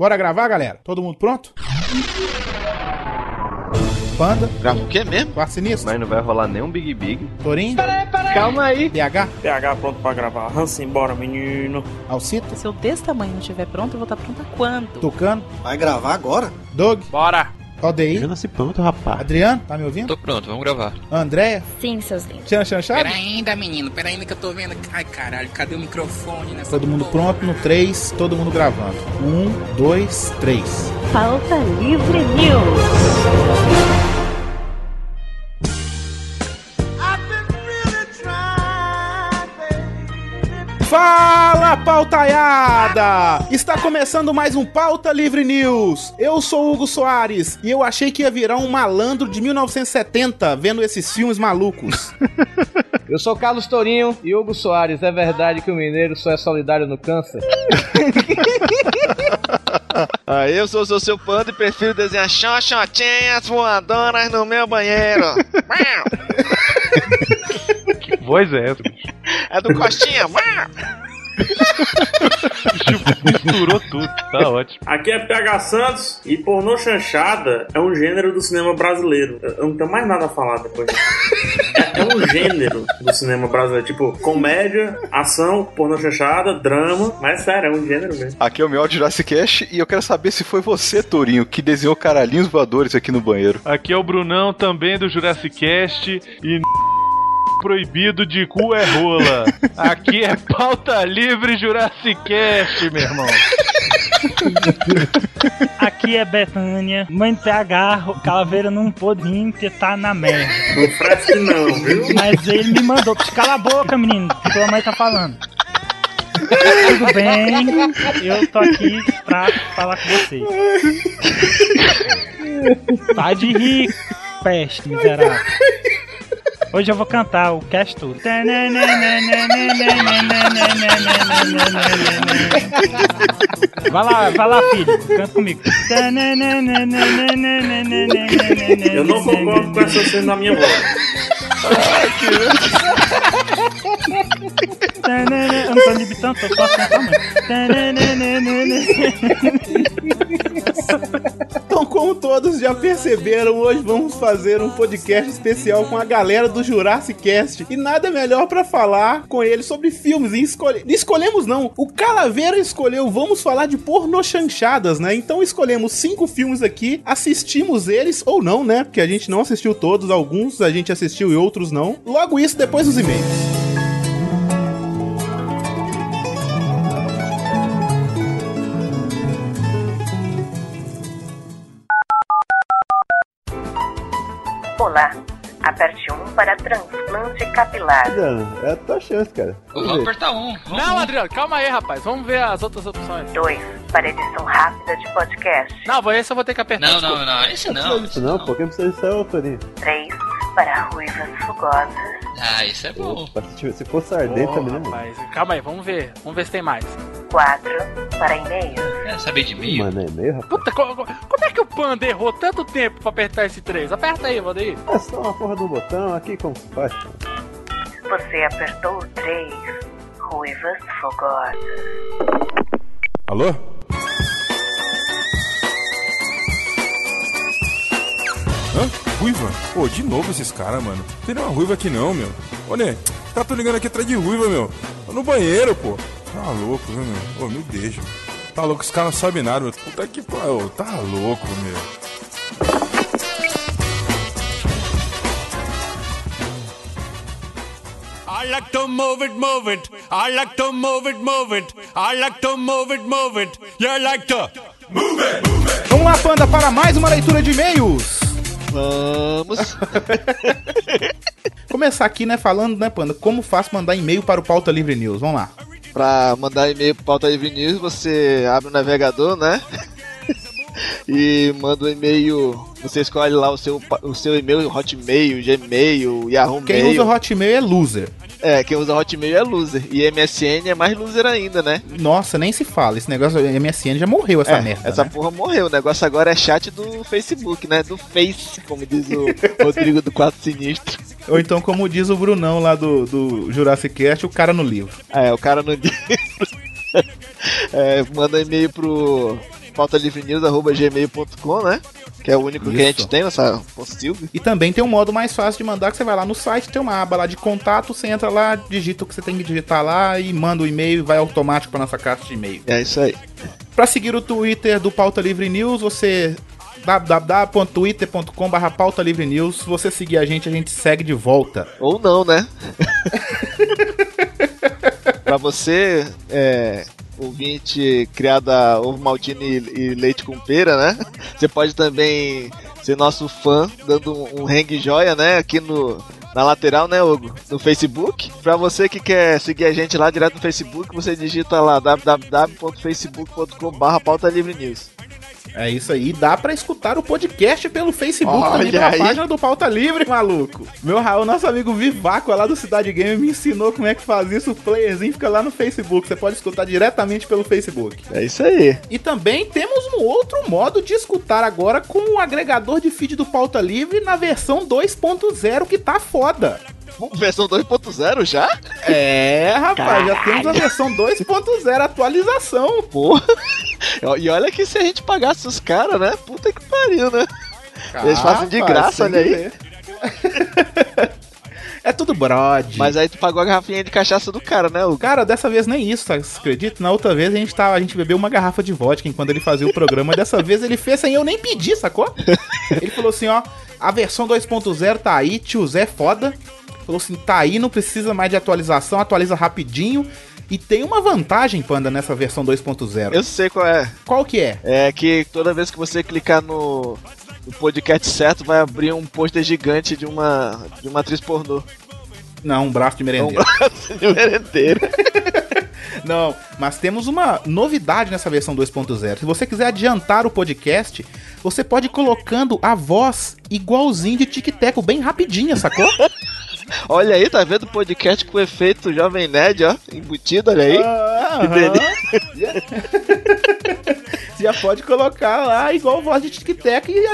Bora gravar, galera? Todo mundo pronto? Panda, Grava o quê mesmo? Quarto Sinistro, Mas não vai rolar nenhum Big Big. Torinho, Calma aí. DH, PH pronto pra gravar. Hansen, bora, menino. Alcito, Se eu desse tamanho não estiver pronto, eu vou estar pronta quando? Tucano, Vai gravar agora? Doug, Bora! ODI, Já nasci pronto, rapaz. Adriano, tá me ouvindo? Tô pronto, vamos gravar. Andréia, Sim, seus lindos. Tchan Chanchado? Pera ainda, menino, pera ainda que eu tô vendo. Ai, caralho, cadê o microfone nessa Todo mundo porra? pronto no 3, todo mundo gravando. 1, 2, 3. Pauta Livre News. Fala, pautaiada! Está começando mais um Pauta Livre News. Eu sou o Hugo Soares e eu achei que ia virar um malandro de 1970 vendo esses filmes malucos. Eu sou Carlos Tourinho e Hugo Soares. É verdade que o mineiro só é solidário no câncer? Ah, eu sou o seu panda e prefiro desenhar xoxotinhas voadoras no meu banheiro. Que voz é essa? é do Costinha. Misturou tudo, tá ótimo. Aqui é PH Santos e pornô chanchada é um gênero do cinema brasileiro. Eu não tenho mais nada a falar depois. É, é um gênero do cinema brasileiro. Tipo, comédia, ação, pornô chanchada, drama. Mas sério, é um gênero mesmo. Aqui é o de Jurassic Cash e eu quero saber se foi você, Tourinho, que desenhou caralhinhos voadores aqui no banheiro. Aqui é o Brunão, também do Jurassic Cast e proibido de cu é rola. Aqui é pauta livre Jurassic Cast, meu irmão. Aqui é Betânia, mãe de PH, calaveira não pôde vir porque tá na merda. Não fresque não, viu? Mas ele me mandou, cala a boca, menino, que tua mãe tá falando. Tudo bem, eu tô aqui pra falar com vocês. Tá de rir, peste miserável. Hoje eu vou cantar o cast todo. Vai lá, vai lá, filho, canta comigo. Eu não concordo com essa cena da minha voz. Tô. Então, como todos já perceberam, hoje vamos fazer um podcast especial com a galera do Jurassic Cast. E nada melhor pra falar com eles sobre filmes. E escolhe... escolhemos não, o Calaveira escolheu, vamos falar de porno chanchadas, né? Então escolhemos cinco filmes aqui, assistimos eles, ou não, né? Porque a gente não assistiu todos, alguns a gente assistiu e outros não. Logo isso depois dos e-mails. Olá, aperte 1 para transplante capilar. É a tua chance, cara. Vamos apertar um. Vamos Não, Adriano, calma aí, rapaz. Vamos ver as outras opções. 2 para edição rápida de podcast. Não, vou- esse eu vou ter que apertar. Não, não, não, esse não. Isso não, pô, quem precisa disso é o Tourinho. 3 para ruivas fogosas. Ah, isso é bom. Se, se fosse ardente Pô, também, né, mano? rapaz, calma aí, vamos ver. Vamos ver se tem mais. 4 para e-mails. Quer saber de mim? Mano, é meio, rapaz. Puta, co- co- como é que o Panda errou tanto tempo pra apertar esse 3? Aperta aí, Valdeir. É só uma porra do botão aqui, como se faz? Você apertou o 3. Ruivas fogosas. Alô? Hã? Ruiva? Pô, de novo esses caras, mano. Não tem nenhuma ruiva aqui não, meu. Ô, Né, tá tô ligando aqui atrás de ruiva, meu. Tô no banheiro, pô. Tá louco, viu, meu? Ô, me deixa. Tá louco, os caras não sabem nada, meu. Puta que pariu. Tá louco, meu. I like to move it, move it. I like to move it, move it. I like to move it, move it. You like to move it, move it. Vamos lá, Panda, para mais uma leitura de e-mails. Vamos. Começar aqui, né, falando, né, Panda, como faço mandar e-mail para o Pauta Livre News. Vamos lá. Pra mandar e-mail pro Pauta Livre News, você abre o navegador, né? e manda um e-mail. Você escolhe lá o seu, o seu e-mail, Hotmail, Gmail, Yahoo Quem Mail. usa Hotmail é loser. É, quem usa Hotmail é loser. E MSN é mais loser ainda, né? Nossa, nem se fala. Esse negócio MSN já morreu essa É, merda. Essa né? porra morreu. O negócio agora é chat do Facebook, né? Do Face, como diz o Rodrigo do Quatro Sinistro. Ou então, como diz o Brunão lá do, do Jurassic Cast, o cara no livro. É, o cara no livro. É, manda e-mail pro pautalivrenews.gmail.com, né? Que é o único que a gente Isso. tem nessa possível. E também tem um modo mais fácil de mandar, que você vai lá no site, tem uma aba lá de contato, você entra lá, digita o que você tem que digitar lá e manda o e-mail e vai automático para nossa caixa de e-mail. É isso aí. Para seguir o Twitter do Pauta Livre News, você www.twitter.com.br pauta livre news. Se você seguir a gente, a gente segue de volta. Ou não, né? pra você, é, ouvinte criado a ovo maltine e, leite com pera, né? Você pode também ser nosso fã, dando um, um hang joia, né? Aqui no, na lateral, né, Hugo? No Facebook. Pra você que quer seguir a gente lá direto no Facebook, você digita lá www.facebook.com.br pauta livre news. É isso aí. Dá pra escutar o podcast pelo Facebook Olha também pela aí. página do Pauta Livre, maluco. Meu Raul, nosso amigo Vivaco lá do Cidade Game me ensinou como é que faz isso. O playerzinho fica lá no Facebook. Você pode escutar diretamente pelo Facebook. É isso aí. E também temos um outro modo de escutar agora com o agregador de feed do Pauta Livre na versão 2.0 que tá foda. Versão 2.0 já? É, rapaz, já temos a versão 2.0 atualização. Porra. E olha que se a gente pagasse os caras, né? Puta que pariu, né? Eles fazem de graça, olha aí. É tudo brode. Mas aí tu pagou a garrafinha de cachaça do cara, né, Hugo? Cara, dessa vez nem isso, tá? Você acredita? Na outra vez a gente, tava, a gente bebeu uma garrafa de vodka enquanto ele fazia o programa. Dessa vez ele fez sem eu nem pedir, sacou? Ele falou assim, ó, a versão 2.0 tá aí, tio Zé foda. Falou assim, tá aí, não precisa mais de atualização, atualiza rapidinho. E tem uma vantagem, Panda, nessa versão 2.0. Eu sei qual é. Qual que é? É que toda vez que você clicar no, no podcast certo, vai abrir um pôster gigante de uma, de uma atriz pornô. Não, um braço de merendeiro. Um braço de merendeiro. Não, mas temos uma novidade nessa versão 2.0. Se você quiser adiantar o podcast, você pode ir colocando a voz igualzinho de Tic Teco, bem rapidinha, sacou? Olha aí, tá vendo o podcast com efeito Jovem Nerd, ó, embutido, olha aí. Ah. Você já pode colocar lá igual voz de Tic Teco e,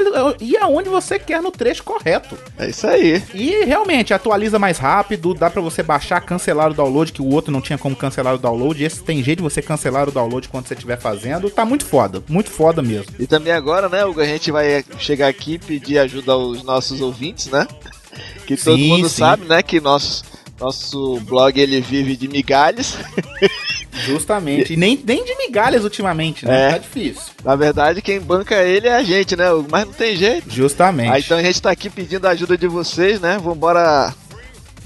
e aonde você quer no trecho correto. É isso aí. E realmente atualiza mais rápido, dá pra você baixar, cancelar o download, que o outro não tinha como cancelar o download. Esse tem jeito de você cancelar o download quando você estiver fazendo. Tá muito foda, muito foda mesmo. E também agora, né, Hugo, a gente vai chegar aqui e pedir ajuda aos nossos ouvintes, né? Que todo Sim, mundo sim. sabe, né, que nosso, nosso blog ele vive de migalhas. Justamente. E nem, nem de migalhas ultimamente, né? É. Tá difícil. Na verdade, quem banca ele é a gente, né? Mas não tem jeito. Justamente. Aí, então a gente tá aqui pedindo a ajuda de vocês, né? Vambora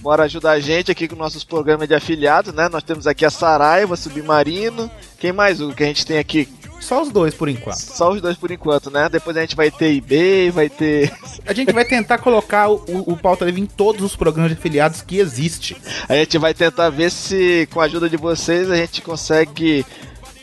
bora ajudar a gente aqui com nossos programas de afiliados, né? Nós temos aqui a Saraiva, Submarino. Quem mais, Hugo, que a gente tem aqui? Só os dois por enquanto. Só os dois por enquanto, né? Depois a gente vai ter eBay, vai ter. A gente vai tentar colocar o, o, o Pauta Livre em todos os programas de afiliados que existe. A gente vai tentar ver se, com a ajuda de vocês, a gente consegue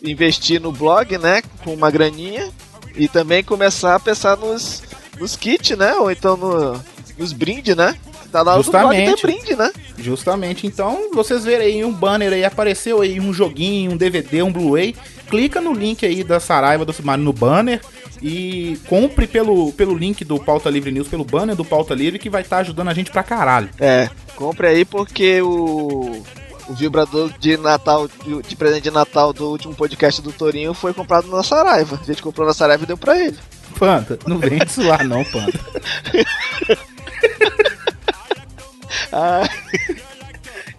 investir no blog, né? Com uma graninha. E também começar a pensar nos, nos kits, né? Ou então no, nos brindes, né? Tá lá blog Justamente. tem brinde, né? Justamente. Então, vocês verem aí um banner aí, apareceu aí um joguinho, um DVD, um Blu-ray. Clica no link aí da Saraiva do Submarino no banner e compre pelo, pelo link do Pauta Livre News, pelo banner do Pauta Livre, que vai estar ajudando a gente pra caralho. É, compre aí porque o, o vibrador de Natal, de, presente de Natal do último podcast do Torinho foi comprado na Saraiva. A gente comprou na Saraiva e deu pra ele. Panda, não vem de suar não, Panda. Ah,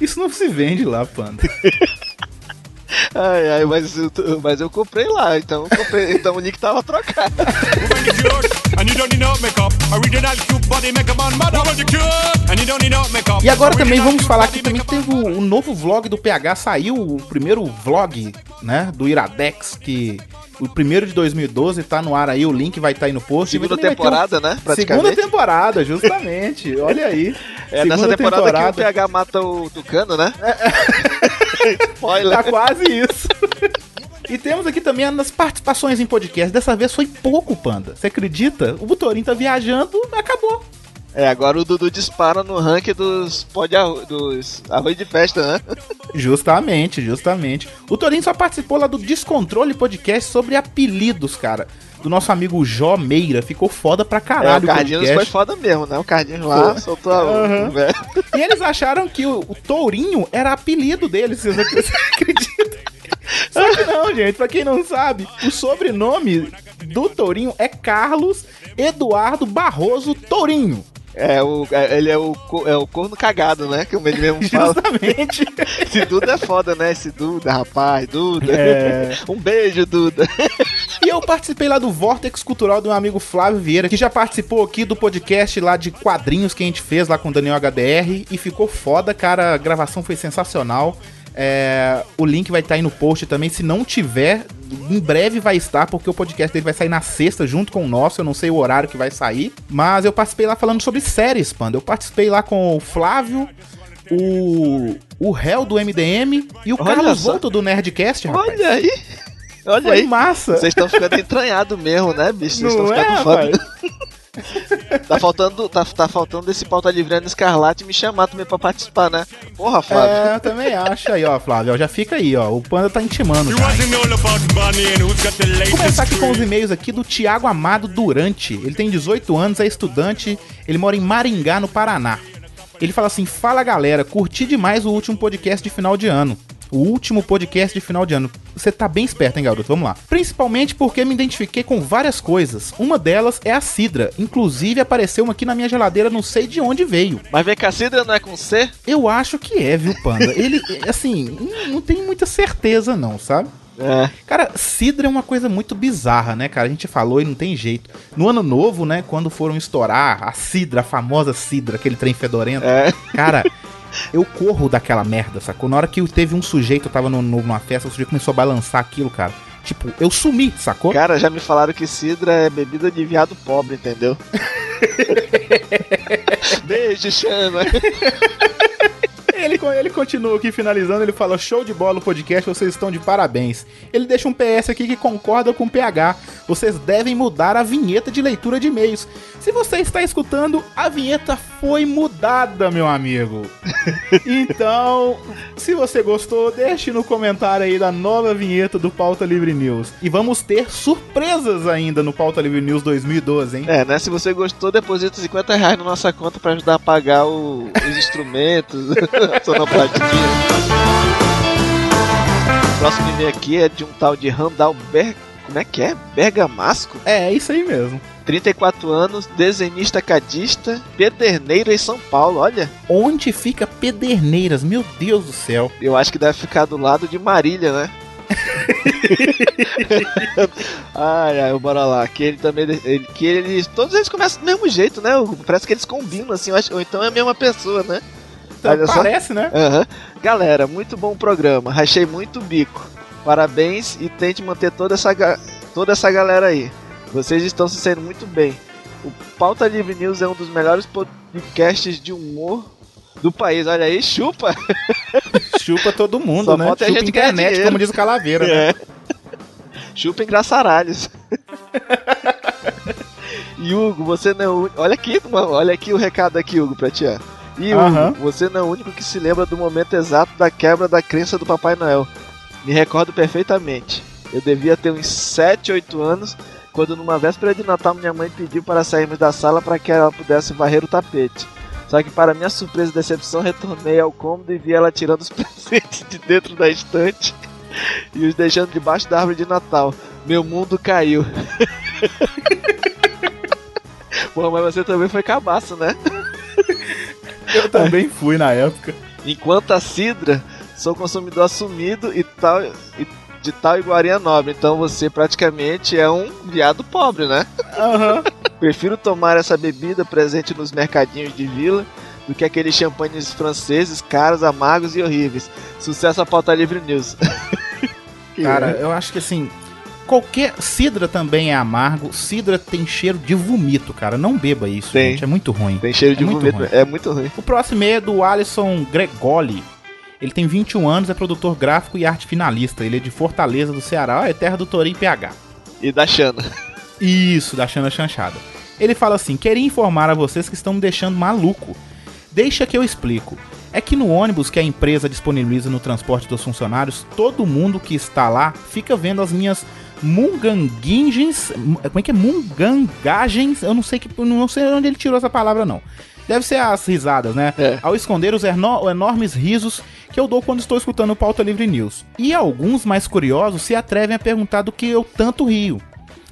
Isso não se vende lá, Panda. ai, ai, mas, eu, mas eu comprei lá, então, eu comprei, então o link tava trocado. E agora também vamos falar aqui também que teve o, o novo vlog do PH, saiu o primeiro vlog, né, do Iradex, que o primeiro de 2012 tá no ar aí, o link vai estar aí no post. Segunda ter um- temporada, né? Praticamente. Segunda temporada, justamente. Olha aí. É nessa Segunda temporada, que o PH mata o Tucano, né? Spoiler. Tá quase isso. E temos aqui também as participações em podcast. Dessa vez foi pouco, Panda. Você acredita? O Butorim tá viajando, acabou. É, agora o Dudu dispara no ranking dos pó de arroz, dos arroz de festa, né? Justamente, justamente. O Torinho só participou lá do Descontrole Podcast sobre apelidos, cara. Do nosso amigo Jó Meira. Ficou foda pra É, caralho o Cardinhos foi foda mesmo, né? O Cardinhos lá soltou a Aham. velho. E eles acharam que o, o Tourinho era apelido deles. Vocês ac- você acreditam? Só que não, gente, pra quem não sabe, o sobrenome do Tourinho é Carlos Eduardo Barroso Tourinho. É, o, é, ele é o, é o corno cagado, né? Que o ele mesmo fala. Justamente. Esse Duda é foda, né? Esse Duda, rapaz, Duda. É. Um beijo, Duda. E eu participei lá do Vortex Cultural do meu amigo Flávio Vieira, que já participou aqui do podcast lá de quadrinhos que a gente fez lá com o Daniel HDR e ficou foda, cara. A gravação foi sensacional. É, o link vai estar aí no post também. Se não tiver, em breve vai estar, porque o podcast dele vai sair na sexta junto com o nosso. Eu não sei o horário que vai sair. Mas eu participei lá falando sobre séries, Panda. Eu participei lá com o Flávio, o, o réu do MDM e o Olha Carlos só. Volto do Nerdcast, rapaz. Olha aí. Olha Foi aí. massa. Vocês estão ficando entranhados mesmo, né, bicho? Vocês estão é, ficando foda. tá faltando, tá, tá faltando desse pauta livre no Escarlate me chamar também pra participar, né? Porra, Flávio. É, eu também acho aí, ó, Flávio. Já fica aí, ó. O Panda tá intimando. Vou começar aqui com os e-mails aqui do Tiago Amado Durante. Ele tem 18 anos, é estudante, ele mora em Maringá, no Paraná. Ele fala assim: Fala galera, curti demais o último podcast de final de ano. O último podcast de final de ano. Você tá bem esperto, hein, garoto? Vamos lá. Principalmente porque me identifiquei com várias coisas. Uma delas é a Sidra. Inclusive apareceu uma aqui na minha geladeira, não sei de onde veio. Mas vem cá, Cidra não é com C? Eu acho que é, viu, Panda? Ele, assim, não- não tem muita certeza, não, sabe? É. Cara, Sidra é uma coisa muito bizarra, né, cara? A gente falou e não tem jeito. No ano novo, né, quando foram estourar a Sidra, a famosa Sidra, aquele trem fedorento. É. Cara, eu corro daquela merda, sacou? Na hora que teve um sujeito, eu tava no numa festa, o sujeito começou a balançar aquilo, cara. Tipo, eu sumi, sacou? Cara, já me falaram que Cidra é bebida de viado pobre, entendeu? Beijo, Chama. Ele, ele continua aqui finalizando, ele fala: show de bola o podcast, vocês estão de parabéns. Ele deixa um PS aqui que concorda com o PH. Vocês devem mudar a vinheta de leitura de e-mails. Se você está escutando, a vinheta foi mudada, meu amigo. Então, se você gostou, deixe no comentário aí da nova vinheta do Pauta Livre News. E vamos ter surpresas ainda no Pauta Livre News 2012, hein? É, né? Se você gostou, deposita 50 reais na nossa conta pra ajudar a pagar o- os instrumentos, sonoplastia. O próximo e-mail aqui é de um tal de Randall Ber... Como é que é? Bergamasco? É, é isso aí mesmo. 34 anos, desenhista cadista, pederneiro em São Paulo, olha. Onde fica Pederneiras? Meu Deus do céu. Eu acho que deve ficar do lado de Marília, né? ai, ai, bora lá. Que ele também. Ele, que eles. Todos eles começam do mesmo jeito, né? Parece que eles combinam, assim, eu acho, ou então é a mesma pessoa, né? Só. Parece, né? Aham. Galera, muito bom programa. Rachei muito o bico. Parabéns e tente manter toda essa, ga- toda essa galera aí. Vocês estão se saindo muito bem. O Pauta Livre News é um dos melhores podcasts de humor do país. Olha aí, chupa! Chupa todo mundo, Só né? falta a Chupa gente ganhar internet, como diz o Calaveira, né? É. Chupa engraçaralhos. Hugo, você não é. Olha aqui, mano, olha aqui o recado aqui, Hugo, pra ti. ó. E você não é o único que se lembra do momento exato da quebra da crença do Papai Noel. Me recordo perfeitamente. Eu devia ter uns 7, 8 anos quando numa véspera de Natal minha mãe pediu para sairmos da sala para que ela pudesse varrer o tapete. Só que para minha surpresa e decepção retornei ao cômodo e vi ela tirando os presentes de dentro da estante e os deixando debaixo da árvore de Natal. Meu mundo caiu. Pô, mas você também foi cabaço, né? Eu também fui na época. Enquanto a Sidra, sou consumidor assumido e tal e de tal iguaria nobre. Então você praticamente é um viado pobre, né? Aham. Prefiro tomar essa bebida presente nos mercadinhos de vila do que aqueles champanhes franceses caros, amargos e horríveis. Sucesso a pauta livre news. Cara, eu acho que assim. Qualquer. Sidra também é amargo. Sidra tem cheiro de vomito, cara. Não beba isso, Tem. gente. É muito ruim. Tem cheiro de é muito vomito, ruim. é muito ruim. O próximo é do Alisson Gregoli. Ele tem 21 anos, é produtor gráfico e arte finalista. Ele é de Fortaleza, do Ceará. É terra do Torinho PH. E da Xana. Isso, da Xana Chanchada. Ele fala assim: queria informar a vocês que estão me deixando maluco. Deixa que eu explico. É que no ônibus que a empresa disponibiliza no transporte dos funcionários, todo mundo que está lá fica vendo as minhas Munganguingens. Como é que é? Mungangagens. Eu não sei que. Não sei onde ele tirou essa palavra, não. Deve ser as risadas, né? Ao esconder os enormes risos que eu dou quando estou escutando o Pauta Livre News. E alguns mais curiosos se atrevem a perguntar do que eu tanto rio.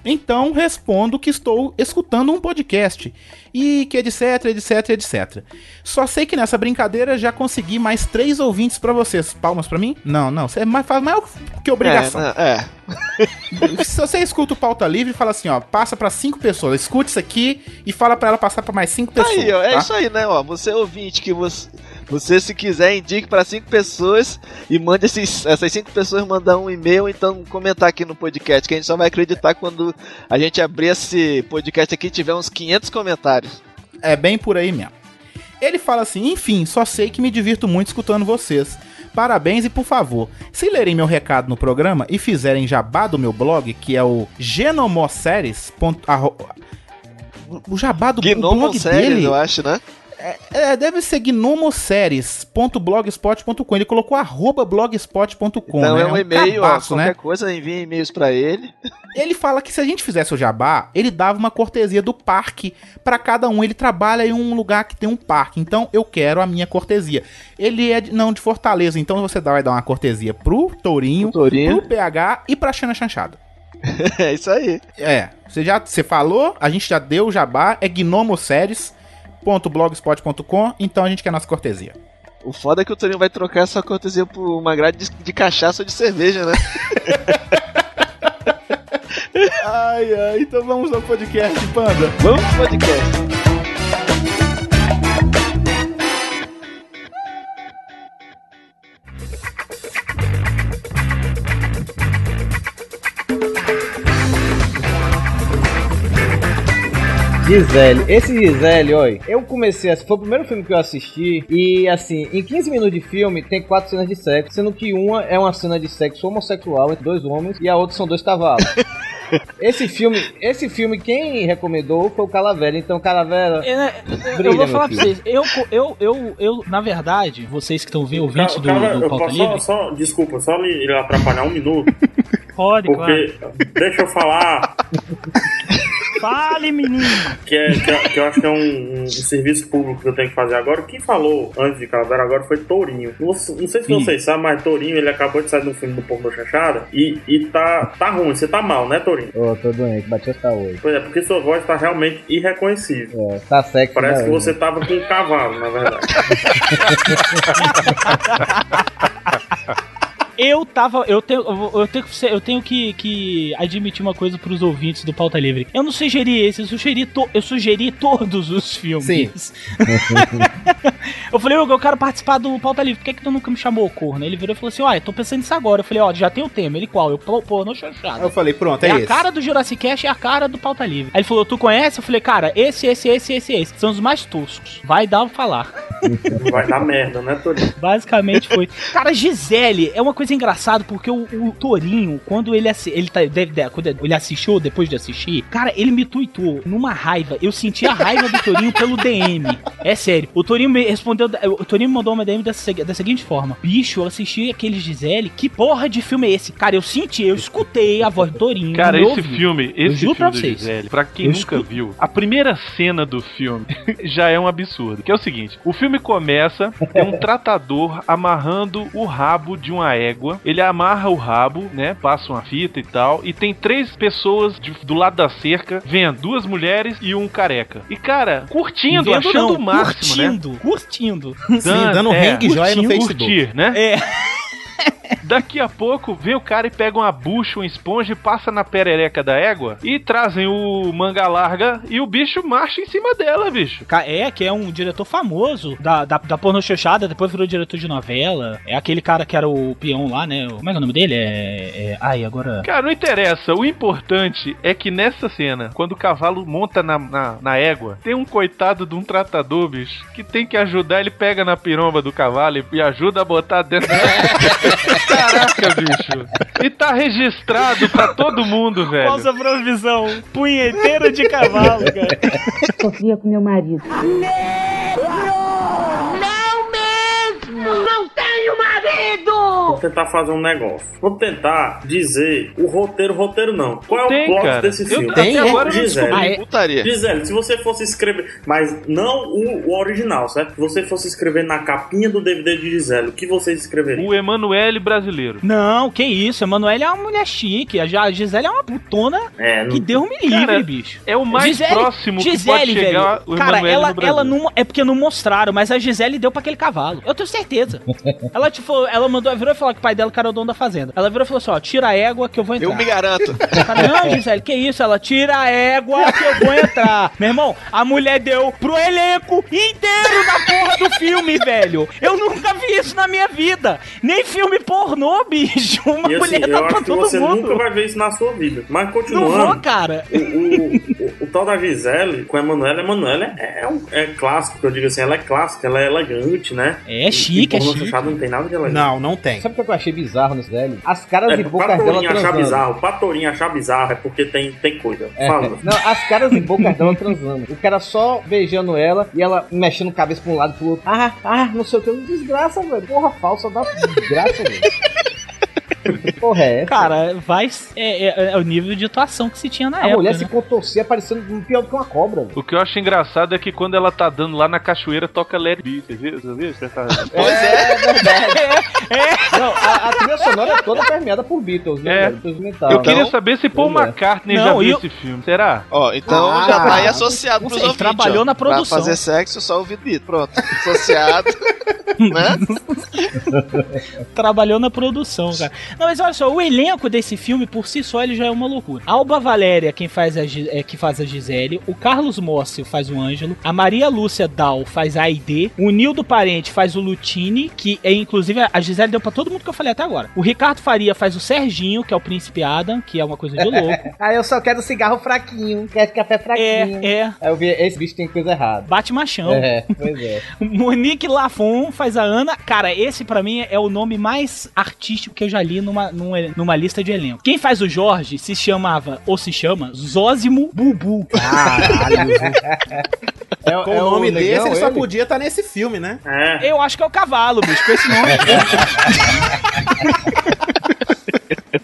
Então respondo que estou escutando um podcast e que etc, etc, etc. Só sei que nessa brincadeira já consegui mais três ouvintes pra vocês. Palmas pra mim? Não, não. Você é mais, faz mais que obrigação. É, é. Se você escuta o Pauta Livre, fala assim, ó, passa pra cinco pessoas. Escute isso aqui e fala pra ela passar pra mais cinco pessoas. Aí, ó, é tá? isso aí, né, ó. Você ouvinte que você, você se quiser indique para cinco pessoas e mande esses, essas cinco pessoas mandar um e-mail então comentar aqui no podcast, que a gente só vai acreditar quando a gente abrir esse podcast aqui e tiver uns 500 comentários. É bem por aí mesmo. Ele fala assim: enfim, só sei que me divirto muito escutando vocês. Parabéns e por favor, se lerem meu recado no programa e fizerem jabá do meu blog, que é o genomosséries. O jabá do o blog dele. eu acho, né? É, deve ser gnomoséries.blogspot.com. Ele colocou arroba blogspot.com. Então né? é um e-mail, ó, cabaço, qualquer né? coisa, envia e-mails pra ele. Ele fala que se a gente fizesse o jabá, ele dava uma cortesia do parque pra cada um. Ele trabalha em um lugar que tem um parque, então eu quero a minha cortesia. Ele é de, não de Fortaleza, então você vai dar uma cortesia pro Tourinho, Tourinho. pro PH e pra Xana Chanchada. é isso aí. É, você já você falou, a gente já deu o jabá, é gnomoséries.blogspot.com, então a gente quer nossa cortesia. O foda é que o Torinho vai trocar essa cortesia por uma grade de, de cachaça ou de cerveja, né? ai, ai, então vamos ao podcast, Panda. Vamos pro podcast. Gisele, esse Gisele, olha, eu comecei a. Foi o primeiro filme que eu assisti. E assim, em 15 minutos de filme tem quatro cenas de sexo, sendo que uma é uma cena de sexo homossexual entre dois homens e a outra são dois cavalos. Esse filme, esse filme, quem recomendou foi o Calavera. Então, Calavera. É, brilha, eu vou meu falar pra vocês, eu, eu, eu, eu, na verdade, vocês que estão vendo, ouvintes do, Cara, do eu Pauta posso Livre, só, desculpa, só me atrapalhar um minuto. pode, Porque, deixa eu falar Fale, menino! que, é, que, é- que eu acho que é um, um serviço público que eu tenho que fazer agora. Quem falou antes de Calavera agora foi Tourinho. Não, não sei se Sim. vocês sabem, mas Tourinho ele acabou de sair do filme do Porno Chanchada e, e tá, tá ruim. Você tá mal, né, Tourinho? Ô, tô doente, bati essa hoje. Pois é, porque sua voz tá realmente irreconhecível. É, tá sexy. Parece que você tava com um cavalo, na verdade. Eu tava. Eu tenho, eu eu tenho, eu tenho que, que admitir uma coisa pros ouvintes do Pauta Livre. Eu não sugeri esse, eu sugeri, to- eu sugeri todos os filmes. Sim. eu falei, Hugo, eu quero participar do Pauta Livre, por que, que tu nunca me chamou, corno? Ele virou e falou assim: Ó, eu tô pensando nisso agora. Eu falei, ó, já tem o tema. Ele qual? Eu, pô, pô, não chanchada. Eu falei, pronto, É é, a esse. cara do Jurassic Cast e a cara do Pauta Livre. Aí ele falou, tu conhece? Eu falei, cara, esse, esse, esse, esse, esse. São os mais toscos. Vai dar o falar. Vai dar merda, né, Tourinho? Basicamente foi. Cara, Gisele é uma coisa engraçada, porque o, o Torinho, quando ele, ele, tá, deve, deve- quando ele assistiu, depois de assistir, cara, ele me tuitou numa raiva. Eu senti a raiva do Torinho pelo DM. É sério. O Torinho me respondeu, o Torinho me mandou uma DM segui- da seguinte forma: Bicho, eu assisti aquele Gisele, que porra de filme é esse? Cara, eu senti, eu escutei a voz do Torinho. Cara, esse ouvido. filme, esse filme pra do vocês. Gisele, pra quem Eu nunca viu, a primeira cena do filme já é um absurdo. Que é o seguinte: o filme começa, tem um tratador amarrando o rabo de uma égua. Ele amarra o rabo, né? Passa uma fita e tal. E tem três pessoas de- do lado da cerca vendo duas mulheres e um careca. E, cara, curtindo, Vendo achando não, o máximo, né? curtindo, curtindo. Sim, dando hang joia no Facebook. curtir, né? É. Daqui a pouco vem o cara e pega uma bucha, uma esponja e passa na perereca da égua e trazem o manga larga e o bicho marcha em cima dela, bicho. É, que é um diretor famoso da, da, da porno chanchada, depois virou diretor de novela. É aquele cara que era o peão lá, né? Como é que é o nome dele? É. é- ai, agora. Cara, não interessa. O importante é que nessa cena, quando o cavalo monta na, na, na égua, tem um coitado de um tratador, bicho, que tem que ajudar. Ele pega na piromba do cavalo e, e ajuda a botar dentro da... Caraca, bicho. E tá registrado pra todo mundo, velho. Falsa provisão. Punheteiro de cavalo, cara. Sofria com meu marido. Não mesmo! Não tenho marido! Vamos tentar fazer um negócio. Vamos tentar dizer o roteiro, roteiro não. Qual é Tem, o plot cara. desse Eu- filme? até agora eu Gisele. descobri. Ah, é? Putaria. Gisele, se você fosse escrever, mas não o, o original, certo? Se você fosse escrever na capinha do DVD de Gisele, o que você escreveria? O Emanuele brasileiro. Não, que isso. Emanuele é uma mulher chique. A Gisele é uma putona É, não- que Deus me livre, Cara, bicho. É o mais próximo que pode chegar o Cara, Emanuele ela, ela não. É porque não mostraram, mas a Gisele deu pra aquele cavalo. Eu tenho certeza. ela, tipo, ela mandou, virou e falou que o pai dela era o dono da fazenda. Ela virou e falou assim: ó, tira a égua que eu vou entrar. Eu me garanto. Cara, não, Gisele, que isso? Ela tira a égua que eu vou entrar. Meu irmão, a mulher deu pro elenco inteiro da porra do filme, velho. Eu nunca vi isso na minha vida. Nem filme pornô, bicho. Uma E assim, mulher dá pra todo você mundo. nunca vai ver isso na sua vida. Mas Não continuando. vou, cara. O, o, o, o tal da Gisele com a Emanuela, a Emanuela é, é, um, é clássico, que eu digo assim, ela é clássica, ela é elegante, né? É chique, e, é pornô chique. fechado não tem nada de elegante. Não, não tem. Sabe o que eu achei bizarro nesse velho? As caras É, e bocas dela Torinho achar transando. bizarro, pra Torinho achar bizarro é porque tem, tem coisa. É, Fala. não, as caras e bocas dela transando. O cara só beijando ela e ela mexendo cabeça pra um lado e pro outro. Ah, ah, não sei o que. Desgraça, velho. Porra falsa da desgraça, velho. Porra, é essa? Cara, vai. É, é- é o nível de atuação que se tinha na a época. mulher né? se contorcia parecendo pior do que uma cobra. velho. O que eu acho engraçado é que quando ela tá dando lá na cachoeira, toca It Be. Você viu? Você viu? Você tá- Pois é, é verdade. Não, a, a trilha sonora é toda permeada por Beatles, né? É. Beatles metal. Eu queria Então, saber se Paul é. McCartney Não, já viu eu- esse filme. Será? Ó, então Ah, já tá aí associado pros ouvintes. trabalhou ó. na produção. Pra fazer sexo, só ouvir beat. Pronto. Associado. né? Trabalhou na produção, cara. Não, mas olha só, o elenco desse filme, por si só, ele já é uma loucura. Alba Valéria, quem faz a, é, que faz a Gisele, o Carlos Mócio faz o Ângelo, a Maria Lúcia Dal faz a Aide, o Nildo Parente faz o Lutini, que é inclusive a Gisele deu pra todo mundo que eu falei até agora. O Ricardo Faria faz o Serginho, que é o Príncipe Adam, que é uma coisa de louco. Ah, eu só quero cigarro fraquinho, quero café fraquinho. É, é. Aí eu vi, esse bicho tem coisa errada. Bate machão. É, pois é. Monique Lafon faz a Ana. Cara, esse pra mim é o nome mais artístico que eu já li numa, numa, numa lista de elenco. Quem faz o Jorge se chamava, ou se chama, Zózimo Bubu. Caralho. É, Com é o nome negão, desse, ele só ele? podia estar nesse filme, né? É. Eu acho que é o cavalo, bicho, com esse nome.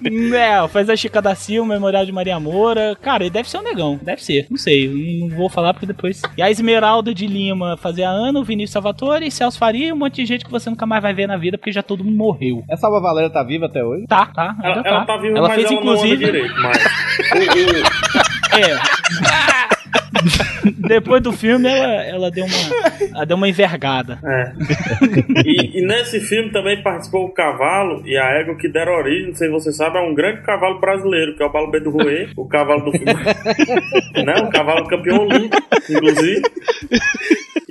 É, faz a Chica da Silva, Memorial de Maria Moura. Cara, ele deve ser um negão. Deve ser. Não sei. Não vou falar porque depois. E a Esmeralda de Lima fazer a Ana, o Vinícius Salvatore, Celso Faria e um monte de gente que você nunca mais vai ver na vida porque já todo mundo morreu. Essa Alba Valéria tá viva até hoje? Tá, tá. Ela, ela tá viva, ela mas fez ela não anda inclusive. direito. Mas É. Depois do filme, ela, ela, deu uma, ela deu uma envergada. É. E, e nesse filme também participou o cavalo e a égua que deram origem, não sei se você sabe, a um grande cavalo brasileiro, que é o Balubê do Rouet, o cavalo do filme. né? Um cavalo campeão olímpico, inclusive.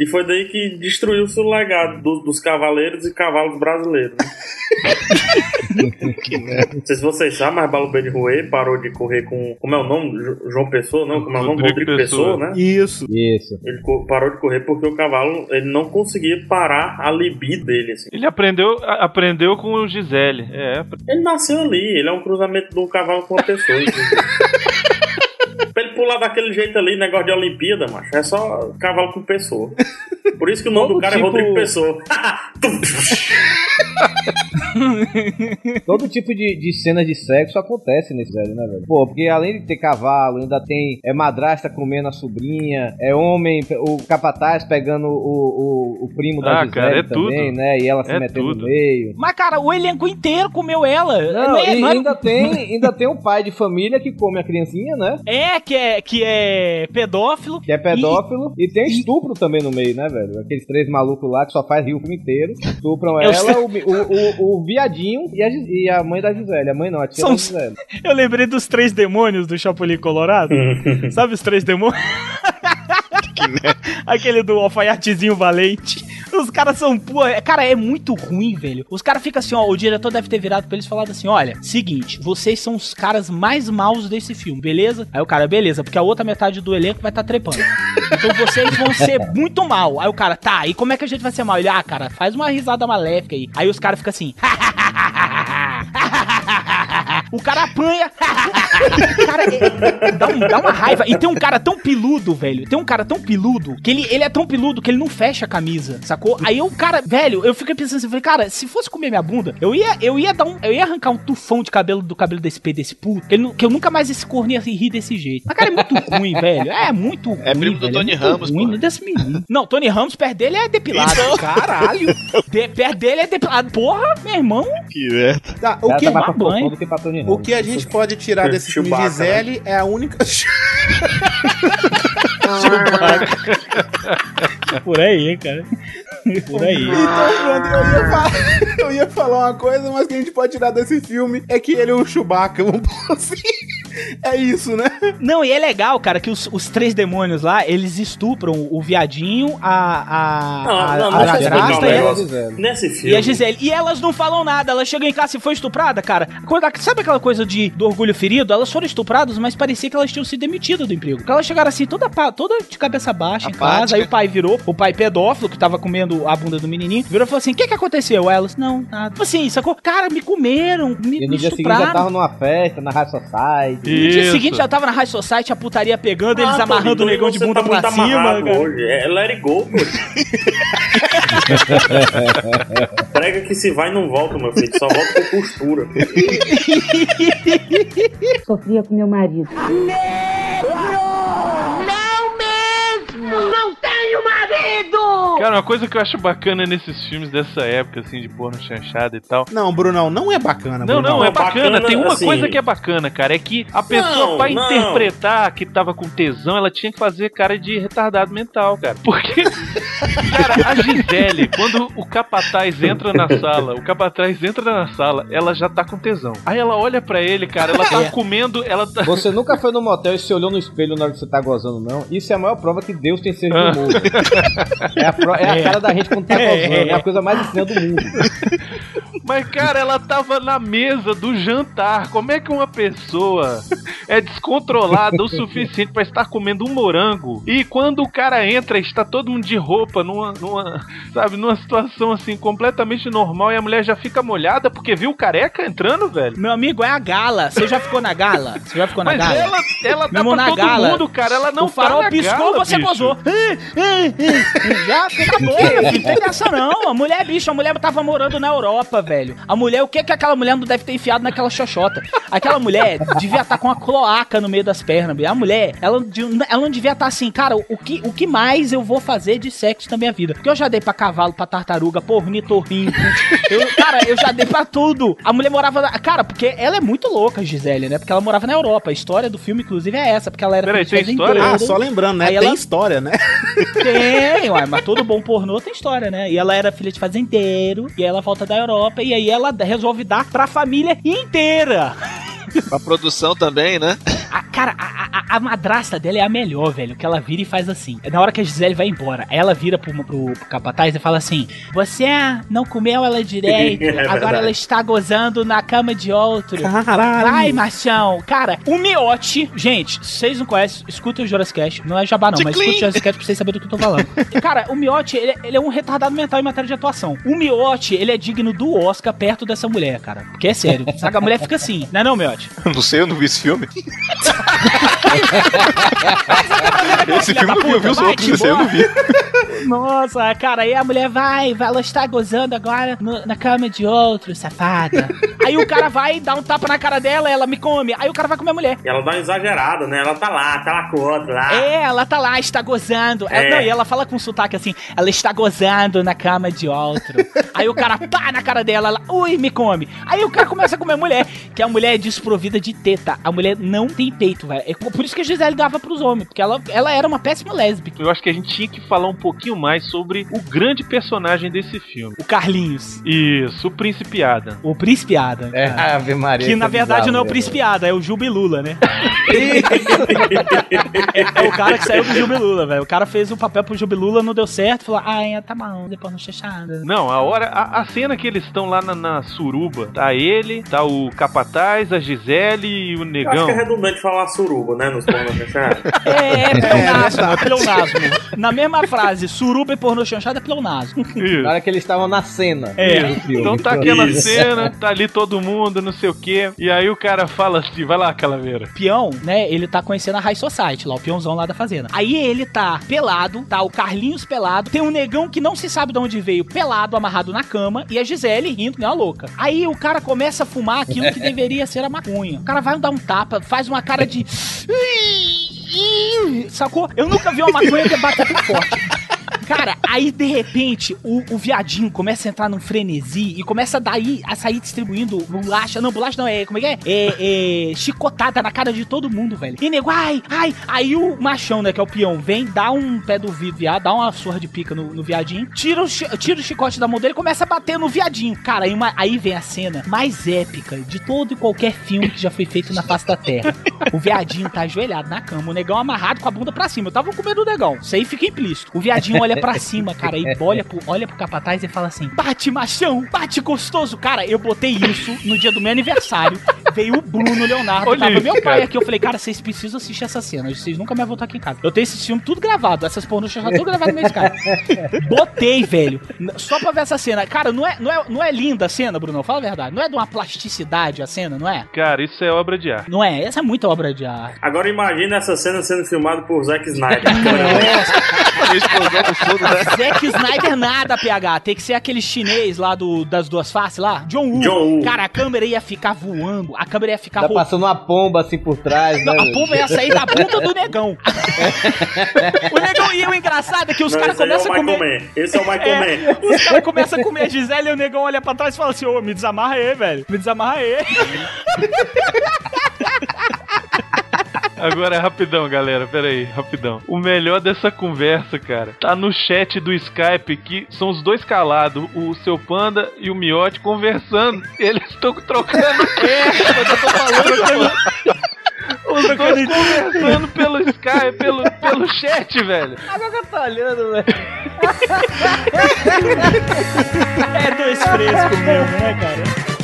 E foi daí que destruiu-se o legado do- dos cavaleiros e cavalos brasileiros. né? Não sei se vocês sabem, mas Balubê de Rouet parou de correr com. Como é o nome? Jo- João Pessoa? Não, como é o nome? Rodrigo Rodrigo Pessoa, Pessoa. né? Isso. Isso. Ele parou de correr porque o cavalo ele não conseguia parar a libido dele. Assim. Ele aprendeu, a- aprendeu com o Gisele. É, Ele nasceu ali, ele é um cruzamento de um cavalo com uma pessoa. pra ele pular daquele jeito ali, negócio de Olimpíada, macho, é só cavalo com pessoa. Por isso que o nome Todo do cara tipo- é Rodrigo Pessoa. Todo tipo de, de cena de sexo acontece nesse velho, né, velho? Pô, porque além de ter cavalo, ainda tem é madrasta comendo a sobrinha, é homem, o capataz pegando o, o, o primo da Ah, Gisele cara, é também, tudo. né? E ela se É metendo tudo. no meio. Mas, cara, o elenco inteiro comeu ela. Não, é, e não era- ainda tem, ainda tem o pai de família que come a criancinha, né? É, que é, que é pedófilo. Que é pedófilo. E, tem estupro também no meio, né, velho? Aqueles três malucos lá que só faz rio o filme inteiro. Estupram ela, o, o, o, o viadinho e a, e a mãe da Gisele. A mãe não, a tia São- da Gisele. Eu lembrei dos três demônios do Chapolin Colorado. Sabe os três demônios? Aquele do alfaiatezinho valente. Os caras são. pô, é- Cara, é muito ruim, velho. Os caras ficam assim, ó. O diretor deve ter virado pra eles e falado assim: olha, seguinte, vocês são os caras mais maus desse filme, beleza? Aí o cara, beleza, porque a outra metade do elenco vai estar tá trepando. Então vocês vão ser muito mal. Aí o cara, tá, e como é que a gente vai ser mal? Ele, ah, cara, faz uma risada maléfica aí. Aí os caras ficam assim. o cara apanha. cara, é- dá, um- dá uma raiva. E tem um cara tão peludo, velho. Tem um cara tão peludo que ele, ele é tão peludo que ele não fecha a camisa, sacou? Aí o cara, velho, eu fiquei pensando assim, falei, cara, se fosse comer minha bunda, eu ia, eu ia dar um, eu ia arrancar um tufão de cabelo do cabelo desse P desse puto, que, ele que eu nunca mais esse corno ia rir desse jeito. Mas cara, é muito ruim, velho. É muito ruim. É primo do velho, Tony muito Ramos, ruim, pô. não desse menino. Não, Tony Ramos, perto dele é depilado. Então. Caralho. De, perto dele é depilado. Porra, meu irmão. Que merda. Tá, o que, tá mais banho. que pra Tony o Ramos. que a gente pode tirar desse filme Chewbacca, Gisele é a única. Por aí, cara. Por aí. Então, pronto, eu ia, falar, eu ia falar uma coisa, mas que a gente pode tirar desse filme é que ele é o Chewbacca, vamos assim. É isso, né? Não, e é legal, cara, que os, os três demônios lá, eles estupram o viadinho, a, a, Não, a, não, a não madrasta um e, a, negócio. Nesse filme. e a Gisele. E elas não falam nada, elas chegam em casa e foi estuprada, cara. A- sabe aquela coisa de, do orgulho ferido? Elas foram estupradas, mas parecia que elas tinham sido demitidas do emprego. Porque elas chegaram assim, toda, toda de cabeça baixa em Apática. casa, aí o pai virou, o pai pedófilo, que tava comendo a bunda do menininho, virou e falou assim, o que que aconteceu? Elas, não, nada. Tipo assim, sacou? Cara, me comeram, me, E me no dia seguinte já estupraram. tava numa festa, na High Society. No dia seguinte já tava na High Society, a putaria pegando, eles Ah, amarrando Tony, o negão de bunda tá pra muito cima. amarrado cara. Hoje. É let it go, pô. Prega que se vai não volta, meu filho. Só volta com postura. Sofria com meu marido. Cara, uma coisa que eu acho bacana nesses filmes dessa época, assim, de porno chanchada e tal. Não, Brunão, não é bacana. Não, Brunão. não, é É bacana. bacana, Tem uma assim- coisa que é bacana, cara. É que a pessoa, Não, pra não. interpretar que tava com tesão, ela tinha que fazer cara de retardado mental, cara. Porque, cara, a Gisele, quando o capataz entra na sala, o capataz entra na sala, ela já tá com tesão. Aí ela olha pra ele, cara, ela tá É. comendo, ela tá. Você nunca foi no motel e se olhou no espelho na hora que você tá gozando, não? Isso é a maior prova que Deus tem de Ah. humor. é, a pro- é a É. cara da gente quando tá É. gozando. É a coisa mais estranha do mundo. Mas, cara, ela tava na mesa do jantar. Como é que uma pessoa é descontrolada o suficiente pra estar comendo um morango? E quando o cara entra, está todo mundo de roupa, numa, numa, sabe, numa situação assim completamente normal e a mulher já fica molhada porque viu o careca entrando, velho. Meu amigo, é a gala. Você já ficou na gala? Você já ficou na Mas gala? ela, ela tá Meu irmão, pra todo gala. mundo, cara. Ela não o farol tá piscou, gala, você bicho. gozou. Já acabou, meu filho. Não tem dessa não. A mulher, bicho, a mulher tava morando na Europa, velho. A mulher, o que que aquela mulher não deve ter enfiado naquela xoxota? Aquela mulher devia estar com uma cloaca no meio das pernas, bicho. A mulher, ela, ela não devia estar assim, cara, o que, o que mais eu vou fazer de sexo na minha vida? Porque eu já dei pra cavalo, pra tartaruga, pra ornitorrinco. Eu, cara, eu já dei pra tudo. A mulher morava... na- Cara, porque ela é muito louca, Gisele, né? Porque ela morava na Europa. A história do filme, inclusive, é essa. Porque ela era Peraí, filha de tem história? Ah, só lembrando, né? Aí Tem ela- história, né? Tem, uai, mas todo bom pornô tem história, né? E ela era filha de fazendeiro, e aí ela volta da Europa, e aí ela resolve dar pra família inteira. Pra produção também, né? A, cara, a, a, a madrasta dela é a melhor, velho. Que ela vira e faz assim. Na hora que a Gisele vai embora, ela vira pro, pro, pro capataz e fala assim: Você não comeu ela direito, É agora ela está gozando na cama de outro. Caralho. Ai, machão. Cara, o miote, gente, vocês não conhecem, escutem o Jurassic Cast. Não é jabá, não, mas escutem o Jurassic Cast pra vocês saberem do que eu tô falando. Cara, o miote, ele, ele é um retardado mental em matéria de atuação. O miote, ele é digno do Oscar perto dessa mulher, cara. Porque é sério. Sabe, a mulher fica assim, não é não, miote? Não sei, eu não vi esse filme. esse filme eu da vi, eu vi os vai outros, esse aí eu não vi. Nossa, cara, aí a mulher vai, vai, ela está gozando agora no- na cama de outro, safada. aí o cara vai dar um tapa na cara dela, ela me come. Aí o cara vai comer a mulher. E ela dá uma exagerada, né? Ela tá lá, tá lá com o outro lá. É, ela tá lá, está gozando. Ela- É. não, e ela fala com sotaque assim: ela está gozando na cama de outro. Aí o cara pá na cara dela, ela, ui, me come. Aí o cara começa a comer a mulher, que a mulher é desprovida de teta. A mulher não tem peito, velho. É por isso que a Gisele dava pros homens, porque ela, ela era uma péssima lésbica. Eu acho que a gente tinha que falar um pouquinho mais sobre o grande personagem desse filme. O Carlinhos. Isso, o Príncipe Adam. O Príncipe Adam. É, cara. Ave Maria. Que na verdade bizarro, não é o. Príncipe Ada, é o Jubilula, né? é o cara que saiu do Jubilula, velho. O cara fez o papel pro Jubilula, não deu certo, falou, ah, é, tá bom, depois não chechada. Não, a hora, a, a cena que eles estão lá na, na suruba, tá ele, tá o Capataz, a Gisele e o Eu acho Negão. que é redundante falar suruba, né? Nos pornôs chanchados. É, é pleonasmo, é pleonasmo. Na mesma frase, suruba e pornô chanchada é pleonasmo. Isso. Na hora que eles estavam na cena. É. filme. Então tá aquela Isso. cena, tá ali todo mundo, não sei o quê. E aí o cara fala assim, vai lá, Calaveira. O peão, né, ele tá conhecendo a High Society lá, o peãozão lá da fazenda. Aí ele tá pelado, tá o Carlinhos pelado, tem um negão que não se sabe de onde veio, pelado, amarrado na cama, e a Gisele rindo, que nem uma louca. Aí o cara começa a fumar aquilo que deveria ser a O cara vai dar um tapa, faz uma cara de... Sacou? Eu nunca vi uma maconha que bate tão forte. Cara, aí de repente o, o viadinho começa a entrar num frenesi e começa daí a sair distribuindo bolacha. Não, bolacha não, é. Como é que é? É, é, chicotada na cara de todo mundo, velho. E nego, ai, ai. Aí o machão, né, que é o peão, vem, dá um pé do viado, dá uma surra de pica no, no viadinho, tira o, tira o chicote da mão dele e começa a bater no viadinho. Cara, aí, uma- aí vem a cena mais épica de todo e qualquer filme que já foi feito na face da terra. O viadinho tá ajoelhado na cama, o negão amarrado com a bunda pra cima. Eu tava com medo do negão. Isso aí fica implícito. O viadinho olha pra cima, cara, e olha pro, olha pro capataz e fala assim: bate machão, bate gostoso. Cara, eu botei isso no dia do meu aniversário. Veio o Bruno Leonardo, Olha tava isso, meu pai cara. aqui. Eu falei, cara, vocês precisam assistir essa cena. Vocês nunca mais voltar aqui em casa. Eu tenho esse filme tudo gravado, essas pornôs já tudo gravado no meu Skype. Botei, velho. Só pra ver essa cena. Cara, não é, não é, não é linda a cena, Bruno? Fala a verdade. Não é de uma plasticidade a cena, não é? Cara, isso é obra de arte. Não é? Essa é muita obra de arte. Agora imagina essa cena sendo filmada por Zack Snyder. Explosão no fundo, né? Zack Snyder nada, PH. Tem que ser aquele chinês lá do, das duas faces lá. John Woo. John Woo. Cara, a câmera ia ficar voando. A câmera ia ficar Tá ro- passando uma pomba assim por trás, Não, né? a pomba ia sair da bunda do negão. o negão e o engraçado é que os caras é começam o a comer. Mann. Esse é o Michael É, os caras começam a comer a Gisele e o negão olha pra trás e fala assim: Ô, me desamarra aí, velho. Me desamarra aí. Agora é rapidão, galera. Pera aí, rapidão. O melhor dessa conversa, cara, tá no chat do Skype que são os dois calados, o seu panda e o miote conversando. Eles estão trocando. É, eu tô falando. Os dois conversando pelo Skype, pelo, pelo chat, velho. Agora que eu tô olhando, velho. É dois frescos mesmo, né, cara?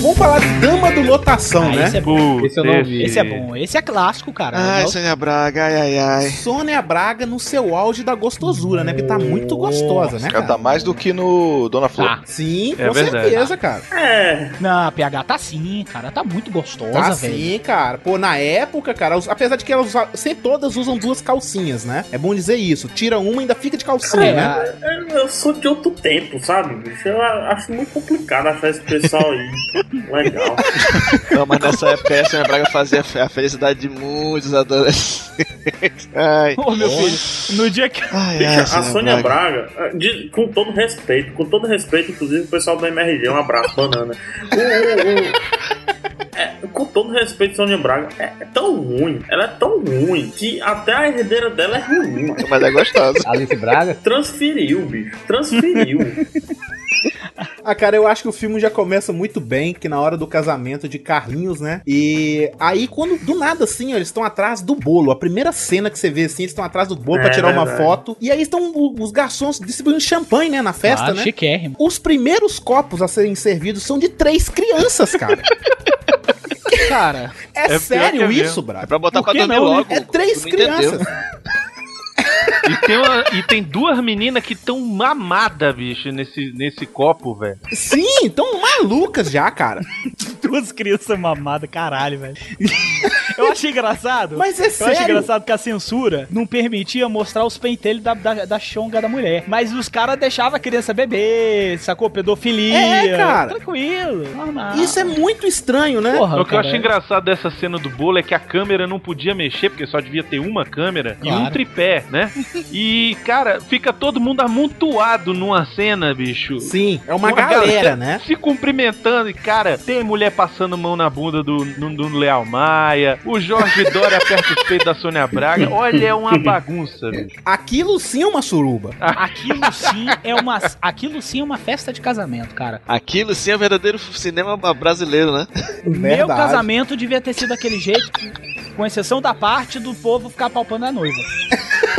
Vamos falar de Dama do Lotação, Ah, né? esse é bom. Esse eu não vi. Esse é bom. Esse é clássico, cara. Ai, Nossa. Sônia Braga, ai, ai, ai. Sônia Braga no seu auge da gostosura, né? Porque tá muito gostosa, né, Cara, tá mais do que no Dona Flor. Tá. Sim, É com verdade. certeza, cara. É. Não, a PH tá sim, cara. Tá muito gostosa, Tá velho. sim, cara. Pô, na época, cara, apesar de que elas sempre todas usam duas calcinhas, né? É bom dizer isso. Tira uma e ainda fica de calcinha, É, né? Eu eu sou de outro tempo, sabe, bicho? Eu acho muito complicado achar esse pessoal aí legal. Não, mas nessa época a Sônia Braga fazia a felicidade de muitos adolescentes. Ai. Ô, meu filho, no dia que. Ai, ai, a Sônia Braga, de- com todo respeito, com todo respeito, inclusive o pessoal do MRG, um abraço, banana. O- o- o- é, com todo respeito, Sônia Braga, é, é tão ruim, ela é tão ruim, que até a herdeira dela é ruim. mano. Mas é gostosa. Alice Braga? Transferiu, bicho, transferiu. Ah, cara, eu acho que o filme já começa muito bem, que na hora do casamento de Carlinhos, né? E aí, quando do nada assim, ó, eles estão atrás do bolo. A primeira cena que você vê assim, eles estão atrás do bolo É pra tirar uma verdade. foto. E aí estão os garçons distribuindo champanhe, né? Na festa, ah, né? chiquérrimo. Os primeiros copos a serem servidos são de três crianças, cara. Cara, É, que sério é isso, brother? É pra botar Por pra dormir né? logo. É três crianças. E tem, uma- e tem duas meninas que tão mamadas, bicho, nesse, nesse copo, velho. Sim, tão malucas já, cara. duas crianças mamadas, caralho, velho. Eu achei engraçado. Mas é Eu achei sério. engraçado que a censura não permitia mostrar os pentelhos da, da, da chonga da mulher. Mas os caras deixavam a criança beber, sacou? Pedofilia. É, cara. Tranquilo, normal. Isso é muito estranho, né? Porra, O que eu cara, acho engraçado dessa cena do bolo é que a câmera não podia mexer, porque só devia ter uma câmera e um Claro. tripé, né? E, cara, fica todo mundo amontoado numa cena, bicho. Sim, é uma Uma galera, né? Se cumprimentando, e, cara, tem mulher passando mão na bunda do, do, do Leal Maia, o Jorge Dória aperta os peitos da Sônia Braga. Olha, é uma bagunça, bicho. Aquilo sim é uma suruba. Aquilo sim é uma, aquilo sim é uma festa de casamento, cara. Aquilo sim é verdadeiro cinema brasileiro, né? Meu casamento devia ter sido daquele jeito, com exceção da parte do povo ficar palpando a noiva.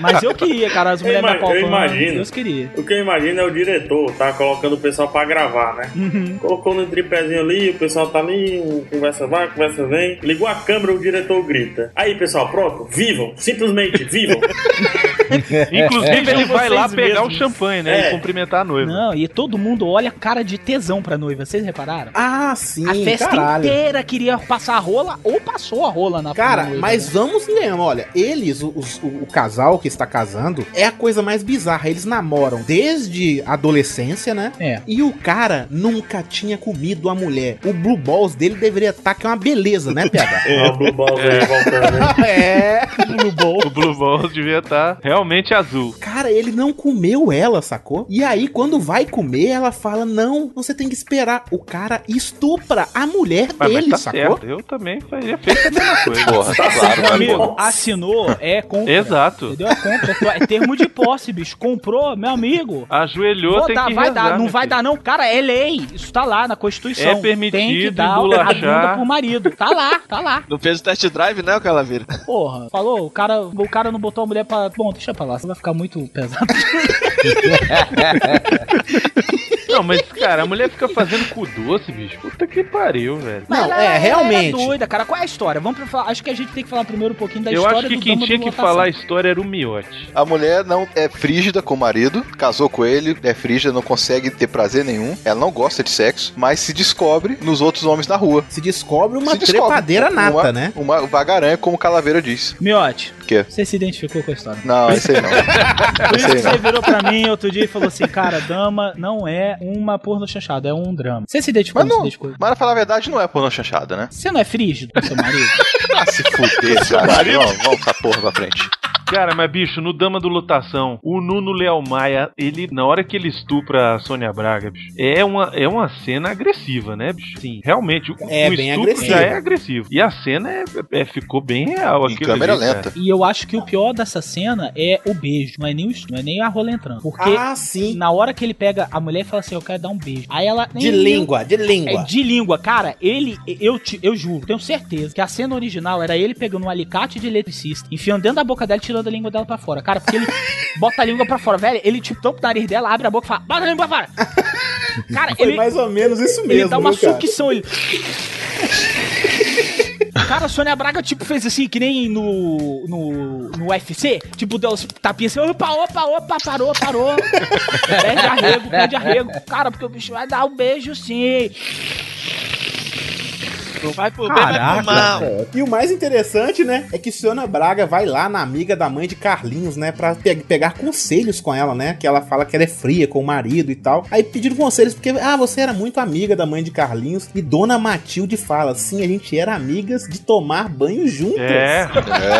Mas eu queria, cara, as Eu, mulheres me eu imagino. Deus queria. O que eu imagino é o diretor, tá colocando o pessoal pra gravar, né? Uhum. Colocou no tripézinho ali, o pessoal tá ali, conversa vai, conversa vem. Ligou a câmera, o diretor grita. Aí, pessoal, pronto, vivam, simplesmente vivam. Inclusive, ele Sejam vai lá pegar mesmos. o champanhe, né? É. E cumprimentar a noiva. Não, e todo mundo olha cara de tesão pra noiva, vocês repararam? Ah, sim, A festa caralho. inteira queria passar a rola ou passou a rola na Cara, mas né? vamos mesmo, olha, eles, os- o, o casal que está casando, é a coisa mais bizarra. Eles namoram desde a adolescência, né? É. E o cara nunca tinha comido a mulher. O Blue Balls dele deveria estar que é uma beleza, né, PH? Ó, o Blue Balls aí voltando, né? é. Blue Ball. O Blue Balls devia estar realmente azul. Cara, ele não comeu ela, sacou? E aí, quando vai comer, ela fala: Não, você tem que esperar. O cara estupra a mulher Ah, mas dele, tá sacou? certo. Eu também faria feito a mesma coisa. Porra, tá claro, Meu né, amigo, assinou, é compra. Exato. Entendeu? É compra. É termo de posse, bicho. Comprou, meu amigo. Ajoelhou, Vou tem dar, que vai rezar, dar, não meu vai filho. dar não. Cara, é lei. Isso tá lá na Constituição. É permitido Tem que dar a bunda pro marido. Tá lá, tá lá. Não fez o test drive, né, o Calaveira? Porra, falou, o cara, o cara não botou a mulher pra... Bom, deixa pra lá, você vai ficar muito pesado. Não, mas, cara, a mulher fica fazendo cu doce, bicho. Puta que pariu, velho. Não, ela- é, ela realmente. Era doida, cara. Qual é a história? Vamos pra falar. Acho que a gente tem que falar primeiro um pouquinho da Eu história acho que do quem Dama tinha que falar a história era o Miote. A mulher não é frígida com o marido, casou com ele, é frígida, não consegue ter prazer nenhum, ela não gosta de sexo, mas se descobre nos outros homens na rua. Se descobre uma Se descobre. trepadeira nata, uma, né? Uma vagaranha, como o Calaveira disse. Miote, O quê? você se identificou com a história? Não, esse aí não. Por isso que você virou pra mim outro dia e falou assim, cara, dama não é uma porno chanchada, é um drama. Você se identificou, Mas não se identificou? mas pra falar a verdade, não é pornô chanchada, né? Você não é frígido com seu marido? Ah, se fuder, cara. Vamos, vamos essa porra pra frente. Cara, mas bicho, no Dama do Lotação, o Nuno Leal Maia, ele, na hora que ele estupra a Sônia Braga, bicho, é uma, é uma cena agressiva, né, bicho? Sim. Realmente, o, É o bem estupro agressivo. já é agressivo. E a cena é, é- ficou bem real. Em aquilo câmera ali, cara. lenta. E eu acho que o pior dessa cena é o beijo, não é nem o não é nem a rola entrando. Porque Ah, sim. na hora que ele pega a mulher e fala assim, eu quero dar um beijo. Aí ela... De língua, de É língua. de língua, cara. Ele, eu, te- eu juro, tenho certeza que a cena original era ele pegando um alicate de eletricista, enfiando dentro da boca dela e tirando a língua dela pra fora. Cara, porque ele bota a língua pra fora, velho. Ele, tipo, tampa o nariz dela, abre a boca e fala, bota a língua pra fora. Cara, Foi ele, mais ou menos isso mesmo, ele dá uma cara? sucção, ele. Cara, a Sônia Braga, tipo, fez assim, que nem no, no, no UFC. Tipo, deu os tapinhas assim, opa, opa, opa, parou, parou. pede arrego, pede arrego. Cara, porque o bicho vai dar um beijo sim. Vai pro bem, vai pro Caraca. mal. E o mais interessante, né, é que Siona Braga vai lá na amiga da mãe de Carlinhos, né, pra pe- pegar conselhos com ela, né, que ela fala que ela é fria com o marido e tal. Aí pediram conselhos porque, ah, você era muito amiga da mãe de Carlinhos. E Dona Matilde fala, sim, a gente era amigas de tomar banho juntas. É.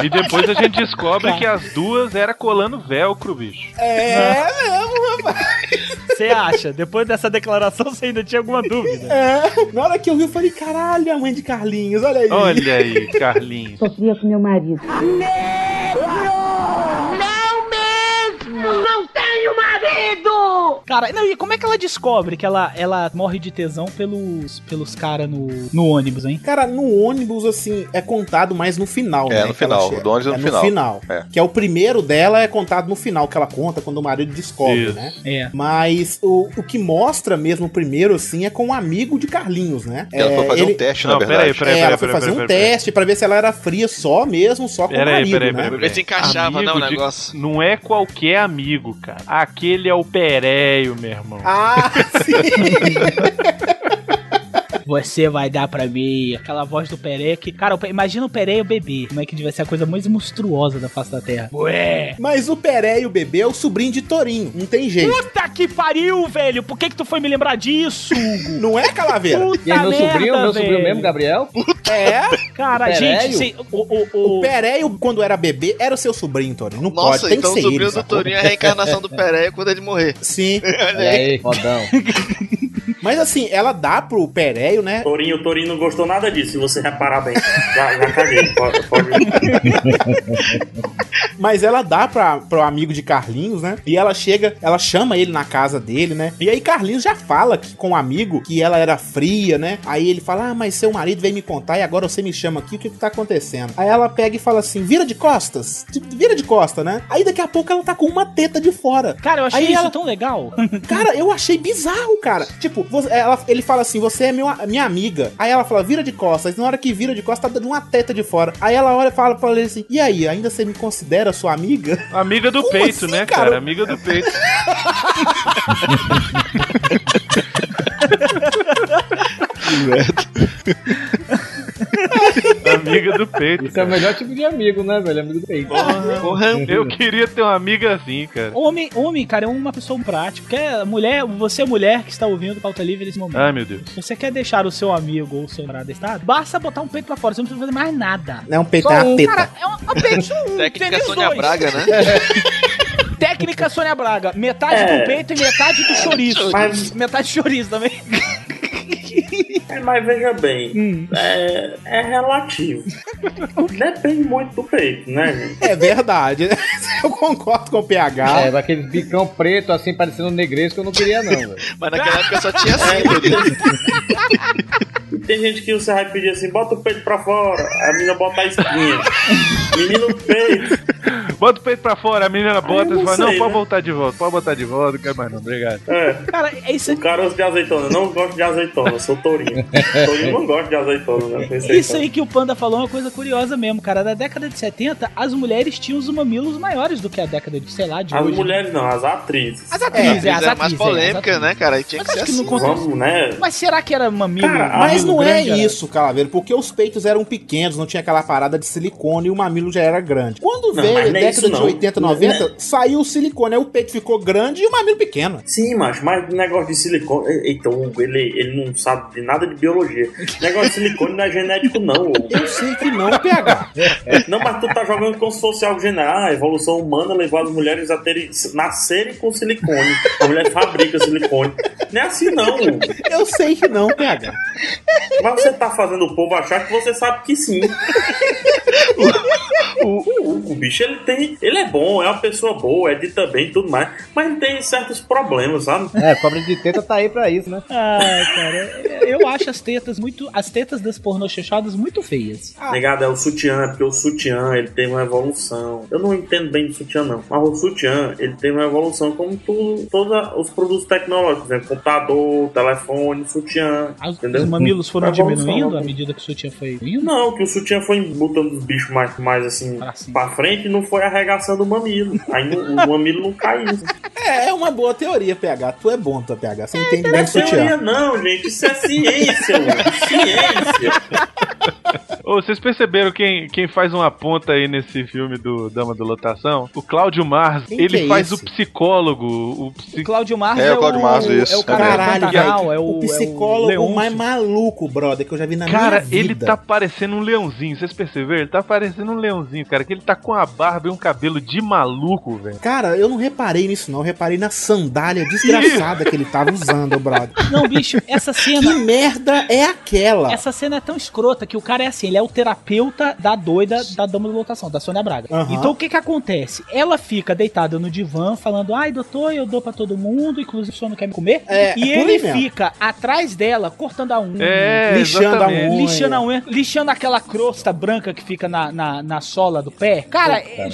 E depois a gente descobre que as duas era colando velcro, bicho. É mesmo, rapaz. Você acha? Depois dessa declaração, você ainda tinha alguma dúvida? É. Na hora que eu vi, eu falei, caralho, a mãe de Carlinhos, olha aí. Olha aí, Carlinhos. Sofria com meu marido. Cara, não, e como é que ela descobre que ela, ela morre de tesão pelos, pelos caras no, no ônibus, hein? Cara, no ônibus, assim, é contado mais no final, É, né? no final, o do ônibus é no no final. final. É. Que é o primeiro dela, é contado no final, que ela conta quando o marido descobre, Isso. né? É. Mas o, o que mostra mesmo primeiro, assim, é com um amigo de Carlinhos, né? Ela é, foi fazer ele- um teste, Não, na peraí, verdade. peraí, é, ela foi peraí, fazer um peraí, peraí. teste pra ver se ela era fria só mesmo, só com o Peraí, marido, peraí, né? peraí, Ver se encaixava, né, o Amigo de- negócio. Não é qualquer amigo, cara. Aquele é o Pereio, meu irmão. Ah, sim! Você vai dar pra mim aquela voz do Peré que. Cara, o imagina o Peré e o bebê. Como é que devia ser a coisa mais monstruosa da face da Terra? Ué! Mas o Peré e o bebê é o sobrinho de Torinho, não tem jeito. Puta que pariu, velho! Por que que tu foi me lembrar disso, Hugo? Não é, Calaveira? Puta E aí, meu merda, sobrinho, meu sobrinho mesmo, Gabriel? É. Cara, Pereio? gente, se- o, o, O o, Pereio, quando era bebê, era o seu sobrinho, Torinho. Não Nossa, pode, tem então o que ser sobrinho ele, do? Torinho é a reencarnação do Pereira quando ele morrer. Sim. Olha aí, fodão. Mas assim, ela dá pro Pereio, né? Torinho, o Torinho não gostou nada disso, se você reparar bem. Já, já caguei. Pode, pode... Mas ela dá pra, pro amigo de Carlinhos, né? E ela chega, ela chama ele na casa dele, né? E aí Carlinhos já fala que, com o amigo que ela era fria, né? Aí ele fala: Ah, mas seu marido veio me contar e agora você me chama aqui, o que que tá acontecendo? Aí ela pega e fala assim: Vira de costas. Vira de costa, né? Aí daqui a pouco ela tá com uma teta de fora. Cara, eu achei Aí isso ela- tão legal. Cara, eu achei bizarro, cara. Tipo, ela- ele fala assim: você é meu, minha amiga. Aí ela fala, vira de costas. Na hora que vira de costas, tá dando uma teta de fora. Aí ela olha e fala pra ele assim: e aí, ainda você me considera sua amiga? Amiga do Como peito, assim, né, cara? cara? Amiga do peito. Amiga do peito. Isso é o melhor tipo de amigo, né, velho? Amigo do peito. Porra, eu queria ter uma amiga assim, cara. Homem, homem, cara, é uma pessoa prática. Quer mulher, você é mulher que está ouvindo pauta livre nesse momento. Ai, meu Deus. Você quer deixar o seu amigo ou o seu namorado estado? Basta botar um peito pra fora, você não precisa fazer mais nada. É um peito, Só é uma um. teta. Cara, é um, é um peito um. Técnica Sônia dois. Braga, né? Técnica Sônia Braga. Metade É. do peito e metade do chouriço. Mas- Metade de chouriço também. É, mas veja bem, é, é relativo. Depende muito do peito, né, gente? É verdade. Eu concordo com o PH. É, daquele bicão preto, assim, parecendo um negresco, que eu não queria, não, velho. Mas naquela época só tinha assim, É? E tem gente que você vai pedir assim, bota o peito pra fora, a menina bota a espinha. Menino peito. Bota o peito pra fora, a menina bota eu e não fala, não, sei, pode né? voltar de volta, pode botar de volta, não quero mais não, obrigado. É. Cara, é isso O caroço de azeitona. Não gosto de azeitona, sou tourinho. tourinho não gosta de azeitona, né? Isso aí que o Panda falou é uma coisa curiosa mesmo, cara. Na década de 70, as mulheres tinham os mamilos maiores do que a década de, sei lá, de As hoje. mulheres não, as atrizes. As atrizes, é, as Mas é mais atrizes. é, as polêmica, atrizes. né, cara? E tinha que Mas ser acho que assim. não consegue- Vamos, né? Mas será que era mamilo? Cara, Mas não é era? isso, Calaveiro, porque os peitos eram pequenos, não tinha aquela parada de silicone e o mamilo já era grande. Quando Não, veio mas a não é década isso, de não. 80, Não é- 90, saiu o silicone, aí o peito ficou grande e o mamilo pequeno. Sim, macho, mas negócio de silicone. Então, o ele, ele não sabe de nada de biologia. Negócio de silicone não é genético, não. Eu sei que não, PH. Não, mas tu tá jogando como se fosse algo genético. Ah, a evolução humana levou as mulheres a terem, nascerem com silicone. A mulher fabrica silicone. Não é assim, não. Eu sei que não, PH. Mas você tá fazendo o povo achar que você sabe que sim. O, o, o bicho, ele tem. Ele é bom, é uma pessoa boa, edita bem e tudo mais. Mas tem certos problemas, sabe? É, cobra de teta tá aí pra isso, né? Ai, cara, eu acho as tetas muito. As tetas das pornô chanchadas muito feias. Negado, é o sutiã, porque o sutiã ele tem uma evolução. Eu não entendo bem do sutiã, não. Mas o sutiã ele tem uma evolução como tudo, todos os produtos tecnológicos, né? computador, telefone, sutiã. As- entendeu? Os mamilos foram diminuindo à medida que o sutiã foi indo. Não, que o sutiã foi botando os bichos mais, mais assim Pra cima. pra frente e não foi arregaçando o mamilo. Aí não- o mamilo não caiu. É, é uma boa teoria, PH. Tu é bom, tu, PH. Você entende Não bem é de sutiã. teoria, não, gente. Isso é ciência, mano. Ciência. Ô, vocês perceberam quem, quem faz uma ponta aí nesse filme do Dama da Lotação? O Cláudio Mars, Quem ele é faz esse? o psicólogo, o O psi... Cláudio Marzo É, é, o Cláudio Marzo, isso. É o cara Caralho, do é o, o psicólogo é o mais maluco, brother, que eu já vi na Cara, minha vida. ele tá parecendo um leãozinho, vocês perceberam? Ele tá parecendo um leãozinho, cara, que ele tá com a barba e um cabelo de maluco, velho. Cara, eu não reparei nisso, não. Eu reparei na sandália desgraçada que ele tava usando, brother. Não, bicho, essa Que cena. merda é aquela? Essa cena é tão escrota que o cara é assim, ele é o terapeuta da doida da dama de lotação, da Sônia Braga. Aham. Então o que que acontece? Ela fica deitada no divã falando, ai doutor, eu dou pra todo mundo, inclusive o senhor não quer me comer. É, e é ele mesmo. fica atrás dela, cortando a unha. É, lixando a unha. Lixando a unha, lixando aquela crosta branca que fica na, na, na sola do pé. Cara, é,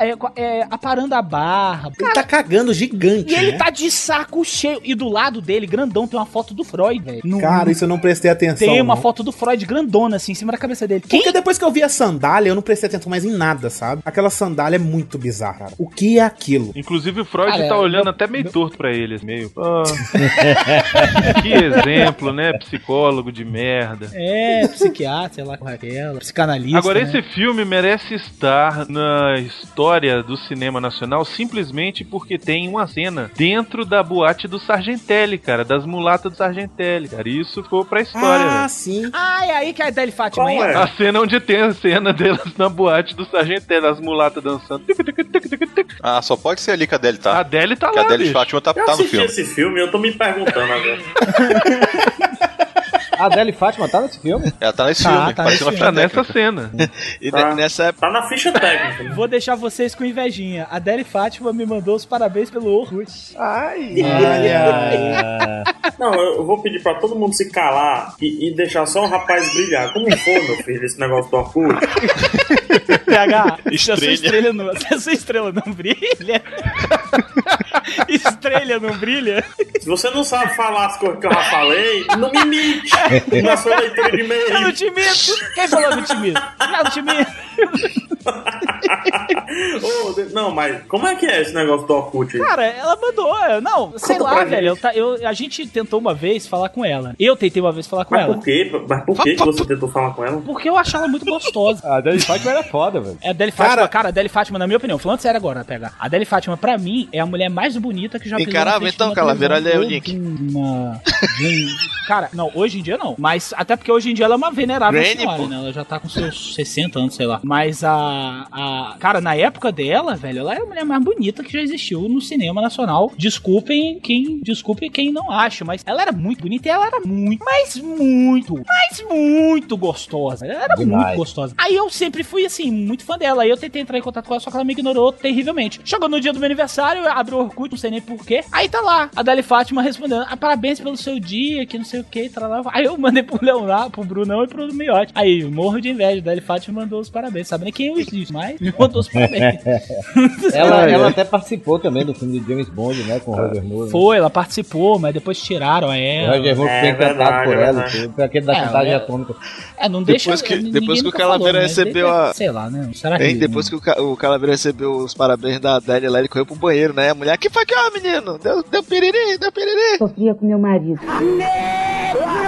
é, é, aparando a barra. Ele tá cagando gigante, E ele né? tá de saco cheio. E do lado dele, grandão, tem uma foto do Freud, velho. Cara, isso eu não prestei atenção. Tem uma não. foto do Freud grandona, assim, em cima da cabeça dele. Quem? Porque depois que eu vi a sandália, eu não prestei atenção mais em nada, sabe? Aquela sandália é muito bizarra, cara. O que é aquilo? Inclusive o Freud Cara, tá eu- olhando até meio torto pra ele, assim, meio. "Ah, que exemplo, né? Psicólogo de merda. É, psiquiatra, sei lá com aquela, psicanalista. Agora, né? esse filme merece estar na história do cinema nacional simplesmente porque tem uma cena dentro da boate do Sargentelli, cara, das mulatas do Sargentelli, cara. E isso ficou pra história, ah, velho. sim. Ai, aí aí que a Adele Fátima é? A cena onde tem a cena delas na boate do Sargento, as mulatas dançando. Ah, só pode ser ali que a Adele A tá. Adele tá Que a lá, Adele bicho. Fátima tá, Eu tá no assisti filme. esse filme eu tô me perguntando agora. A Adele Fátima tá nesse filme? Ela tá nesse Tá, filme, tá nesse Tá ficha nessa cena. E Tá. ne- nessa época. Tá na ficha técnica. Vou deixar vocês com invejinha. A Adele Fátima me mandou os parabéns pelo Orkut. Ai, Não, eu vou pedir pra todo mundo se calar e, e deixar só o rapaz brilhar. Como for, meu filho, esse negócio do Orkut? PH, se a sua Estrela. estrela não, se a sua estrela não brilha. estrela não brilha. Se você não sabe falar as coisas que eu já falei, não me imite na sua leitura de Eu não e-mail. te imito. Quem falou que eu te? Eu não te imito. Não, mas como é que é esse negócio do Orkut? Cara, ela mandou. eu- Não, sei Conta lá, pra velho. Eu, eu- a gente tentou uma vez falar com ela. Eu tentei uma vez falar com Mas ela. por quê? Mas por que, você tentou falar com ela? Porque eu acho ela muito gostosa. A Adele Fátima era foda, velho. É a Adele Fátima, cara, a Adele Fátima, na minha opinião, falando sério agora, pega. A Adele Fátima, pra mim, é a mulher mais bonita que já Encarava então, uma Calaveira, olha aí o de uma- um- Cara, não, hoje em dia não. Mas até porque hoje em dia ela é uma venerável Granny, senhora, pô. né? Ela já tá com seus 60 anos, sei lá. Mas a, a. Cara, na época dela, velho, ela é a mulher mais bonita que já existiu no cinema nacional. Desculpem quem. Desculpe quem não acha, mas ela era muito bonita e ela era muito, mas muito, mas muito gostosa. Ela era Demais. muito gostosa. Aí eu sempre fui, assim, muito fã dela. Aí eu tentei entrar em contato com ela, só que ela me ignorou terrivelmente. Chegou no dia do meu aniversário, eu abri o Orkut, não sei nem porquê. Aí tá lá, a Dali Fátima respondendo: ah, parabéns pelo seu dia, que não sei o que, Aí eu mandei pro Leonardo, pro Brunão e pro Miotti. Aí, morro de inveja, a Dali Fátima mandou os parabéns. Sabe nem quem eu existe, mas me mandou os parabéns. Ela, ela até participou também do filme de James Bond, né? Com o Roger Moore. Foi, ela participou, mas depois tiraram O ela. Roger Moore É foi encantado por é ela. Foi aquele da É, chantagem é- atômica. É, não deixa. Depois que- depois que o Calaveira recebeu a- Sei lá, né? Será que. Hein, depois que o, Ca- o Calaveira recebeu os parabéns da Adélia lá, ele correu pro banheiro, né? A mulher, que foi que ó, menino? Deu, deu piriri, deu piriri. Sofria com meu marido. Não,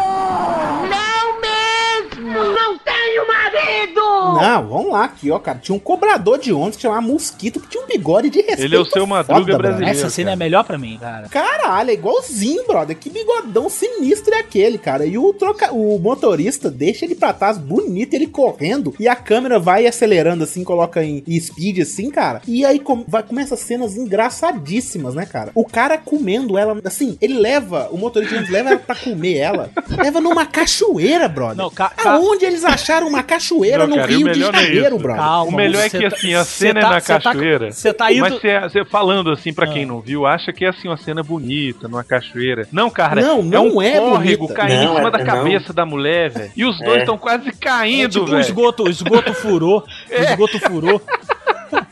vamos lá aqui, ó, cara. Tinha um cobrador de ônibus que chamava Mosquito, que tinha um bigode de respeito. Ele é o seu Madruga brasileiro. Essa cena é melhor pra mim, cara. Caralho, é igualzinho, brother. Que bigodão sinistro é aquele, cara. E o, troca... o motorista deixa ele pra trás bonito, ele correndo. E a câmera vai acelerando assim, coloca em, speed assim, cara. E aí com... vai... começa cenas engraçadíssimas, né, cara? O cara comendo ela, assim, ele leva, o motorista leva ela pra comer ela. leva numa cachoeira, brother. Não, ca- Aonde eles acharam uma cachoeira Não, no cara, e o Rio de não é Janeiro, isso. brother? Calma, o melhor é que tá- assim, a cena tá- é na tá- cachoeira. você tá indo- Mas você, falando assim, pra Ah. quem não viu, acha que é assim uma cena bonita, numa cachoeira. Não, cara. Não, é não um é córrego bonita. caindo Não, em cima é- da não. cabeça da mulher, velho. E os dois É. estão quase É caindo, tipo o velho. esgoto, o esgoto furou. O esgoto furou.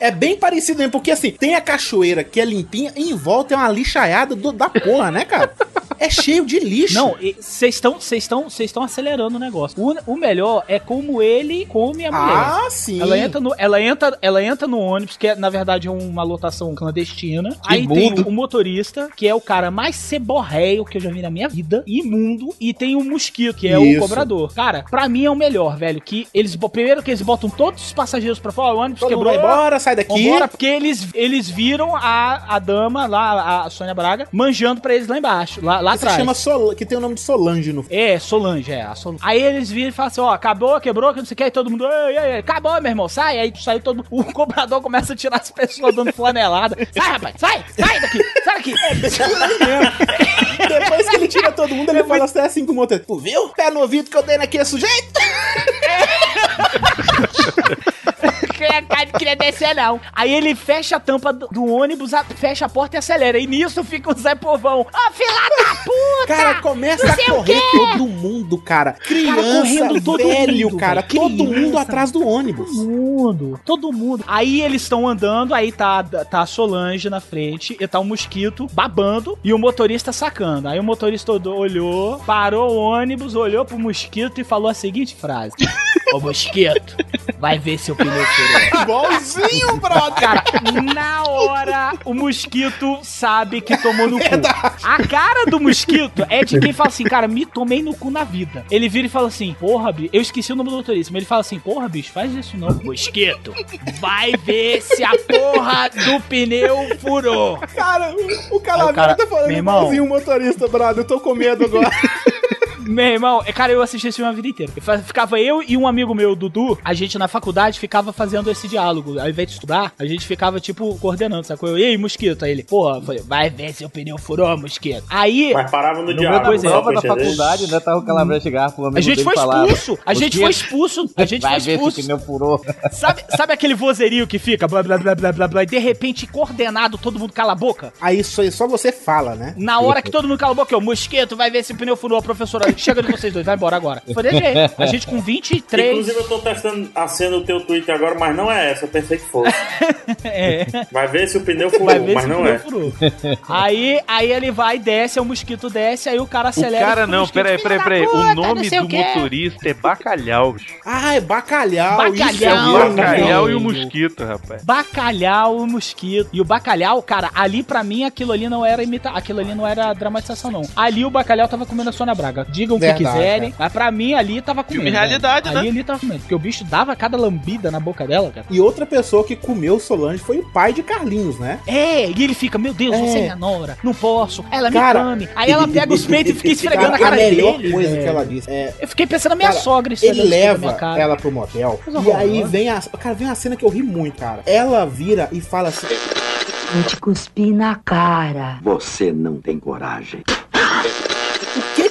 É bem parecido mesmo, porque assim, tem a cachoeira que é limpinha e em volta é uma lixaiada do- da porra, né, cara? É cheio de lixo. Não, vocês estão vocês estão vocês estão acelerando o negócio. O, o melhor é como ele come a mulher. Ah, sim. Ela entra, no, ela, entra, ela entra no ônibus, que é, na verdade é uma lotação clandestina. Aí tem o, o motorista, que é o cara mais ceborréio que eu já vi na minha vida, imundo. E tem o mosquito, que é Isso. o cobrador. Cara, pra mim é o melhor, velho. Que eles. Primeiro que eles botam todos os passageiros pra fora, o ônibus Todo mundo quebrou. vai embora, sai daqui. Vambora, porque eles, eles viram a, a dama lá, a Sônia Braga, manjando pra eles lá embaixo, lá, lá Que atrás. chama Sol... que tem o nome de Solange no É, Solange, é. A Solange. Aí eles viram e falam assim: ó, acabou, quebrou, que não sei o que. Aí todo mundo, ei, ei, ei, acabou, meu irmão, sai. Aí saiu todo. O cobrador começa a tirar as pessoas dando flanelada. Sai, rapaz, sai, sai daqui, sai daqui. Depois que ele tira todo mundo, ele fala até assim com o motor. Tu viu? Pé no ouvido que eu dei naquele sujeito? Queria, queria descer, não. Aí ele fecha a tampa do, do ônibus, a- fecha a porta e acelera. E nisso fica o Zé Povão. Ó, fila da puta! Cara, começa a correr todo mundo, cara. Criança, correndo todo velho, mundo, cara. velho. Todo Criança. mundo atrás do ônibus. Todo mundo, todo mundo. Aí eles estão andando, aí tá, tá a Solange na frente, e tá o mosquito babando e o motorista sacando. Aí o motorista olhou, parou o ônibus, olhou pro mosquito e falou a seguinte frase: Ô mosquito, vai ver seu pneu furou. Igualzinho, brother. Cara, na hora o mosquito sabe que tomou no cu. A cara do mosquito é de quem fala assim, cara, me tomei no cu na vida. Ele vira e fala assim, porra, bicho, eu esqueci o nome do motorista, mas ele fala assim, porra, bicho, faz isso não. Mosquito, vai ver se a porra do pneu furou. Cara, o, o tá falando meu irmão. igualzinho o motorista, brother. Eu tô com medo agora. Meu irmão, é, cara, eu assisti esse filme a vida inteira. Eu Ficava eu e um amigo meu, Dudu, a gente na faculdade ficava fazendo esse diálogo. Ao invés de estudar, a gente ficava, tipo, coordenando, sacou? Eu, e aí, mosquito? Aí ele, porra, eu falei, vai ver se o pneu furou, mosquito. Aí. Mas parava no diálogo. pois é. só prova da faculdade, né? Tava o Calabria chegava pro amigo A gente foi expulso! A gente foi expulso! A gente Vai foi ver se o expulso! pneu furou. Sabe, sabe aquele vozerio que fica blá blá blá blá blá blá e de repente coordenado todo mundo cala a boca? Aí aí só você fala, né? Na hora que todo mundo cala a boca, eu, mosquito, vai ver se o pneu furou, a professora. Chega de vocês dois, vai embora agora. Foi desse jeito. A gente com 23. Inclusive, eu tô testando a cena do teu Twitter agora, mas não é essa. Eu pensei que fosse. É. Vai ver se o pneu furou, Vai ver mas se o não pneu é. furou. Aí, aí ele vai, desce, o mosquito desce, aí o cara O acelera. cara e fica não, peraí, "Filho peraí, peraí. puta, O nome do o quê." motorista é Bacalhau. bicho. Ah, é bacalhau. Bacalhau, isso é Bacalhau, Bacalhau e o mosquito, rapaz. Bacalhau e mosquito. E o bacalhau, cara, ali pra mim aquilo ali não era imita... aquilo ali não era dramatização, não. Ali o bacalhau tava comendo a Sônia Braga. Digam o que Verdade, quiserem, mas pra mim ali tava comendo. Filme realidade, ali, né? Ali tava comendo. Porque o bicho dava cada lambida na boca dela, cara. E outra pessoa que comeu Solange foi o pai de Carlinhos, né? É, e ele fica, meu Deus, É. você é minha nora, não posso. Ela me Cara, come. Aí ela pega os peitos e fica esfregando a cara a melhor dele. coisa velho. que ela disse é. Eu fiquei pensando na minha Cara, sogra Ele esfregando os peitos na leva minha cara. ela pro motel. E aí vem a. Cara, vem uma cena que eu ri muito, cara. Ela vira e fala assim. Vou te cuspir na cara. Você não tem coragem.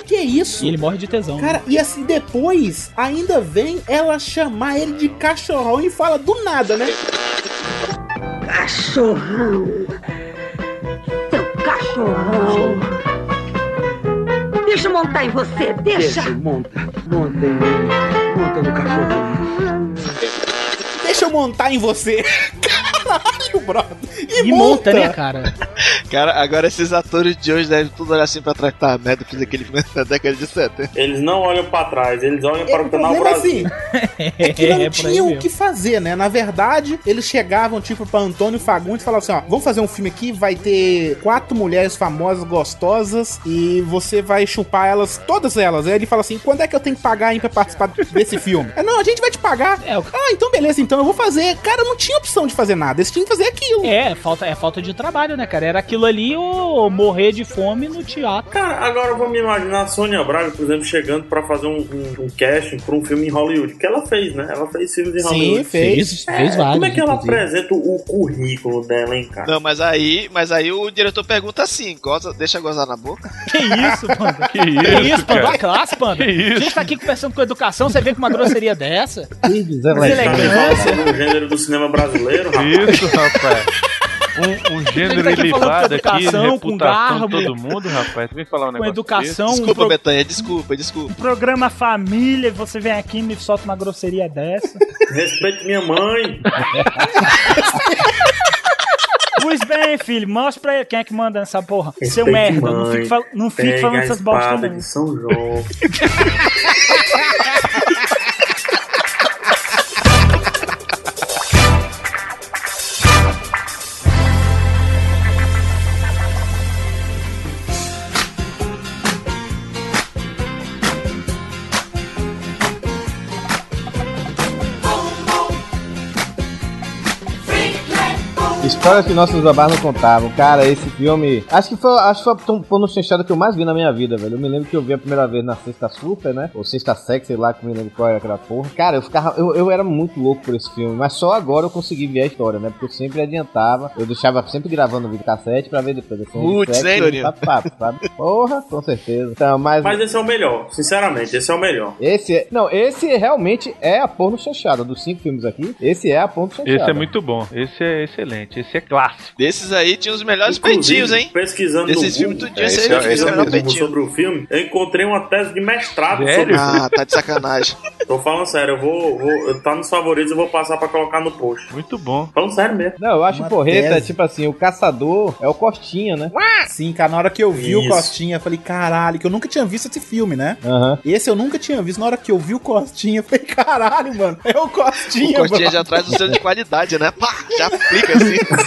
Que é isso? E ele morre de tesão. Cara, e assim, depois ainda vem ela chamar ele de cachorrão e fala do nada, né? Cachorrão. Seu cachorrão. Deixa eu montar em você, deixa. monta. Monta em mim. Monta no cachorro. Deixa eu montar em você. Caralho, brother. E, E monta, né, cara? Cara, agora esses atores de hoje devem tudo olhar assim pra trás, tá merda, fiz aquele filme na década de 70. Eles não olham pra trás, eles olham para É, o o canal problema Brasil. assim, é que não É, aí tinha o que fazer, né? Na verdade, eles chegavam, tipo, pra Antônio Fagundes e falavam assim, ó, vamos fazer um filme aqui, vai ter quatro mulheres famosas, gostosas, e você vai chupar elas, todas elas. Aí ele fala assim, quando é que eu tenho que pagar hein, pra participar desse filme? É, não, a gente vai te pagar. É, o- Ah, então beleza, então eu vou fazer. Cara, não tinha opção de fazer nada, eles tinham que fazer aquilo. É, falta, é falta de trabalho, né, cara? Era aquilo ali ou morrer de fome no teatro. Cara, agora vamos imaginar a Sônia Braga, por exemplo, chegando pra fazer um, um, um casting pra um filme em Hollywood. Que ela fez, né? Ela fez filmes em Sim, Hollywood. fez. fez É, vários. como é que ela inclusive. apresenta o currículo dela, hein, cara? Não, mas aí, mas aí o diretor pergunta assim, goza, deixa gozar na boca? Que isso, Panda? Que isso, Que isso, Panda? cara? Olha classe, Panda. Que isso? A gente tá aqui conversando com educação, você vê com uma grosseria dessa? Que deselegante. Deselegante. No gênero do cinema brasileiro, rapaz. Isso, rapaz. Um, um gênero aqui elevado com aqui, educação, com reputação garbo. todo mundo, rapaz. Tu vem falar um Com negócio educação, um, Desculpa, pro- Betanha, desculpa, desculpa. um programa família, e você vem aqui e me solta uma grosseria dessa. Respeite minha mãe. Pois bem, filho, mostra pra ele quem é que manda nessa porra. Seu Respeite merda, não mãe. fique, fal- não fique Pega falando essas bosta não. de São João. Histórias que nossos babás não contavam. Cara, esse filme. Acho que foi, acho que foi o porno chanchado que eu mais vi na minha vida, velho. Eu me lembro que eu vi a primeira vez na Sexta Super, né? Ou Sexta Sex, sei lá, que me lembro qual era aquela porra. Cara, eu ficava. Eu, eu era muito louco por esse filme. Mas só agora eu consegui ver a história, né? Porque eu sempre adiantava. Eu deixava sempre gravando o vídeo cassete pra ver depois. Assim, Putz, hein, Dorinho? papo, papo, sabe? Porra, com certeza. Então, mas. Mas esse é o melhor, sinceramente, esse é o melhor. Esse é. Não, esse realmente é a porno chanchada. Dos cinco filmes aqui, esse é a porno chanchada. Esse é muito bom. Esse é excelente. Esse é clássico. Desses aí tinha os melhores Inclusive, peitinhos, hein? Pesquisando Desses no filmes Google, tudinho, esse esse aí é- tinha esse é sobre, o filme, eu encontrei uma tese de mestrado Sério? sobre o filme. Ah, tá de sacanagem. Tô falando sério, eu vou, vou. Tá nos favoritos, eu vou passar pra colocar no post. Muito bom. Falando sério mesmo. Não, eu acho Uma porreta, tese. tipo assim, o caçador é o Costinha, né? Sim, cara, na hora que eu vi o Isso. Costinha, eu falei, caralho, que eu nunca tinha visto esse filme, né? Aham. Esse eu nunca tinha visto. Na hora que eu vi o Costinha, eu falei, caralho, mano, é o O Costinha, Costinha mano. já traz o selo de qualidade, né? Pá, já aplica assim.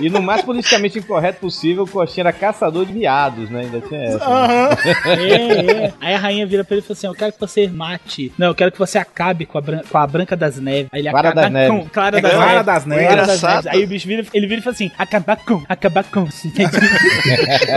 E no mais politicamente incorreto possível, o Coxinha era caçador de viados, né? Ainda tinha essa. Aham. É, é. Aí a rainha vira pra ele e fala assim: Eu quero que você mate. Não, eu quero que você acabe com a, bran- com a Branca das Neves. Aí ele Clara acaba das Neves. com Clara É das Clara Neves. das Neves. Clara das Engraçado. Neves. Aí o bicho vira, ele vira e fala assim: Acabar com, acabar com.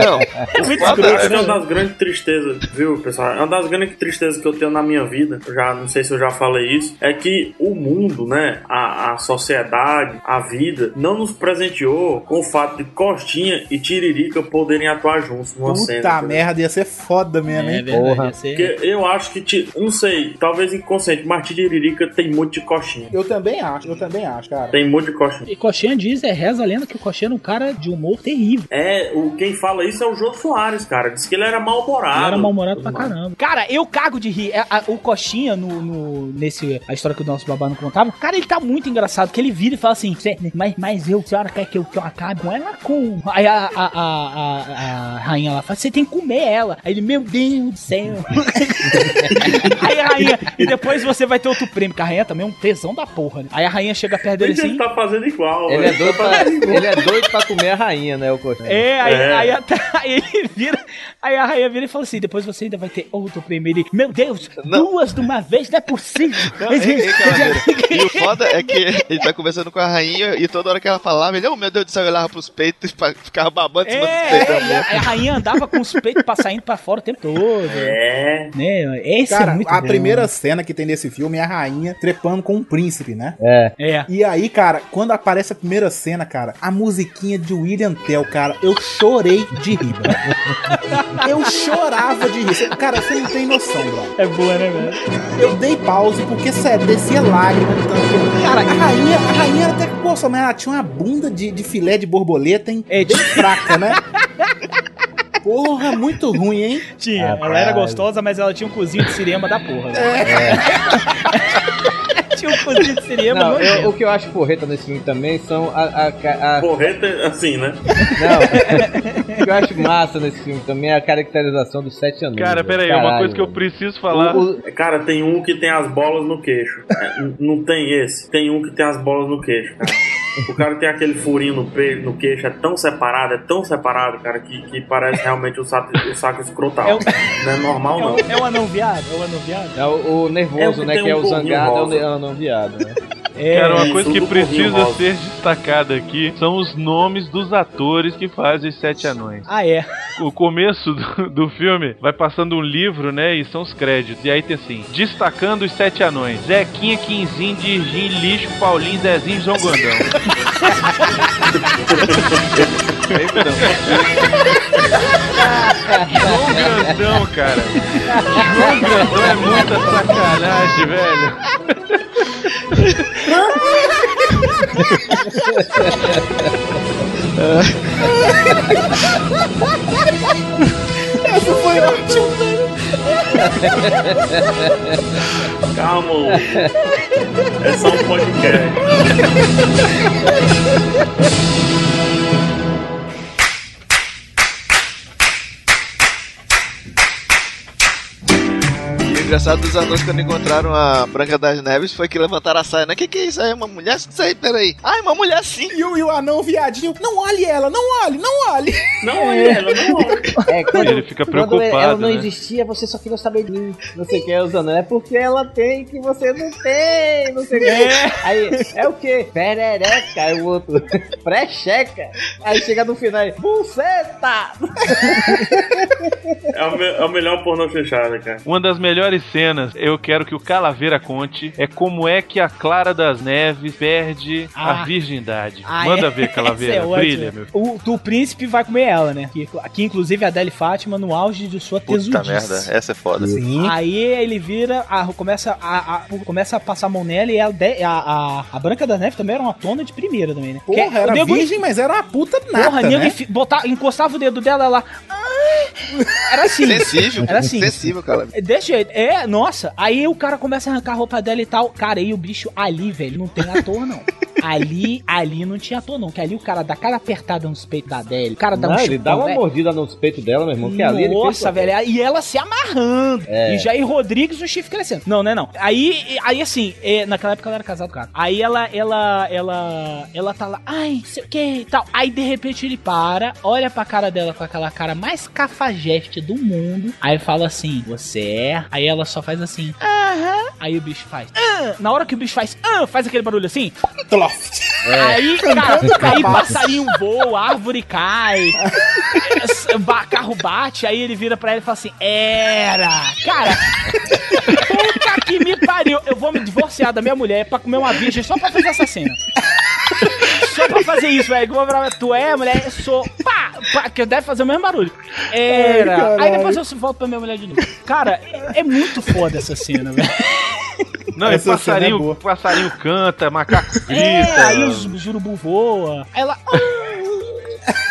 Não, É muito escroto, Acho que é né? uma das grandes tristezas, viu, pessoal? É uma das grandes tristezas que eu tenho na minha vida. Já não sei se eu já falei isso. É que o mundo, né? A, a sociedade, a vida, não nos presenteou com o fato de Costinha e Tiririca poderem atuar juntos numa cena. Puta merda, ia ser foda mesmo, É hein? verdade, Porra. ia ser- Porque eu acho que, não sei, talvez inconsciente, mas Tiririca tem muito de coxinha. Eu também acho, eu também acho, cara. Tem muito de coxinha. E Coxinha diz, é reza a lenda que o Coxinha era um cara de humor terrível. É, o, quem fala isso é o Jô Soares, cara. Diz que ele era mal-humorado. Ele era mal-humorado pra caramba. Cara, eu cago de rir. É, a- o Coxinha, no, no- nesse, a história que o nosso babá não contava, cara, ele tá muito engraçado, que ele vira e fala assim, "Cê- mas, mas eu, senhora quer que eu, que eu acabe com ela com... Aí a, a, a, a- a rainha lá fala, você tem que comer ela. Aí ele, meu Deus do céu. Aí a rainha, e depois você vai ter outro prêmio, que a rainha também é um tesão da porra, né? Aí a rainha chega perto dele Mas ele assim... tá fazendo igual. Ele é, doido Tá pra, fazendo igual. ele é doido pra comer a rainha, né, o Coxinha? É, aí, É. aí até aí ele vira. Aí a rainha vira e fala assim: depois você ainda vai ter outro prêmio. Ele, meu Deus, duas de uma vez não é possível. Não, ei, ei, Calaveira. E o foda é que ele tá conversando com a rainha e toda hora que ela falava, ele, oh meu Deus céu, eu olhava pros peitos e ficava babando em cima dos É, peitos. é, a, a rainha andava com os peitos pra saindo pra fora o tempo todo. É. Né? Esse é Cara, muito a bom. primeira cena que tem nesse filme é a rainha trepando com um príncipe, né? É. É. E aí, cara, quando aparece a primeira cena, cara, a musiquinha de William Tell, cara, eu chorei de rir. Eu chorava de rir. Cara, você não tem noção, bro. É boa, né, velho? Eu dei pause porque, sério, descia lágrima. de que- Cara, a rainha, a rainha era até que, poxa, mas ela tinha uma bunda de, de filé de borboleta, hein? É, Bem fraca, né? Porra, muito ruim, hein? Tinha. Rapaz. Ela era gostosa, mas ela tinha um cozinho de cinema da porra. né? tinha um cozinho de cinema Não, eu- o que eu acho porreta nesse filme também são a. a, a- a- Porreta, assim, né? não, o que eu acho massa nesse filme também é a caracterização dos sete anos. Cara, pera aí, uma coisa que eu preciso falar. Cara, tem um que tem as bolas no queixo. É, não tem esse. Tem um que tem as bolas no queixo, cara. O cara tem aquele furinho no, pe... no queixo, é tão separado, é tão separado, cara, que, que parece realmente o saco, o saco escrotal. É o- Não é normal, É não. é o anão viado? É o anão viado? É o, o nervoso, É o né? Que é um o zangado, é o rosa. é o não viado, né? É, Cara, uma coisa que precisa ser destacada aqui são os nomes dos atores que fazem os Sete Anões. Ah, é. O começo do, do filme vai passando um livro, né? E são os créditos. E aí tem assim: destacando os Sete Anões: Zequinha, Quinzinho, Dirgin, Lixo, Paulinho, Zezinho, João Gondão. João Grandão, cara. João Grandão é muita sacanagem, velho. Essa foi ótima. Calma, é só um podcast. Engraçado dos anões quando encontraram a Branca das Neves foi que levantaram a saia, né? Que que é isso aí? Uma mulher? Isso aí, peraí. Ah, é uma mulher sim. E o, e o anão viadinho, não olhe ela, não olhe, não olhe. Não olha ela, não olha. É, quando, Ele fica quando preocupado, ela não né? existia, você só queria saber de mim. Não sei o que é usando. É porque ela tem que você não tem. Não sei o que. Aí, é o que? Perereca. Aí o outro, precheca. Aí chega no final, aí, buceta. É o, me- é o melhor pornô fechado, cara. Uma das melhores cenas, eu quero que o Calaveira conte, é como é que a Clara das Neves perde Ah. a virgindade. Ah, Manda é? ver, Calaveira, é brilha, meu. O, do príncipe vai comer ela, né? Que, aqui, inclusive, a Adele Fátima no auge de sua Puta tesudice. merda, essa é foda. Sim. Aí ele vira, a- começa, a, a- começa a passar a mão nela e a, a, a Branca da Neve também era uma tona de primeira também, né? Porra, Que- era o virgem, mas era uma puta nata, Porra, né? botava, encostava o dedo dela, ela... "Ai". Era assim. Sensível. Era assim. Sensível, cara. Desse jeito. É, nossa. Aí o cara começa a arrancar a roupa dela e tal. Cara, aí o bicho ali, velho, não tem ator, não. Ali, ali não tinha ator, não. Que ali o cara dá cada apertada nos peitos da Adele. O cara dá um Não, ele dá uma velho. mordida nos peitos dela, meu irmão. Que ali ele Nossa, o- velho. E ela se amarrando. É. E Jair Rodrigues, o chifre crescendo. Não, não é não. Aí, aí assim, é, naquela época ela era casada, cara. Aí ela, ela, ela, ela tá lá, ai, sei o que e tal. Aí de repente ele para, olha pra cara dela com aquela cara mais cafajeste do mundo. Aí fala assim, você é? Aí ela só faz assim, aham. Aí o bicho faz, ah. Na hora que o bicho faz, ah, faz aquele barulho assim. É. Aí, cara, aí passarinho voa, árvore cai, ba- carro bate, aí ele vira pra ela e fala assim: Era! Cara, puta que me pariu! Eu vou me divorciar da minha mulher pra comer uma virgem só pra fazer essa cena. Só pra fazer isso, velho. Como eu falava, Tu é mulher? Eu sou. Pá! pá que deve fazer o mesmo barulho. Ai, Era! caralho. Aí depois eu volto pra minha mulher de novo. Cara, é, é muito foda essa cena, velho. Não, e Essa cena é passarinho, boa. passarinho canta, macaco grita. É, aí os jurubu voa. Aí ela. "Ah."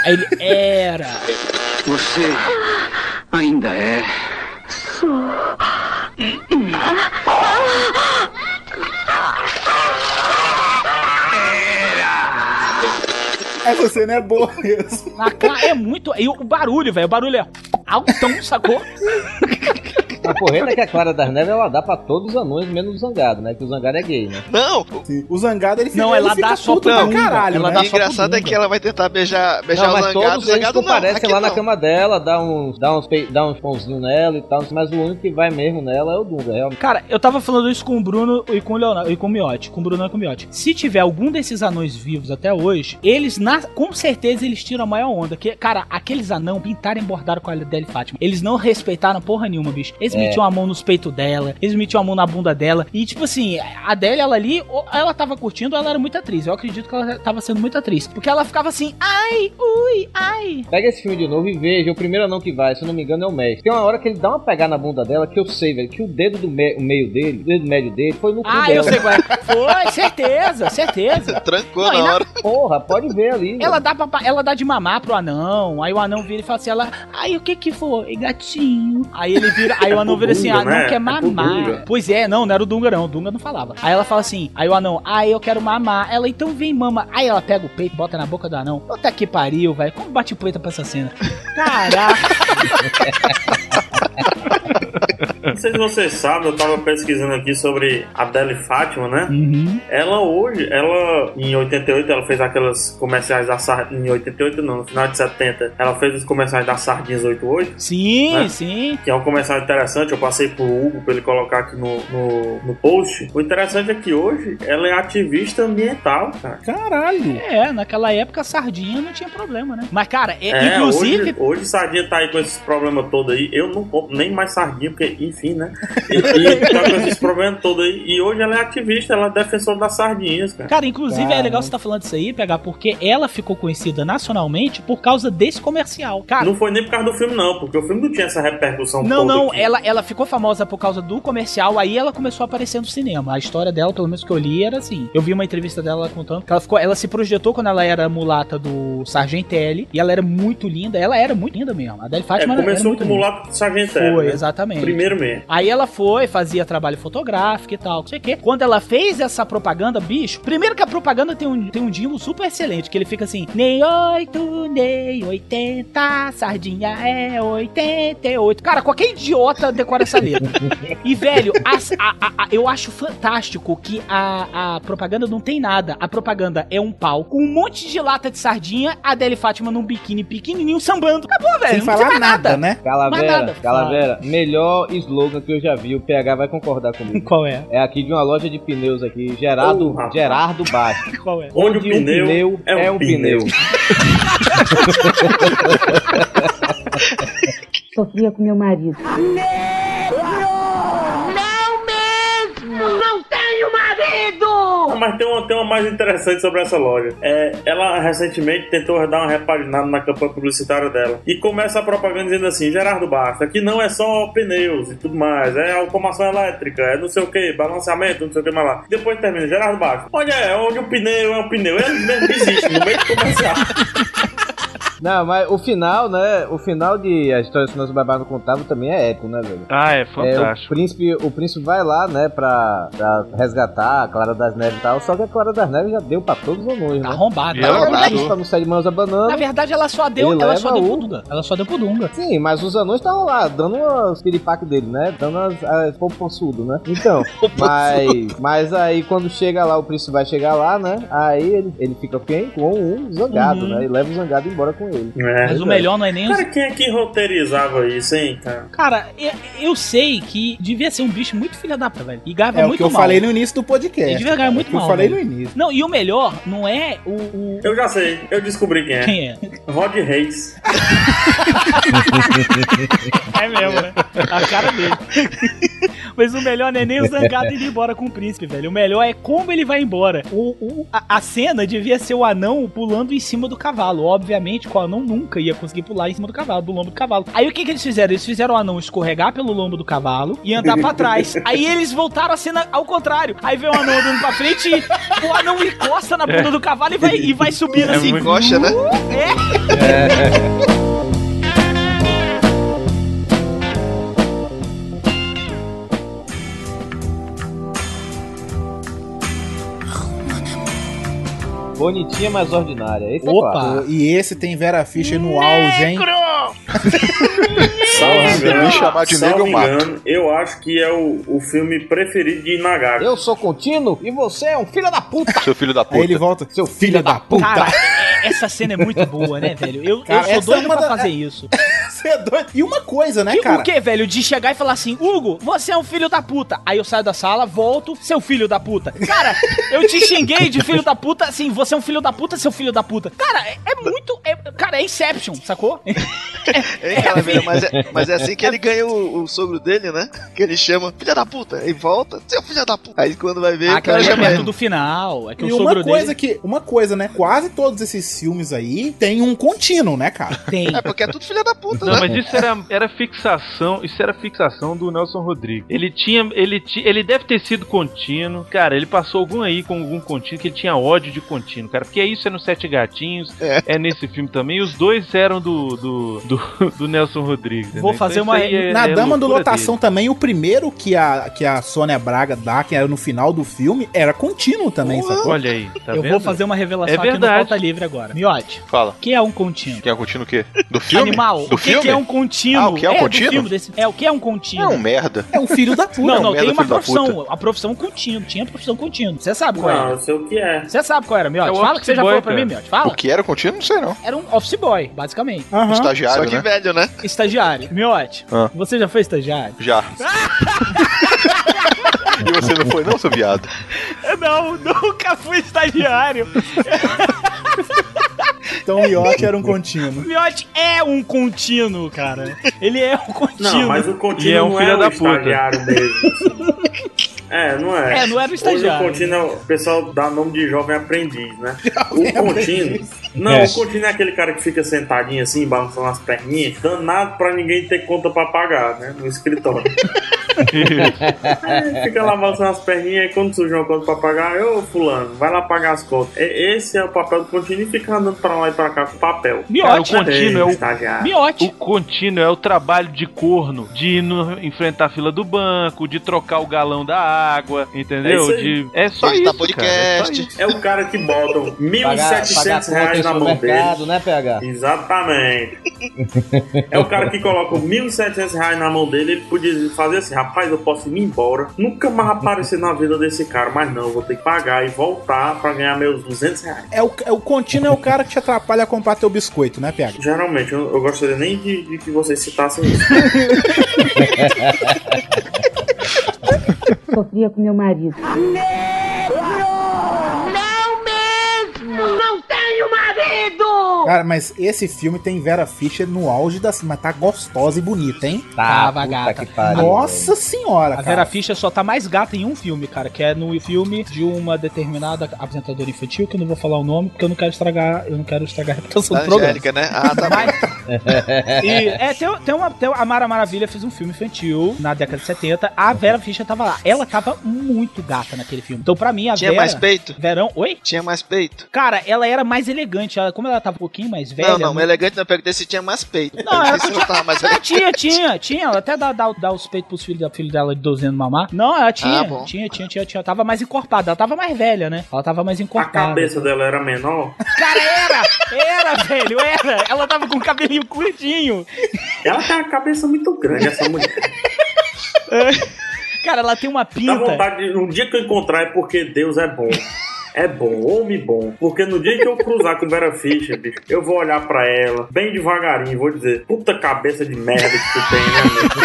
Aí ele. Era! Você ainda é. Essa cena é boa mesmo. Na cara, é muito. E o barulho, velho. O barulho é altão, sacou? A porreta que a Clara das Neves ela dá pra todos os anões, menos o Zangado, né? Que o Zangado é gay, né? Não! O Zangado, ele Não, fica, ela ele fica dá só pra caralho, Ela né? dá o engraçado é que ela vai tentar beijar, beijar não, o mas zangado, o todos eles zangado não. comparecem aqui lá na não. cama dela, dá uns, dá uns, dá uns pãozinhos nela e tal, mas o único que vai mesmo nela é o Dunga, realmente. Cara, eu tava falando isso com o Bruno e com o Leonardo e com o Miotti. Com o Bruno e com o Miotti. Se tiver algum desses anões vivos até hoje, eles, na- com certeza, eles tiram a maior onda. Que, cara, aqueles anão pintaram e bordaram com a Adele Fátima. Eles não respeitaram porra nenhuma, bicho. Eles É. metiam a mão nos peitos dela, eles metiam a mão na bunda dela. E, tipo assim, a Adele, ela ali, ou ela tava curtindo, ou ela era muito atriz. Eu acredito que ela tava sendo muito atriz. Porque ela ficava assim, ai, ui, ai. Pega esse filme de novo e veja, o primeiro anão que vai, se eu não me engano, é o mestre. Tem uma hora que ele dá uma pegada na bunda dela que eu sei, velho, que o dedo do me- o meio dele, o dedo médio dele, foi no cu Ah, dela. eu sei qual é. Foi, certeza, certeza. Trancou Não, na na- hora. Porra, pode ver ali. Ela dá, pra, ela dá de mamar pro anão, aí o anão vira e fala assim, ela, ai, o que que foi, gatinho? Aí ele vira, aí o anão vira assim, Dunga, ah, não né? quer É pro mamar. Pois é, não, não era o Dunga não, o Dunga não falava. Aí ela fala assim, aí o anão, ai, eu quero mamar. Ela, então vem mama. Aí ela pega o peito, bota na boca do anão. Puta que pariu, velho, como bate o peito pra essa cena? Caraca. Não sei se vocês sabem, eu tava pesquisando aqui sobre a Adele Fátima, né? Uhum. Ela hoje, ela em 88, ela fez aquelas comerciais da Sardinha. Em 88, não, no final de 70, ela fez os comerciais da Sardinhas 88. Sim, Né? sim. Que é um comercial interessante, eu passei pro Hugo pra ele colocar aqui no, no, no post. O interessante é que hoje ela é ativista ambiental, cara. Caralho. É, naquela época a sardinha não tinha problema, né? Mas, cara, é, É, inclusive. hoje, hoje sardinha tá aí com esses problemas todos aí. Eu não compro nem mais sardinha, porque, enfim, né? E, e tá com esses problemas todos aí. E hoje ela é ativista, ela é defensora das sardinhas, cara. Cara, inclusive é legal você tá falando isso aí, pegar, porque ela ficou conhecida nacionalmente por causa desse comercial. Cara, Não foi nem por causa do filme, não, porque o filme não tinha essa repercussão não, não, aqui. ela, ela ficou famosa por causa do comercial, aí ela começou a aparecer no cinema. A história dela, pelo menos que eu li, era assim. Eu vi uma entrevista dela contando que ela ficou, ela se projetou quando ela era mulata do Sargentelli, e ela era muito linda, ela era muito linda mesmo. A Adele É, Fátima era- era começou muito como linda. lá Sargentelli. Foi, né? exatamente. Primeiro mesmo. Aí ela foi, fazia trabalho fotográfico e tal, não sei o quê. Quando ela fez essa propaganda, bicho, primeiro que a propaganda tem um, tem um jingle super excelente, que ele fica assim, nem 8, nem 80, sardinha é 88. Cara, qualquer idiota decora essa letra. E, velho, as- a- a- a- eu acho fantástico que a, a propaganda não tem nada. A propaganda é um pau com um monte de lata de sardinha, a Adele Fátima num biquíni pequenininho sambando. Acabou, velho. Sem não falar mais nada, né? Calavera, nada. Calavera, melhor slogan que eu já vi, o PH vai concordar comigo. Qual é? É aqui de uma loja de pneus aqui, Gerardo, Oh. Gerardo Baixo. Qual é? Onde o um pneu é um pneu. Sofria com meu marido. Não mesmo! Não tenho marido! Ah, Mas tem uma, tem uma mais interessante sobre essa loja. É, ela recentemente tentou dar uma repaginada na campanha publicitária dela. E começa a propaganda dizendo assim: Gerardo Basta, aqui não é só pneus e tudo mais, é automação elétrica, é não sei o que, balanceamento, não sei o que mais lá. Depois termina: Gerardo Basta, onde é? Onde o pneu é um pneu? Ele mesmo desiste no meio do comercial. Não, mas o final, né? O final de A História do Nosso Babá não Contável também é épico, né, velho? Ah, é É, o fantástico. príncipe, o príncipe vai lá, né, pra, pra resgatar a Clara das Neves e tal, só que a Clara das Neves já deu pra todos os anões, né? Arrombado. E ela Ela pra não sair de mãos a banana. Na verdade, ela só deu, ela só deu o- pro Dunga. Ela só deu pro Dunga. Sim, mas os anões estavam lá, dando os piripaque dele, né? Dando as, as popossudo, né? Então, mas, mas aí quando chega lá, o príncipe vai chegar lá, né? Aí ele, ele fica quem? Com um zangado, Uhum. né? E leva o zangado embora com ele. É. Mas o melhor não é nem os Cara, quem é que roteirizava isso, hein, cara? Cara, eu, eu sei que devia ser um bicho muito filha da puta, velho. E ganhava É o muito que eu mal. falei no início do podcast. Ele devia ganhar cara, muito é o que mal, Eu falei velho. no início. Não, e o melhor não é o. o- Eu já sei, eu descobri quem é. Quem é? Rod Reis. É mesmo, né? A cara dele. Mas o melhor não é nem o zangado indo embora com o príncipe, velho. O melhor é como ele vai embora. O, o- a, a cena devia ser o anão pulando em cima do cavalo. Obviamente, que o anão nunca ia conseguir pular em cima do cavalo, do lombo do cavalo. Aí o que, que eles fizeram? Eles fizeram o anão escorregar pelo lombo do cavalo e andar pra trás. Aí eles voltaram a cena ao contrário. Aí vem o anão andando pra frente e o anão encosta na bunda do cavalo e vai, e vai subindo É assim. Encosta, né? É. Bonitinha, mas ordinária. Esse Opa! é claro. E esse tem Vera Fischer no auge, hein? Salvo Se me chamar de negro, mato. engano, eu acho que é o, o filme preferido de Nagaga. Eu sou contínuo e você é um filho da puta. Seu filho da Aí puta. ele volta. Seu filho da puta. Cara, é- essa cena é muito boa, né, velho? Eu, Cara, eu sou é doido uma pra da- fazer isso. Você é doido. E uma coisa, né, E cara? o que, velho? De chegar e falar assim, Hugo, você é um filho da puta. Aí eu saio da sala, volto, seu filho da puta. Cara, eu te xinguei de filho da puta, assim, você é um filho da puta, seu filho da puta. Cara, é, é muito. é- cara, é Inception, sacou? Hein, Calaveira, mas, é, mas é assim que ele ganha o, o sogro dele, né? Que ele chama filha da puta e volta, seu filho da puta. Aí quando vai ver, Ah, o cara é chama ele. do final. É que E o uma sogro coisa dele que. Uma coisa, né? Quase todos esses filmes aí tem um contínuo, né, cara? tem. É porque é tudo filha da puta, Não, né? mas isso era, era fixação, isso era fixação do Nelson Rodrigues. Ele tinha, ele ti, ele deve ter sido contínuo. Cara, ele passou algum aí com algum contínuo que ele tinha ódio de contínuo, cara. Porque isso é no Sete Gatinhos, É. é, nesse filme também. E os dois eram do do, do, do Nelson Rodrigues. Vou né? fazer isso uma- é- Na é Dama do Lotação dele. também, o primeiro que a, que a Sônia Braga dá, que era no final do filme, era contínuo também, sacou? Olha aí, tá eu vendo? vou fazer uma revelação É aqui no verdade. Pauta Livre agora. Miote, Fala. que é um contínuo? Quem é contínuo o quê? Do filme? Animal, Do o que, filme? Que é um contínuo? Ah, o que é um do contínuo? filme desse- é, o que é um É contínuo? um merda. É um filho da puta. Não, não, merda, tem uma profissão. A profissão contínuo. Tinha profissão contínua. Você sabe qual Não, era? eu sei o que é. Você sabe qual era, Miotti? É o Fala que você já falou pra mim, Miotti. Fala. O que era contínuo, não sei não. Era um office boy, basicamente. Aham. Estagiário, Só que né? velho, né? Estagiário. Miotti, Ah. você já foi estagiário? Já. e você não foi não, seu viado? Não, nunca fui estagiário. Então o Iote era um contínuo. Miotti é um contínuo, cara. Ele é um contínuo. Não, mas o E contínuo é um não filho é o da puta. estagiário mesmo. É, não é. É, não era o estagiário. Hoje o contínuo, é o pessoal dá nome de jovem aprendiz, né? o contínuo. Não, É. o contínuo é aquele cara que fica sentadinho assim, balançando as perninhas, danado pra ninguém ter conta pra pagar, né? No escritório. É, fica lá balançando as perninhas e quando surge uma conta pra pagar, ô fulano, vai lá pagar as contas. E- Esse é o papel do contínuo e fica andando pra lá e pra cá com papel. Cara, o Miotti. contínuo é o estagiário. O contínuo é o trabalho de corno, de ir no, enfrentar a fila do banco, de trocar o galão da água, É entendeu? aí. de, é só isso, podcast. cara, é só isso. É o cara que bota Pagar, 1.700 pagar conta reais na mão dele. supermercado, né, PH? Exatamente. É o cara que coloca 1.700 reais na mão dele. Ele podia fazer assim: rapaz, eu posso ir embora, nunca mais aparecer na vida desse cara, mas não, eu vou ter que pagar e voltar pra ganhar meus 200 reais. É o, é o contínuo é o cara que te atrapalha a comprar teu biscoito, né, PH? Geralmente, eu, eu gostaria nem de, de que vocês citassem isso. Sofria com meu marido. Não mesmo! Não tenho marido! Cara, mas esse filme tem Vera Fischer no auge da. Mas tá gostosa e bonita, hein? Tava puta gata. que pariu. Nossa senhora, A cara. Vera Fischer só tá mais gata em um filme, cara, que é no filme de uma determinada apresentadora infantil, que eu não vou falar o nome, porque eu não quero estragar, eu não quero estragar a reputação Da do programa. Angélica, né? Ah, tá. Mas, e, é, tem, tem uma, tem, a Mara Maravilha fez um filme infantil na década de 70. A Vera Fischer tava lá. Ela tava muito gata naquele filme. Então, pra mim, a Tinha Vera. mais peito? Verão. Oi? Tinha mais peito. Cara, ela era mais elegante. Ela, como ela tava um pouquinho mais velha. Não, não, no- elegante não, eu perguntei se tinha mais peito. Não, ela não tava mais Ah, elegante. tinha, tinha, tinha. Ela até dá, dá, dá os peitos pros filhos da dela de 12 anos mamar. Não, ela tinha, Ah, bom. tinha, tinha, tinha, tinha. Tava mais encorpada. Ela tava mais velha, né? Ela tava mais A encorpada. cabeça dela era menor. Cara, era! Era, velho, era! Ela tava com o cabelinho curtinho. Ela tem uma cabeça muito grande, essa mulher. Cara, ela tem uma Dá pinta. vontade de, um dia que eu encontrar é porque Deus é bom. É bom, homem bom. Porque no dia que eu cruzar com Vera Fischer, bicho, eu vou olhar pra ela bem devagarinho e vou dizer: puta cabeça de merda que tu tem, né, amigo?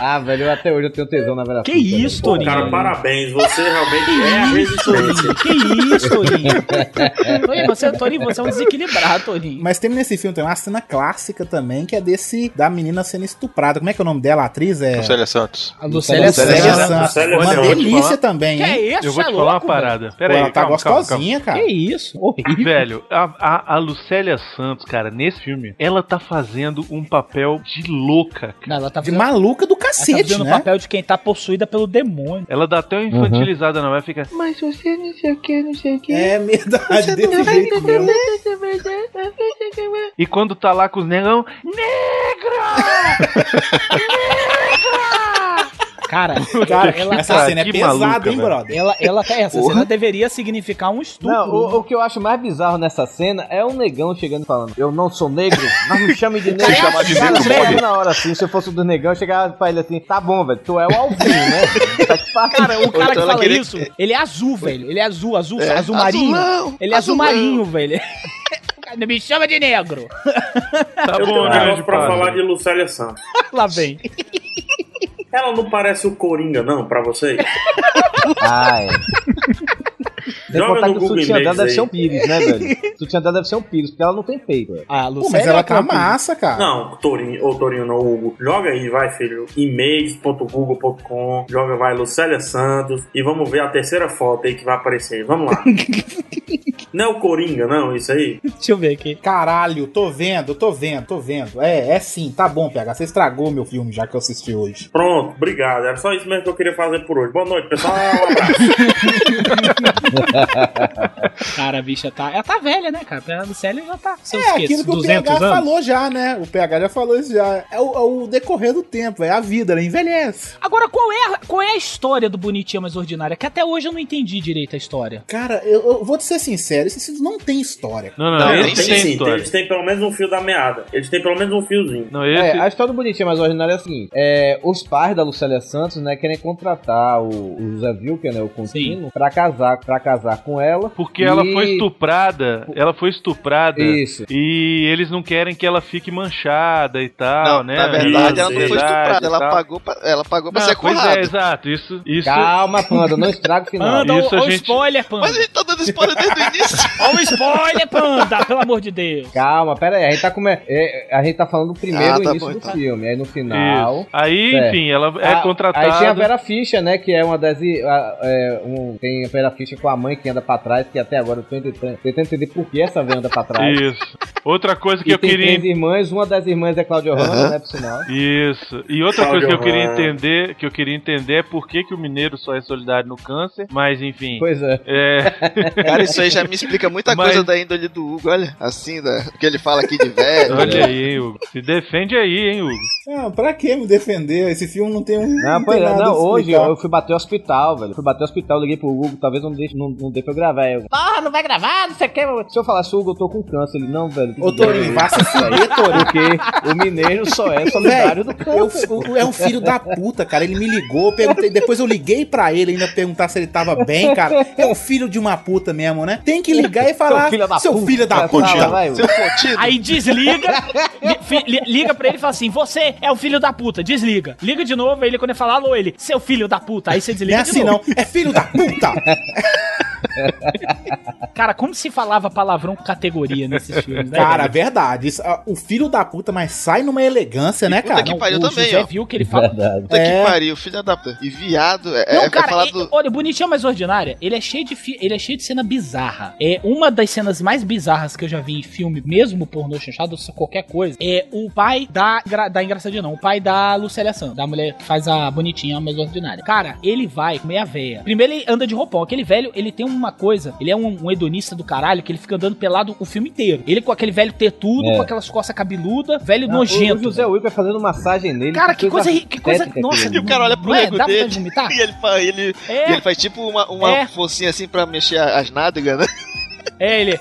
Ah, velho, eu até hoje eu tenho tesão na Vera Que Fischer, isso, velho. Torinho? Cara, parabéns. Você realmente é a Que isso, resistência. Que isso, Torinho? Torinho, você, Torinho, você é um desequilibrado, Torinho. Mas tem nesse filme tem uma cena clássica também, que é desse da menina sendo estuprada. Como é que é o nome dela? A atriz é. Lucélia Santos. A Lucélia Lucélia Santos. Santos. Lucélia Uma Santos. Delícia também, Que hein? é isso? Eu vou te é falar uma parada. Pera aí, ela tá calma, calma, gostosinha, cara. Que isso? Horrível. Velho, a, a, a Lucélia Santos, cara, nesse filme, ela tá fazendo um papel de louca. Não, ela tá De maluca do ela tá cacete, fazendo o né? papel de quem tá possuída pelo demônio. Ela dá até uma infantilizada, não. Ela fica. Mas você não sei o que, não sei o que. É verdade, desse jeito mesmo. E quando tá lá com os negão, negro! Cara, Cara, ela, essa tá- cena é que pesada, maluca, hein, velho. brother? ela, ela tá essa Porra. cena deveria significar um estupro. Não, o, o que eu acho mais bizarro nessa cena é um negão chegando e falando: Eu não sou negro, mas me chame de negro. Se chamar de negro, na hora assim, se eu fosse do negão, eu chegava pra ele assim: Tá bom, velho, tu é o Alvin, né? Tá. Cara, o cara que então ela fala queria isso, ele é azul, velho. Ele é azul, azul, É, azul marinho. azulão, ele é azul marinho, velho. Não me chama de negro. Tá Eu tenho bom, um negócio pra falar de Lucélia Santos. Lá vem. Ela não parece o Coringa, não, pra vocês? Ai. Tem Joga contar no que o Google sutiã dela deve ser um pires, né, velho? O sutiã dela deve ser um pires, porque ela não tem peito, velho. Ah, Pô, Lucélia mas ela tá massa, cara. Não, Torinho, ou Torinho não, Hugo. Joga aí, vai, filho. e-mails.google.com. Joga, vai, Lucélia Santos. E vamos ver a terceira foto aí que vai aparecer. Vamos lá. não é o Coringa, não, isso aí? Deixa eu ver aqui. Caralho, tô vendo, tô vendo, tô vendo. É, é sim, tá bom, PH. Você estragou meu filme já que eu assisti hoje. Pronto, obrigado. Era só isso mesmo que eu queria fazer por hoje. Boa noite, pessoal. Um abraço. Cara, a bicha tá. Ela tá velha, né, cara? A Lucélia já tá. Seus É aquilo que o 200 PH anos? falou já, né? O PH já falou isso já. É o, é o decorrer do tempo, é a vida, ela envelhece. Agora, qual é, a, qual é a história do Bonitinha Mais Ordinária? Que até hoje eu não entendi direito a história. Cara, eu, eu vou te ser sincero, esse filme não tem história. Não, não, Não, Tem tem sim, tem- eles têm pelo menos um fio da meada. Eles têm pelo menos um fiozinho. Não, esse. É, a história do Bonitinha mais ordinária é a seguinte: é, os pais da Lucélia Santos, né, querem contratar o, o José Wilker, né, o contínuo, pra casar, pra casar com ela. Porque ela E- foi estuprada, ela foi estuprada Isso. e eles não querem que ela fique manchada e tal, Não, né? na verdade, Isso, ela não foi estuprada, ela pagou pra, ela pagou pra Não, ser pois é, exato, isso, isso. Calma, Panda, não estraga o final. Panda, Isso o gente- spoiler, Panda. Mas a gente tá dando spoiler desde o início. Ó o spoiler, Panda, pelo amor de Deus. Calma, pera aí, a gente tá, come... é, a gente tá falando do primeiro Ah, tá início bom, do então. filme, aí no final... Isso. Aí, É. enfim, ela é Ah, contratada. Aí tem a Vera Fischer, né? Que é uma das. a- é, um- tem a Vera Fischer com a mãe que anda pra trás, que até agora eu tô tentando, tentando entender por que essa velha anda pra trás. Isso. Outra coisa que E eu tem queria três irmãs, uma das irmãs é Cláudia Hanna, né? Por sinal. Isso. E outra Cláudio coisa que eu queria entender, que eu queria entender é por que, que o mineiro só é solidário no câncer, mas enfim. Pois é. É, Cara, isso aí já me explica muita Mas- coisa da índole do Hugo, olha. Assim, da, que ele fala aqui de velho. olha aí, hein, Hugo. Se defende aí, hein, Hugo. Não, pra que me defender? Esse filme não tem um. Não, pois tem é, nada não, hoje explicar. eu fui bater o hospital, velho. Fui bater o hospital, liguei pro Hugo, talvez não deixe, não, não dê pra eu gravar. Eu, Porra, não vai gravar, não sei o que. se eu falasse, Hugo, eu tô com câncer. Ele, não, velho. Ô, Torinho, vá se fuder, Torinho. Porque o mineiro só é solidário do Eu, câncer. o- é um filho da puta, cara. Ele me ligou, eu perguntei, depois eu liguei pra ele ainda perguntar se ele tava bem, cara. É um filho de uma puta mesmo, né? Tem que ligar e falar, Seu filho da seu puta, filho da puta. fala, vai, Seu. Aí desliga, li- liga pra ele e fala assim: Você é o filho da puta, desliga. Liga de novo, ele quando ele fala, alô, ele, seu filho da puta. Aí você Não é desliga de assim novo. não, é filho da puta. Cara, como se falava palavrão com categoria nesses filmes, né? Cara, velho? verdade. Isso, ah, o filho da puta, mas sai numa elegância, né, puta cara? que Não, pariu o também, José ó. viu que ele fala. Verdade. Puta É. que pariu, filha da puta. E viado, é, Não, é, cara, é falar é- do... olha, bonitinha, mas ordinária. Ele é cheio de fi- ele é cheio de cena bizarra. É uma das cenas mais bizarras que eu já vi em filme, mesmo pornô chanchado, qualquer coisa. É o pai da da engraçadinha não, o pai da Lucélia Santos, da mulher que faz a bonitinha, mas ordinária. Cara, ele vai comer a véia. Primeiro ele anda de roupão. Aquele velho, ele tem uma coisa, ele é um, um hedonista do caralho que ele fica andando pelado o filme inteiro. Ele com aquele velho tetudo, É. com aquelas costas cabeludas, velho Ah, o- nojento. O José Wilker fazendo massagem nele. Cara, que coisa, que coisa, tétrica nossa, aquilo E o cara olha pro não é? vontade dele de e ele, ele, É. e ele faz tipo uma, uma É. focinha assim pra mexer as nádegas, né? É, ele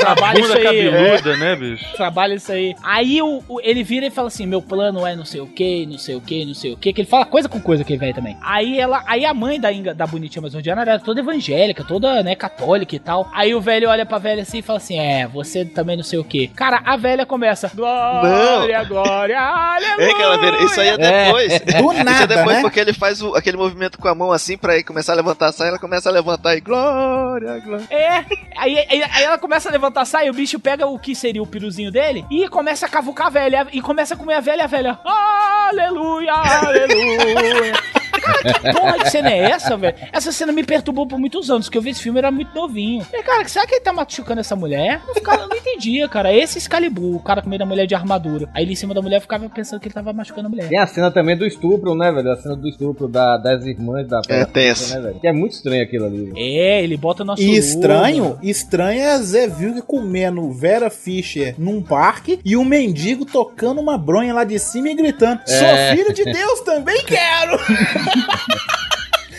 trabalha isso aí. cabeluda, né, bicho? Trabalha isso aí. Aí o, o- ele vira e fala assim: meu plano é não sei o que, não sei o que, não sei o que. Que ele fala coisa com coisa que velho também. Aí ela, aí a mãe da, Inga, da bonitinha mas ordinária era toda evangélica, toda, né, católica e tal. Aí o velho olha pra velha assim e fala assim: é, você também não sei o que. Cara, a velha começa: glória, glória, aleluia. É, Calaveira, isso aí é depois. Do isso nada, é depois né? porque ele faz o- aquele movimento com a mão assim pra ele começar a levantar a saia, ela começa a levantar e glória, glória. É, aí, aí, aí ela começa a levantar a saia, o bicho pega o que seria o piruzinho dele e começa a cavucar a velha. E começa a comer a velha, a velha. Aleluia, aleluia. Cara, que porra de cena é essa, velho? Essa cena me perturbou por muitos anos, porque eu vi esse filme era muito novinho. E, cara, será que ele tá machucando essa mulher? Eu, ficava, eu não entendia, cara. Esse Excalibur, o cara comendo a mulher de armadura. Aí ele em cima da mulher ficava pensando que ele tava machucando a mulher. Tem a cena também do estupro, né, velho? A cena do estupro da, das irmãs da É, tenso. né, velho? Que é muito estranho aquilo ali. velho. É, ele bota nosso E estranho, estranho é Zé Vilga comendo Vera Fischer num parque e o mendigo tocando uma bronha lá de cima e gritando: É. Sou filho de Deus, também quero!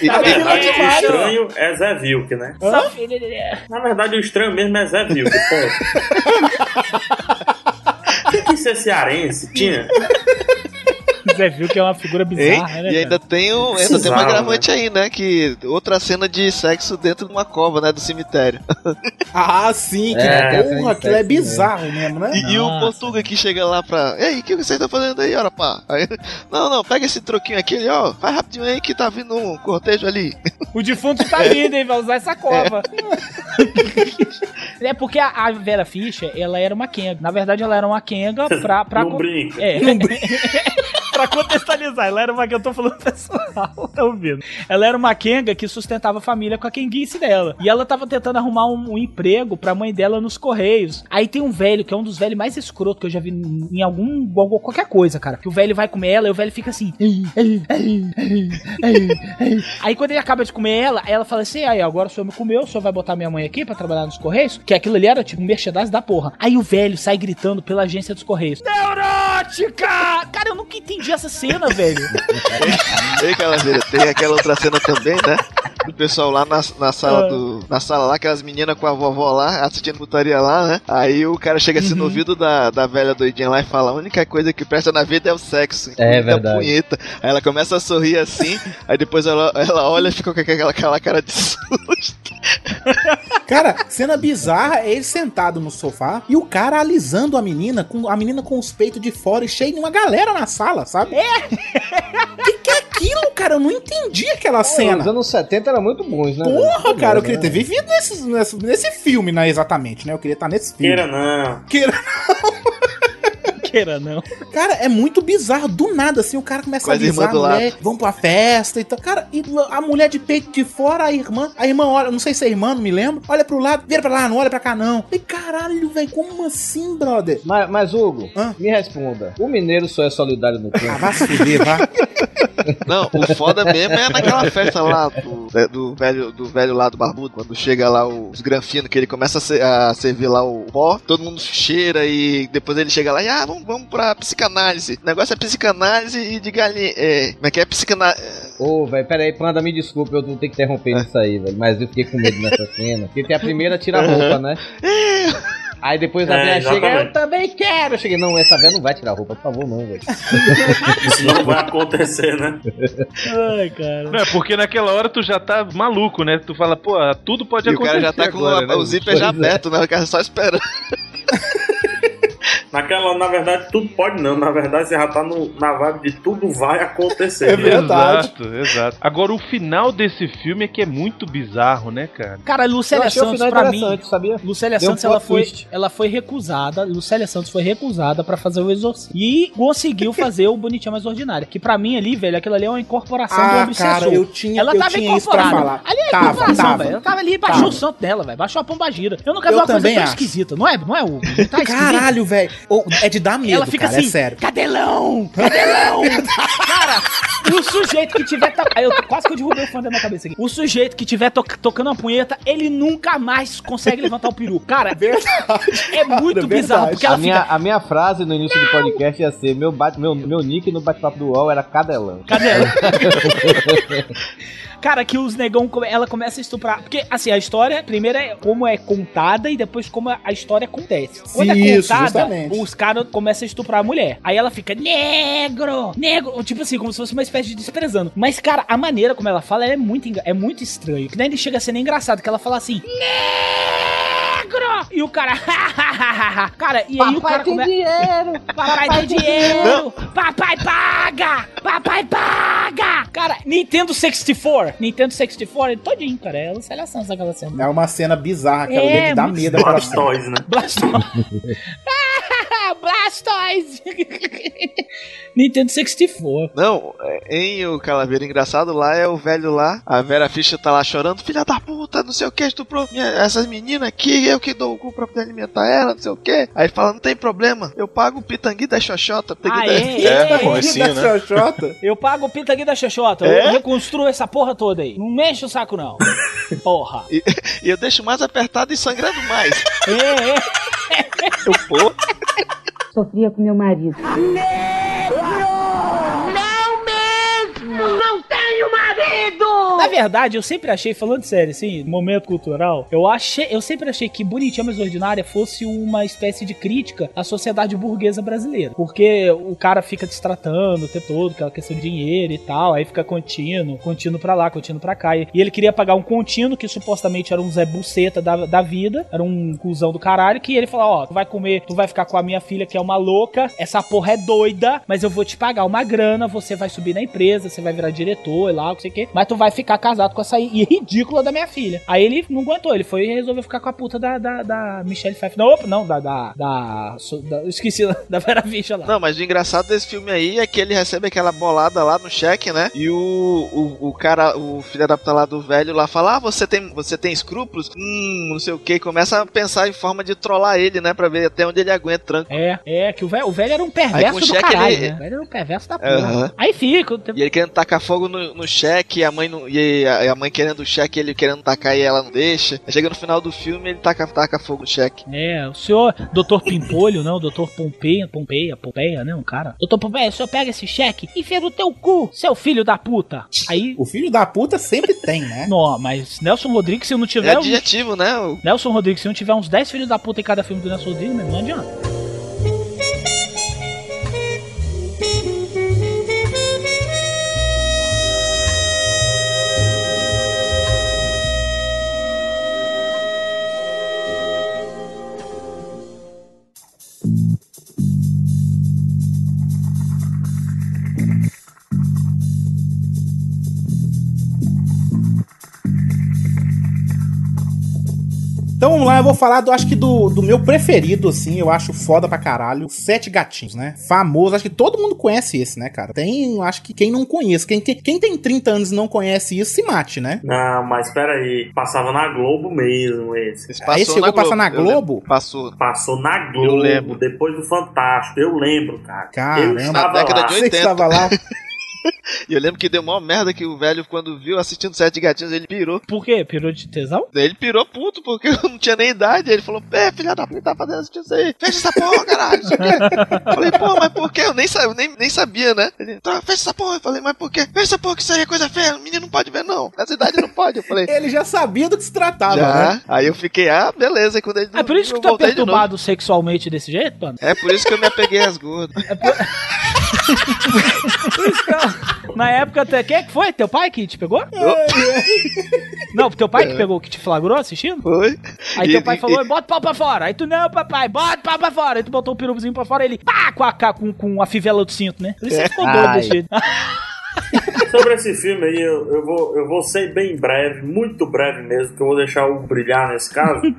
E- Na é verdade, o estranho é Zé Vilk, né? Só filho de- Na verdade, o estranho mesmo é Zé Vilk. Tem que ser cearense, tinha. Zé viu que é uma figura Hein? bizarra, né? E ainda cara? tem, um, ainda tem uma agravante aí, né? Que outra cena de sexo dentro de uma cova, né? Do cemitério. Ah, sim, que É, a cena porra, aquilo é sexo bizarro mesmo, né? E, e o. Portuga que chega lá pra. Ei, o que vocês estão fazendo aí, ora pá? Aí, não, não, pega esse troquinho aqui, ele, ó, vai rapidinho aí que tá vindo um cortejo ali. O defunto tá vindo, hein? Vai usar essa cova. É, porque a, a Vera Fischer, ela era uma Kenga. Na verdade, ela era uma Kenga pra... pra Não con- brinca. É. pra contextualizar, ela era uma que eu tô falando pessoal, tá ouvindo? Ela era uma Kenga que sustentava a família com a Kenguice dela. E ela tava tentando arrumar um, um emprego pra mãe dela nos Correios. Aí tem um velho, que é um dos velhos mais escroto que eu já vi em algum, qualquer coisa, cara. Que o velho vai comer ela e o velho fica assim. Aí quando ele acaba de comer ela, ela fala assim: aí, agora o senhor me comeu, o senhor vai botar minha mãe aqui pra trabalhar nos Correios? Que aquilo ali era tipo um merchandise da porra. Aí o velho sai gritando pela agência dos Correios: Neurótica! Cara, eu nunca entendi essa cena, velho. Ei, Calaveira, tem aquela outra cena também, né? Do pessoal lá na, na sala Ah. do. Na sala lá, aquelas meninas com a vovó lá, assistindo putaria lá, né? Aí o cara chega assim no ouvido da, da velha doidinha lá e fala: a única coisa que presta na vida é o sexo. É verdade. punheta. Aí ela começa a sorrir assim, aí depois ela, ela olha e fica com aquela, aquela cara de susto. Cara, cena bizarra é ele sentado no sofá e o cara alisando a menina, com a menina com os peitos de fora e cheio de uma galera na sala, sabe? É! que que é aquilo, cara? Eu não entendi aquela Os cena. anos 70 eram muito bons, né? Porra, cara, eu Né? queria ter vivido nesse, nesse, nesse filme, né? Exatamente, né? Eu queria estar nesse filme. Queira não. Queira. Queira não. Cara, é muito bizarro. Do nada, assim, o cara começa Com a alisar a mulher, vão pra festa e tal. Cara, e a mulher de peito de fora, a irmã, a irmã olha, não sei se é irmã, não me lembro, olha pro lado, vira pra lá, não olha pra cá, não. E caralho, velho, como assim, brother? Mas, mas Hugo, Hã? me responda. O mineiro só é solidário no Ah, tempo. vai se fuder, vá. Não, o foda mesmo é naquela festa lá do, é, do velho do velho lá do barbudo, quando chega lá os granfinos, que ele começa a, ser- a servir lá o pó, todo mundo cheira e depois ele chega lá e ah, vamos, vamos pra psicanálise. O negócio é psicanálise e de galinha. É, como é que é psicanálise? Ô, velho, pera aí, Panda, me desculpa, eu vou ter que interromper isso aí, velho. Mas eu fiquei com medo nessa cena. Porque tem a primeira tira a roupa, né? Aí depois a É, velha chega, eu também quero. Eu cheguei, não, essa velha não vai tirar a roupa, por favor, não, velho. Isso não vai acontecer, né? Ai, cara. Não, é porque naquela hora tu já tá maluco, né? Tu fala, pô, tudo pode E o acontecer. cara já tá com agora, a- né? o zíper já é. aberto, né? O cara só esperando. Naquela, na verdade, tudo pode não. Na verdade, você já tá no, na vibe de tudo vai acontecer. É verdade. Exato, exato. Agora, o final desse filme é que é muito bizarro, né, cara? Cara, Lucélia o Santos, pra mim. sabia? Lucélia Deu um Santos, ela foi, twist. ela foi recusada. Lucélia Santos foi recusada pra fazer o Exorcismo. E conseguiu fazer o Bonitinha Mais Ordinária. Que pra mim ali, velho, aquilo ali é uma incorporação do Ah, obsessor. cara, eu tinha, ela eu tava tinha isso pra incorporada. falar. Ali é Tava, incorporação, tava. velho. Ela tava ali, baixou Tava. o santo dela, velho. Baixou a pombagira. Eu nunca vi Eu uma coisa tão acho. esquisita. Não é, não é, Hugo? Não tá? Caralho, velho. Ô, É de dar medo, Ela fica cara, assim, é sério. cadelão, cadelão. Cara, o sujeito que tiver... To... Aí eu quase que eu derrubei o fã da minha cabeça aqui. O sujeito que tiver to- tocando uma punheta, ele nunca mais consegue levantar o peru. Cara, é muito bizarro, porque ela a, minha, fica... a minha frase no início do podcast ia ser: meu, bate, meu, meu nick no bate-papo do UOL era cadelão. Cadelão. Cara, que os negão, ela começa a estuprar. Porque, assim, a história, primeiro é como é contada e depois como a história acontece. Quando é Isso, contada, justamente. os caras começam a estuprar a mulher. Aí ela fica, negro, negro. Tipo assim, como se fosse uma espécie de desprezando. Mas, cara, a maneira como ela fala é muito, é muito estranho. Que nem ele chega a ser nem engraçado, que ela fala assim, negro. E o cara, cara, e aí o cara tem come- dinheiro! Papai tem dinheiro! Papai paga! Papai paga! Cara, Nintendo 64! Nintendo 64 é todinho, cara. É a Lucélia Santos aquela cena. É uma cena bizarra, aquela É, que dá medo. Blastoise, né? Blastoise! Blastoise! Nintendo 64. Não, é, em o Calaveira Engraçado lá é o velho lá, a Vera Fischer tá lá chorando, filha da puta, não sei o que, estuprou minha- essas meninas aqui, eu que dou o cu pra poder alimentar ela, não sei o que. Aí ele fala, não tem problema, eu pago o pitangui da xoxota. pitangui Ah, da- é? É, comecinho, Da né? Xoxota. Eu pago o pinta aqui da Xoxota. É? Eu reconstruo essa porra toda aí. Não mexe o saco, não. Porra. E, e eu deixo mais apertado e sangrando mais. É, é. Eu, pô, Sofria com meu marido. Não mesmo! Não tenho marido! Na verdade, eu sempre achei, falando sério, assim, momento cultural, eu achei, eu sempre achei que Bonitinha Mas Ordinária fosse uma espécie de crítica à sociedade burguesa brasileira. Porque o cara fica destratando o tempo todo, aquela questão de dinheiro e tal, aí fica contínuo, contínuo pra lá, contínuo pra cá. E ele queria pagar um contínuo que supostamente era um Zé Buceta da, da vida, era um cuzão do caralho, que ele falou, ó, tu vai comer, tu vai ficar com a minha filha que é uma louca, essa porra é doida, mas eu vou te pagar uma grana, você vai subir na empresa, você vai virar diretor e lá, não sei o quê, mas tu vai ficar casado com essa aí, e ridícula da minha filha. Aí ele não aguentou, ele foi e resolveu ficar com a puta da, da, da Michelle Pfeiffer. Não, opa, não, da, da, da, da- esqueci, da Vera Fischer lá. Não, mas o engraçado desse filme aí é que ele recebe aquela bolada lá no cheque, né? E o, o, o cara, o filho da puta lá do velho lá fala: Ah, você tem, você tem escrúpulos? Hum, não sei o que. Começa a pensar em forma de trollar ele, né? Pra ver até onde ele aguenta tranco. É, é, que o velho, o velho era um Aí perverso o do cheque caralho, ele- né? O velho era um perverso da porra. Aham. Aí fica. E ele querendo tacar fogo no, no cheque, e a mãe não, e a, a mãe querendo o cheque, ele querendo tacar e ela não deixa. Chega no final do filme, ele taca, taca fogo no cheque. É, o senhor Dr. Pimpolho, não? O Dr. Pompeia, Pompeia, Pompeia, né? Um cara. Doutor Pompeia, o senhor pega esse cheque e enfia no teu cu, seu filho da puta. Aí. O filho da puta sempre tem, né? Não, mas Nelson Rodrigues, se eu não É tiver. uns- adjetivo, né? O- Nelson Rodrigues, se não tiver uns 10 filhos da puta em cada filme do Nelson Rodrigues, meu, não adianta. Então vamos lá, eu vou falar do, acho que do, do meu preferido, assim, eu acho foda pra caralho, Sete Gatinhos, né? Famoso, acho que todo mundo conhece esse, né, cara? Tem, acho que quem não conhece, quem, tem- quem tem 30 anos e não conhece isso, se mate, né? Não, mas peraí. Passava na Globo mesmo esse. Aí esse chegou a passar na eu Globo? Passou. Passou na Eu Globo, lembro. depois do Fantástico. Eu lembro, cara. Caramba, eu estava na década lá. de Você que 80. estava lá. E eu lembro que deu mó merda que o velho, quando viu assistindo Sete Gatinhos, ele pirou. Por quê? Pirou de tesão? Ele pirou puto, porque eu não tinha nem idade. Aí ele falou, pé, filha da puta, tá fazendo assistindo isso aí. Fecha essa porra, caralho. quê. Falei, pô, mas por quê? Eu nem, sa- nem, nem sabia, né? Ele, tá, fecha essa porra. Eu falei, mas por quê? Fecha essa porra, que isso aí é coisa feia. O menino não pode ver, não. Nessa idade não pode. Eu falei, Ele já sabia do que se tratava, já. né? Aí eu fiquei, ah, beleza. E quando ele É por isso que eu tu é novo. perturbado sexualmente desse jeito, mano? É por isso que eu me apeguei às gordas. Na época, até. Quem é que foi? Teu pai que te pegou? Não, teu pai que pegou, que te flagrou assistindo? Foi. Aí teu pai falou, bota o pau pra fora. Aí tu, não, papai, bota o pau pra fora. Aí tu botou o peruzinho pra fora, ele, pá, com a, com, com a fivela do cinto, né? Ele É. ficou doido desse jeito. Sobre esse filme aí, eu, eu vou, eu vou ser bem breve, muito breve mesmo, que eu vou deixar o brilhar nesse caso.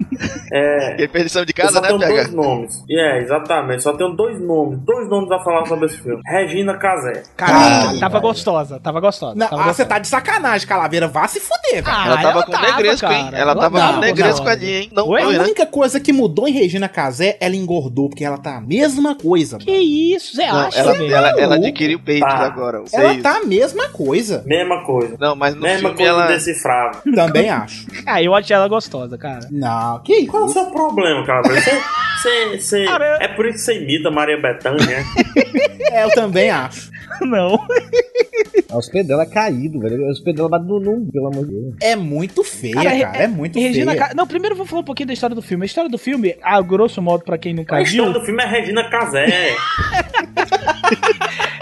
É, Ele fez lição de casa, só né, tenho PH? dois nomes. E é, exatamente. Só tenho dois nomes. Dois nomes a falar sobre esse filme. Regina Casé. Caralho, tava gostosa, tava gostosa. Não, tava ah, você tá de sacanagem, Calaveira. Vá se fuder, velho. Ah, Ela tava ela com tava, negresco, hein? cara. Ela Ela tava tava, com negresco ali, hein? Não Oi? a foi, né? única coisa que mudou em Regina Casé, ela engordou, porque ela tá a mesma coisa. Que isso, você Não, acha, ela, ela, ela adquiriu peitos Tá. agora. Ela tá a mesma coisa. Mesma coisa. Não, mas no Mesma filme coisa ela... indecifrável. Também acho. Ah, eu achei ela gostosa, cara. Não, que isso? Qual é o seu problema, cara? Você, você, você- Cara, é por isso que você imita Maria Bethânia, né? É, eu também acho. Não. É os pés dela caído, velho. Os pés dela batem no num, pelo amor de Deus. É muito feia, cara. Re- É, muito Regina feia. Ca- Não, primeiro eu vou falar um pouquinho da história do filme. A história do filme, a grosso modo, pra quem nunca A viu, história do filme é Regina Casé.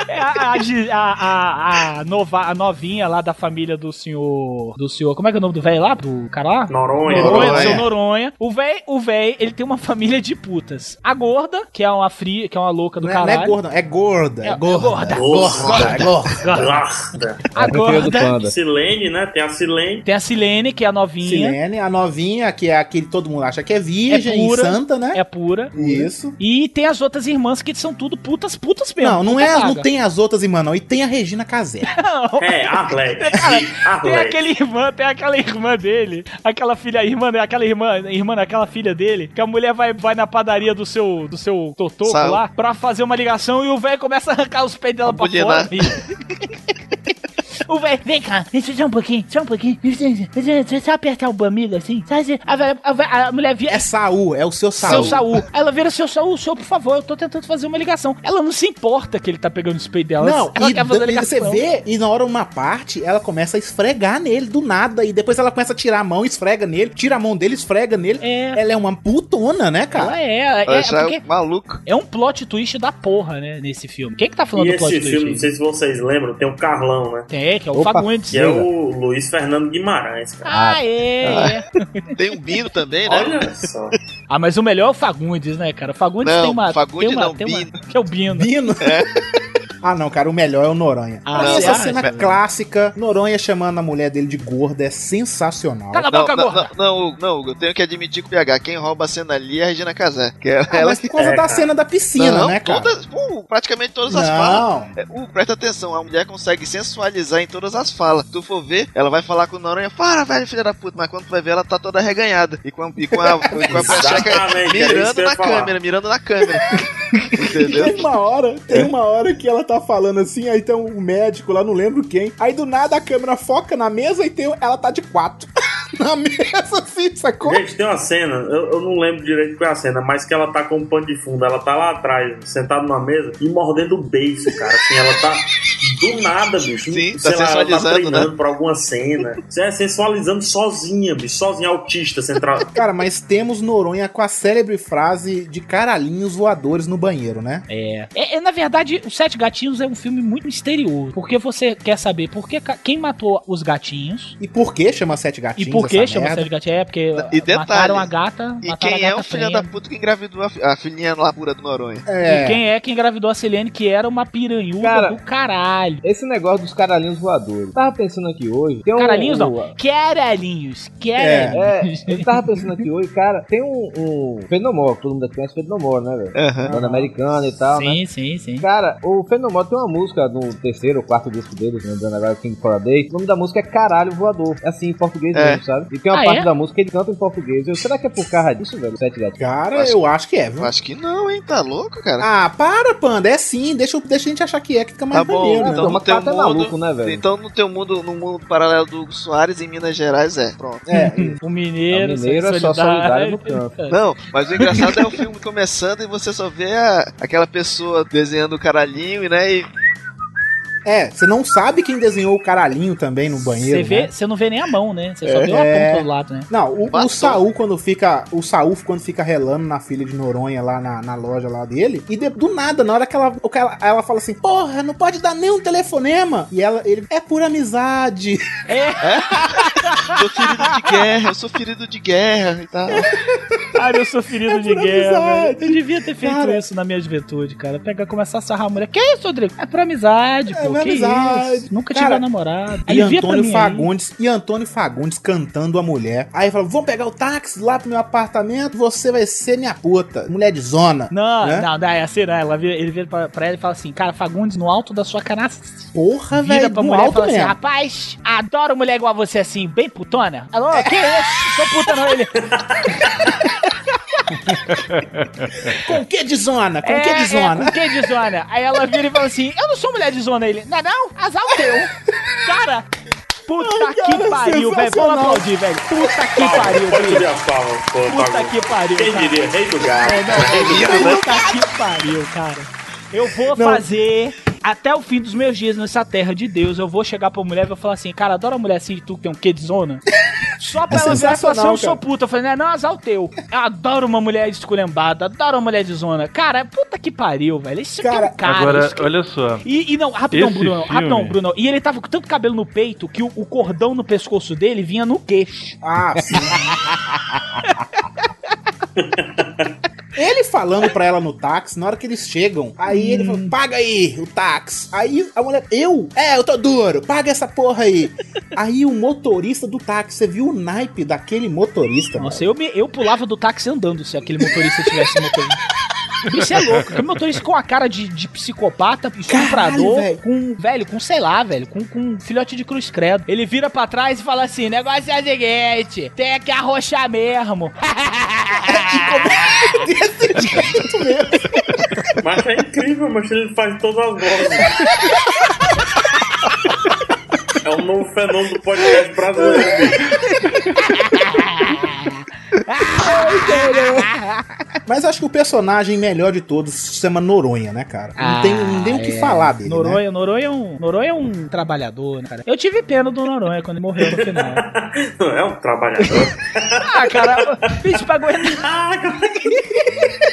é a, a, a, a, a nova, a novinha lá da família do senhor. Do senhor. Como é que é o nome do velho lá? Do cara lá? Noronha. Noronha, do Noronha. seu Noronha. O velho, o velho, ele tem uma família de putas. A gorda, que é uma fria, que é uma louca do Não é, não caralho. é gorda, é gorda. É, É- gorda. gorda. Gorda, é gorda. Gorda. A É do gorda. Silene, né? Tem a Silene. Tem a Silene, que é a novinha. Silene, a novinha, que é aquele que todo mundo acha que é virgem É pura. e santa, né? É pura. Isso. E tem as outras irmãs que são tudo putas, putas mesmo. Não, não é, não tem as outras irmãs, não. E tem a Regina Casé. Não. É, Arlete. Tem aquele irmã, tem aquela irmã dele, aquela filha, irmã, aquela irmã, irmã daquela filha dele, que a mulher vai, vai na padaria do seu, do seu totoco Sabe. lá pra fazer uma ligação e o velho começa a arrancar os peitos dela pra bulinar. fora. O velho, vem cá, deixa só um pouquinho, só um pouquinho. Deixa, deixa eu só apertar o amigo assim. Sabe assim? A, velha- a, velha- a mulher vira. É Saul, é o seu Saul. Seu Saul. Ela vira seu Saul, senhor, por favor, eu tô tentando fazer uma ligação. Ela não se importa que ele tá pegando os peitos dela. Não, ela e, quer fazer a e você ligação. vê, e na hora uma parte, ela começa a esfregar nele do nada. E depois ela começa a tirar a mão, esfrega nele, tira a mão dele, esfrega nele. É. Ela é uma putona, né, cara? Ela é, Ela é, é maluco. é um plot twist da porra, né, nesse filme. Quem que tá falando E do plot esse twist? filme, aí? não sei se vocês lembram, tem o Carlão, né? Tem, que é o Opa. Fagundes. Que é o Luiz Fernando Guimarães, cara. Ah, é, é. Tem um Bino também, né? Olha só. Ah, mas o melhor é o Fagundes, né, cara? O Fagundes Não, tem uma. Fagundes tem uma, não, tem uma- Bino. Que é o Bino. Bino. Ah, não, cara, o melhor é o Noronha. Ah, você essa acha? cena clássica, Noronha chamando a mulher dele de gorda, é sensacional. Cala a Não, boca, não, gorda. não, não, não, Hugo, eu tenho que admitir com o PH. Quem rouba a cena ali é a Regina Casé. Que é Ah, ela mas por causa É, da cara. cena da piscina, não, né, cara? todas, uh, praticamente todas as falas. Não. É, uh, presta atenção, a mulher consegue sensualizar em todas as falas. Se tu for ver, ela vai falar com o Noronha, para, velho, filha da puta, mas quando tu vai ver, ela tá toda arreganhada. E com a, e com a, com a mirando que na câmera, mirando na câmera. Entendeu? Tem uma hora, tem uma hora que ela tá falando assim, aí tem um médico lá, não lembro quem. Aí do nada a câmera foca na mesa e tem, ela tá de quatro. na mesa, assim, sacou? Gente, tem uma cena, eu, eu não lembro direito qual é a cena, mas que ela tá com um pano de fundo. Ela tá lá atrás, sentada numa mesa e mordendo o beiço, cara. Assim, ela tá do nada, bicho. Sim, Sei tá lá, ela tá sensualizando, treinando né? pra alguma cena. Você é sensualizando sozinha, bicho. Sozinha, autista, central. Cara, mas temos Noronha com a célebre frase de caralhinhos voadores no banheiro, né? É. É, é, Na verdade, Os Sete Gatinhos é um filme muito misterioso. Porque você quer saber por que quem matou os gatinhos. E por que chama Sete Gatinhos? E por que chama merda? Sete Gatinhos? É porque E detalhe, mataram a gata. E quem a é gata o filho da puta que engravidou a, fi- a filhinha lá pura do Noronha? É. E quem é que engravidou a Selene, que era uma piranhuda Cara, do caralho. Esse negócio dos caralhinhos voadores. Tava pensando aqui hoje. Tem um, Caralhinhos um- não. Caralhinhos. Caralhinhos. É, eu tava pensando aqui hoje, cara, tem um, um Fenomor, todo mundo conhece Fenomor, né, velho? Aham. Banda americana e tal, né? Sim, sim, sim. Cara, o Fenomor tem uma música no terceiro ou quarto disco deles, não lembrando agora, King for a Day. O nome da música é Caralho Voador. É assim, em português É. mesmo, sabe? E tem uma Ah, parte é? da música que ele canta em português. Eu, será que é por causa disso, velho? Sete gatos. Cara, Acho eu acho que é, viu? Eu acho que não, hein? Tá louco, cara? Ah, para, Panda. É sim. Deixa, deixa a gente achar que é, que fica mais Tá bom, maneiro, né? Então Mas no teu Pato é mundo, maluco, né, velho? então no teu mundo, no mundo paralelo do Hugo Soares em Minas Gerais é, pronto. É, O mineiro, O mineiro é só solidário no canto. Não, mas o engraçado é o filme começando e você só vê a- aquela pessoa desenhando o caralhinho, né? E É, você não sabe quem desenhou o caralhinho também no banheiro. Você vê, né? você não vê nem a mão, né? Você só É. vê a ponta do lado, né? Não, o, o. Saul quando fica. O Saul quando fica relando na filha de Noronha lá na, na loja lá dele. E de- do nada, na hora que ela, o que ela, ela fala assim, porra, não pode dar nem um telefonema. E ela, ele, é por amizade. Sou ferido de guerra, eu sou ferido de guerra e tal. Cara, eu sou ferido de por guerra. Eu devia ter feito Cara. isso na minha juventude, cara. Pegar, começar a sarrar a mulher. Que isso, Rodrigo? É por amizade, pô. por que amizade. isso? Nunca Cara, tive namorado. E Alivia pra Antônio mim aí. Fagundes, e Antônio Fagundes cantando a mulher. Aí fala: vamos pegar o táxi lá pro meu apartamento, você vai ser minha puta. Mulher de zona. Não, né? não, não, é assim, não. Ela vira, ele vira pra, pra ela e fala assim, cara, Fagundes, no alto da sua canastra. Porra, Vira velho, pra no mulher e fala assim, mesmo. rapaz, adoro mulher igual a você assim, bem putona. Alô, que isso? Sou puta não, ele. Com que de zona? Com é, que de É, zona? com que de zona? Aí ela vira e fala assim, eu não sou mulher de zona, ele. Não é não? Azar o teu. Cara, puta Ai, que cara, pariu, velho. Vamos aplaudir, velho. Puta que Palmas, pariu, velho. Puta que pariu, Quem diria? Rei do gado. É, não, puta que pariu, cara. Eu vou fazer até o fim dos meus dias nessa terra de Deus. Eu vou chegar pra mulher e vou falar assim, cara, adora mulher assim de tu que tem um quê de zona? Só pra É ela e falar assim, eu sou cara. puta. Eu falei, não, é não, azar o teu. Eu adoro uma mulher esculhambada, adoro uma mulher de zona. Cara, puta que pariu, velho. Isso aqui é um cara. Agora, aqui- olha só. E, e não, rapidão, Esse Bruno. filme- Rapidão, Bruno. E ele tava com tanto cabelo no peito que o, o cordão no pescoço dele vinha no queixo. Ah, sim. Ele falando pra ela no táxi, na hora que eles chegam, aí ele Hum. fala, paga aí o táxi. Aí a mulher, eu? É, eu tô duro, paga essa porra aí. aí o motorista do táxi, você viu o naipe daquele motorista? Nossa, eu, me, eu pulava do táxi andando se aquele motorista tivesse motorista. Isso é louco, aquele motorista com a cara de, de psicopata, estuprador, velho. com, velho, com sei lá, velho, com, com um filhote de cruz credo. Ele vira pra trás e fala assim: negócio é o seguinte, tem que arrochar mesmo. Desse jeito mesmo. Mas é incrível, mas ele faz todas as vozes. É um novo fenômeno do podcast brasileiro. Mas acho que o personagem melhor de todos se chama Noronha, né, cara? Não tem, não tem o que é. falar dele, né? Noronha, Noronha, é um, Noronha é um trabalhador, né, cara? Eu tive pena do Noronha quando ele morreu no final. É um trabalhador. ah, cara, bicho pra aguentar.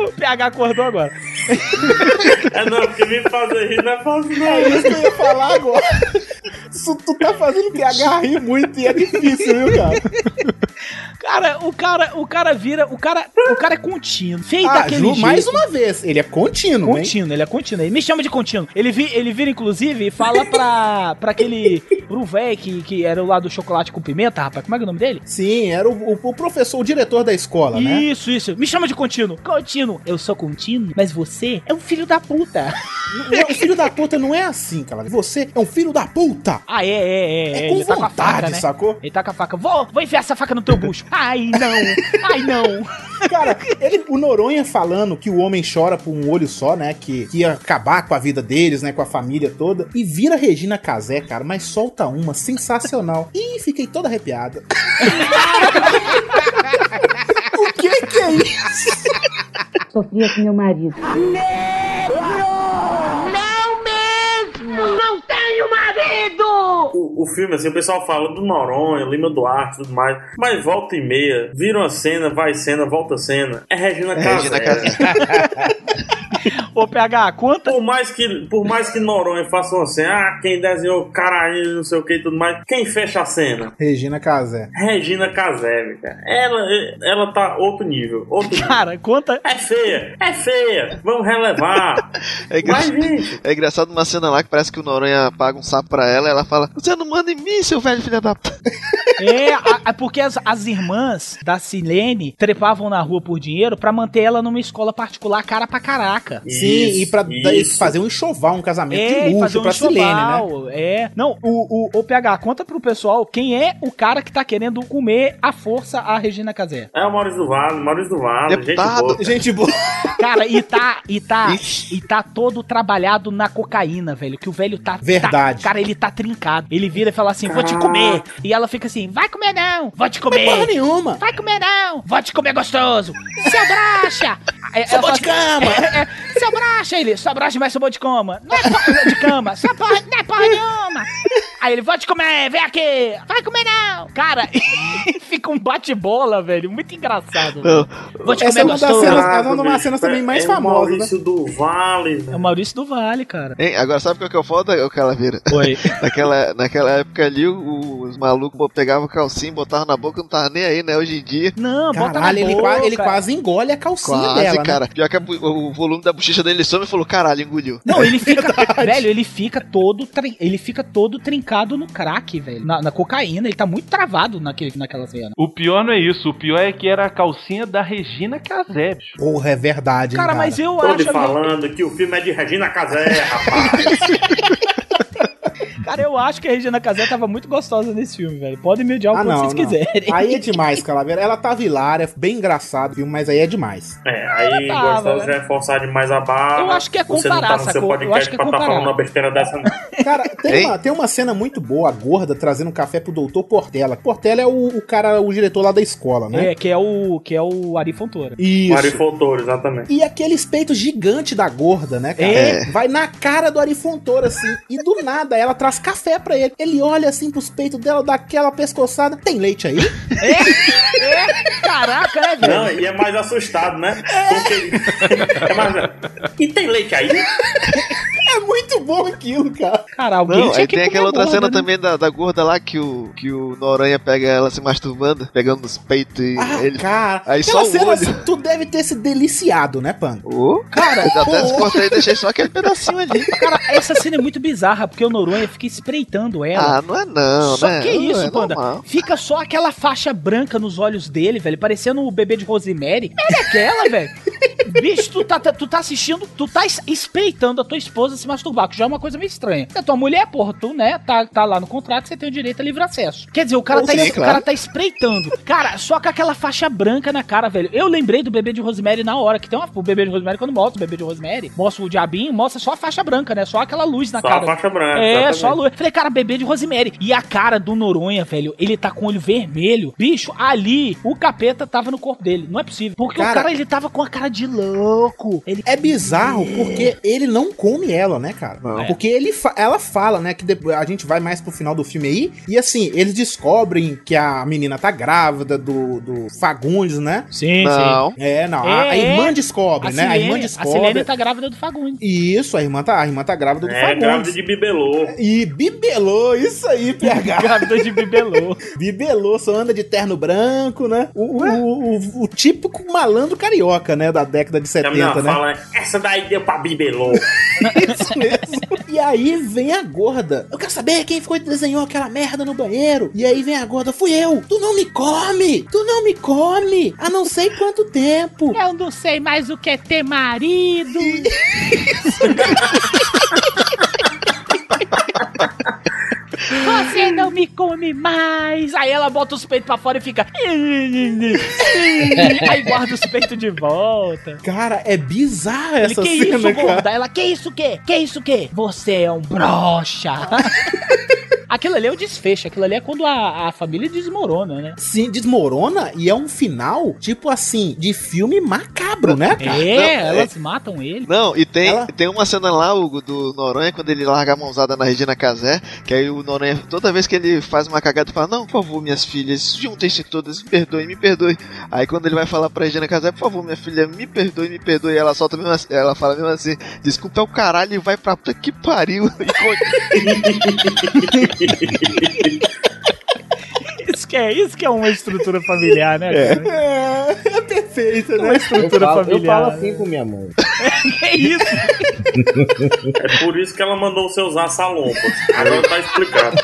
O PH acordou agora. É não, porque me fazer rir não é fácil, não. É isso que eu ia falar agora. Isso tu tá fazendo o PH rir muito e é difícil, viu, cara? Cara, o cara, o cara vira, o cara, o cara é contínuo. Feito Ah, daquele Ju, jeito. mais uma vez, ele é contínuo, hein? Contínuo, ele é contínuo. Ele me chama de contínuo. Ele, vi, ele vira, inclusive, e fala pra, pra aquele. pro véi que, que era o lá do chocolate com pimenta, rapaz. Como é que é o nome dele? Sim, era o, o- o professor, o diretor da escola, né? Isso, isso. Me chama de contínuo. Contínuo. Eu sou contínuo, mas você é um filho da puta. Não, O filho da puta não é assim, cara. Você é um filho da puta. Ah, é, é, é. É é. com Ele tá com a vontade, faca, né? sacou? Ele tá com a faca. Vou, vou enfiar essa faca no teu bucho. Ai, não. Ai, não. Cara, ele, o Noronha falando que o homem chora por um olho só, né? Que, que ia acabar com a vida deles, né? Com a família toda. E vira Regina Casé, cara, mas solta uma sensacional. Ih, fiquei toda arrepiada. o que que é isso? Sofria com meu marido. Não mesmo! Não tenho marido! O, o filme, assim, o pessoal fala do Noronha, Lima Duarte e tudo mais. Mas volta e meia, vira uma cena, vai cena, volta cena. É Regina Casé. Regina Casé. Ô, PH, conta. Por mais que, por mais que Noronha faça uma cena, ah, quem desenhou caralho, não sei o que e tudo mais. Quem fecha a cena? Regina Casé. Regina Casé, velho, cara. Ela, ela tá outro nível. Outro nível. Cara, conta. É feia, é feia. Vamos relevar. É, engra- Mas, gente, é engraçado uma cena lá que parece que o Noronha paga um sapo pra ela e ela fala: Você não manda em mim, seu velho filho da puta. É, a- a- porque as, as irmãs da Silene trepavam na rua por dinheiro pra manter ela numa escola particular cara pra caraca. Sim, e pra isso. fazer um enxoval, um casamento É, de luxo um pra Silene, né? enxoval, É. Não, o, o, o PH, conta pro pessoal quem é o cara que tá querendo comer à força a Regina Casé. é o Maurício do Vale, Maurício do Vale, gente Deputado. boa. Gente boa. Cara, e tá, e tá, e tá todo trabalhado na cocaína, velho. Que o velho tá. Verdade. cara, ele tá trincado. Ele vira e fala assim: vou te comer. E ela fica assim: vai comer não, vou te comer. Porra nenhuma. Vai comer não, vou te comer gostoso. Seu brocha. Seu bom de fala cama. assim, é, é, seu brocha? Ele, sua brocha vai subir de cama. Não é porra de cama, sua porra, não é porra nenhuma. Aí ele, vou te comer, vem aqui. Vai comer não. Cara, fica um bate-bola, velho, muito engraçado. velho. Vou te Essa é comer gostoso. essa é uma das cenas também mais é famosas, O Maurício do Vale. É o Maurício do Vale, cara. Hein, agora sabe qual que é o foda, ô Calaveira? Oi. naquela, naquela época ali, os malucos pegavam o calcinho, botavam na boca, não tava nem aí, né? Hoje em dia. Não, Caralho, ele, qua- ele quase engole a calcinha Quase, dela, cara. né? Pior que a o volume da bochecha dele some e falou, caralho, engoliu. Não, ele fica. velho, ele fica todo. Ele fica todo trincado no crack, velho. Na, na cocaína. Ele tá muito travado naquele, naquela cena. O pior não é isso, o pior é que era a calcinha da Regina Casé, bicho. Porra, é verdade, hein, Cara, mas eu Tô lhe acho. falando que o filme é de Regina Casé, rapaz. Cara, eu acho que a Regina Casé tava muito gostosa nesse filme, velho. Podem me odiar o Ah, quanto não, vocês não. quiserem. Aí é demais, Calaveira. Ela tava hilária, bem engraçado o filme, mas aí é demais. É, aí Tava, gostoso né? já é forçar demais a barra. Eu acho que é Você não comparar, tá no seu sacou? Podcast é pra tá comparar. falando uma besteira dessa, não. Cara, tem uma, tem uma cena muito boa, a gorda trazendo um café pro doutor Portela. Portela é o, o cara, o diretor lá da escola, né? É, que é o, que é o Ari Fontoura. Isso. Mari Fontoura, exatamente. E aquele peito gigante da gorda, né, cara? É. Vai na cara do Arifontoura, assim. E do nada, ela traz café pra ele. Ele olha assim pros peitos dela, dá aquela pescoçada. Tem leite aí? É? Caraca, né, velho? Não, e é mais assustado, né? Porque... é mais... E tem leite aí? É muito bom aquilo, cara. Cara, alguém Não, tinha aí que tem comer aquela outra gorda, cena né? também da, da gorda lá que o, que o Noronha pega ela se masturbando, pegando nos peitos e Ah, ele. cara. Aí aquela só o cena, olho. assim, tu deve ter se deliciado, né, Pan? Ô, Cara, eu até descortei e deixei só aquele pedacinho ali. Cara, essa cena é muito bizarra, porque o Noronha fica espreitando ela. Ah, não é não, Só né? que isso, é Panda? normal. Fica só aquela faixa branca nos olhos dele, velho, parecendo o bebê de Rosemary. Merda é aquela, velho. Bicho, tu tá, tu tá assistindo, tu tá es- espreitando a tua esposa se masturbar, que já é uma coisa meio estranha. A tua mulher, porra, tu, né, tá, tá lá no contrato, você tem o direito a livre acesso. Quer dizer, o cara, Ou tá, sim, es- o claro. cara tá espreitando. Cara, só com aquela faixa branca na cara, velho. Eu lembrei do bebê de Rosemary na hora, que tem uma, o bebê de Rosemary, quando mostra o bebê de Rosemary, mostra o diabinho, mostra só a faixa branca, né? Só aquela luz na Só cara. a faixa branca. É, exatamente. só a luz. Falei, cara, bebê de Rosemary. E a cara do Noronha, velho, ele tá com o olho vermelho. Bicho, ali, o capeta tava no corpo dele. Não é possível. Porque o Cara- cara, ele tava com a cara de louco. Ele... É bizarro porque ele não come ela, né, cara? Não. Porque ele fa- ela fala, né, que depois a gente vai mais pro final do filme aí, e assim, eles descobrem que a menina tá grávida do, do Fagundes, né? Sim, Não. sim. É, não, a, É, a irmã descobre, A né? A irmã Silene, a descobre. Silene tá grávida do Fagundes. Isso, a irmã tá, a irmã tá grávida do É, Fagundes. grávida de bibelô. Bibelô, isso aí, PH. grávida de bibelô. bibelô, só anda de terno branco, né? O, o, o, o típico malandro carioca, né? Da década de A 70, menina né? fala, essa daí deu pra bibelô. Isso mesmo. E aí vem a gorda. Eu quero saber quem foi que desenhou aquela merda no banheiro. E aí vem a gorda. Fui eu. Tu não me come. Tu não me come. Há não sei quanto tempo. Eu não sei mais o que é ter marido. Você não me come mais. Aí ela bota os peitos pra fora e fica. Aí guarda os peitos de volta. Cara, é bizarra Ele, essa que cena, isso, cara. gorda? Ela, que isso que? Que isso que? Você é um broxa. aquilo ali é o desfecho. Aquilo ali é quando a, a família desmorona, né? Sim, desmorona e é um final, tipo assim, de filme macabro, né, cara? É, Não, elas matam ele. Não, e tem, Ela- tem uma cena lá, Hugo, do Noronha, quando ele larga a mãozada na Regina Casé, que aí o Noronha, toda vez que ele faz uma cagada, fala, não, por favor, minhas filhas, juntem-se todas, me perdoe, me perdoe. Aí quando ele vai falar pra Regina Casé, por favor, minha filha, me perdoe, me perdoe, ela solta mesmo assim, ela fala mesmo assim, desculpa é o caralho e vai pra puta que pariu. Isso que é, isso que é uma estrutura familiar, né? cara? É, é perfeita, Uma né? Eu estrutura falo, eu familiar. falo assim com minha mãe. Que isso? É por isso que ela mandou você usar salompas. Agora tá explicado.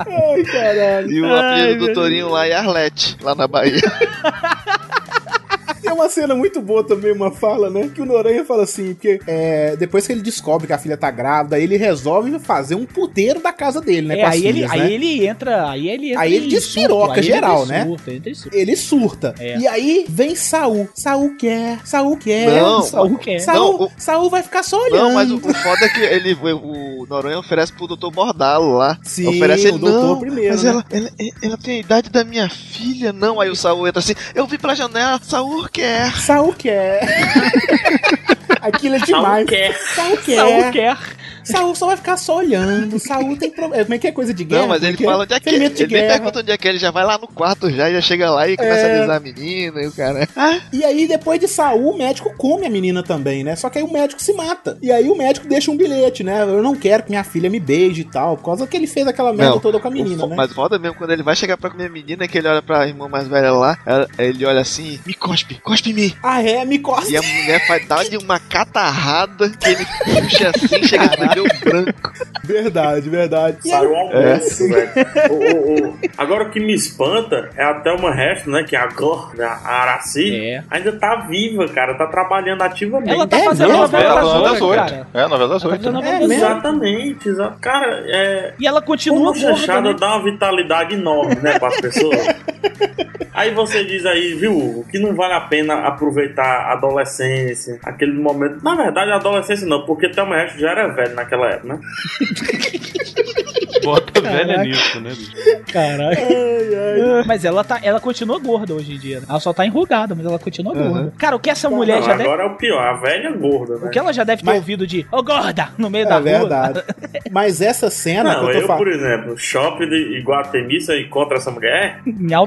Ai, caralho. E o Ai, apelido do Torinho lá é Arlete, lá na Bahia. Tem uma cena muito boa também, uma fala, né? Que o Noronha fala assim, porque é, depois que ele descobre que a filha tá grávida, ele resolve fazer um puteiro da casa dele, né? É, com as aí, ele, filhas, aí né? ele entra. Aí ele entra Aí ele despiroca geral, ele né? surta, em surto. Ele surta. É. E aí vem Saul. Saul quer, Saul quer. Não, Saul quer. Saul, Não, o- Saul vai ficar só olhando. Não, mas o, o foda é que ele, o, o Noronha oferece pro Dr. Bordalo lá. Sim, oferece ele, o doutor não, primeiro, mas né? ela, ela, ela tem a idade da minha filha, não. Aí o Saul entra assim, eu vi pela janela, Saul, o quer. Saul quer. Aquilo é demais. quer. Saul quer. Saul só vai ficar só olhando. Saul tem problema. Como é que é coisa de guerra? Não, mas é ele que fala onde é que é. Ele nem guerra. pergunta onde é que é, ele já vai lá no quarto já, já chega lá e começa É. a avisar a menina e o cara. Ah, E aí, depois de Saul, o médico come a menina também, né? Só que aí o médico se mata. E aí o médico deixa um bilhete, né? Eu não quero que minha filha me beije e tal. Por causa que ele fez aquela merda Não, toda com a menina, né? Mas foda mesmo quando ele vai chegar pra comer a menina, que ele olha pra irmã mais velha lá, ela- ele olha assim, me cospe, cospe em mim. Ah, é? Me cospe. E a mulher faz dar de uma catarrada que ele puxa assim, chega o branco. Verdade, verdade. Saiu ao almoço, velho. O- o- o- Agora o que me espanta é a Thelma Resto, né? Que é a gorda, a Araci, É. ainda tá viva, cara. Tá trabalhando ativamente. Ela tá É fazendo mesmo? novela Novela das das oito. É, novela das tá oito. né? novela É das mesmo? oito. Exatamente, exa- cara, é. E ela continua Uma chanchada né? dá uma vitalidade enorme, né, para as pessoas. Aí você diz aí, viu, Hugo, que não vale a pena aproveitar a adolescência, aquele momento. Na verdade, a adolescência não, porque Thelma Resto já era velho naquela época, né? Bota velha Caraca. nisso, né? Caraca. Mas ela tá, ela continua gorda hoje em dia. né? Ela só tá enrugada, mas ela continua gorda. Cara, o que essa mulher Não, já deve, agora é o pior, a velha gorda, né? o que ela já deve ter Mas- ouvido de ô gorda no meio da É rua. verdade. Mas essa cena Não, que eu eu, falando. por exemplo, shopping de Iguatemi, se eu encontro essa mulher,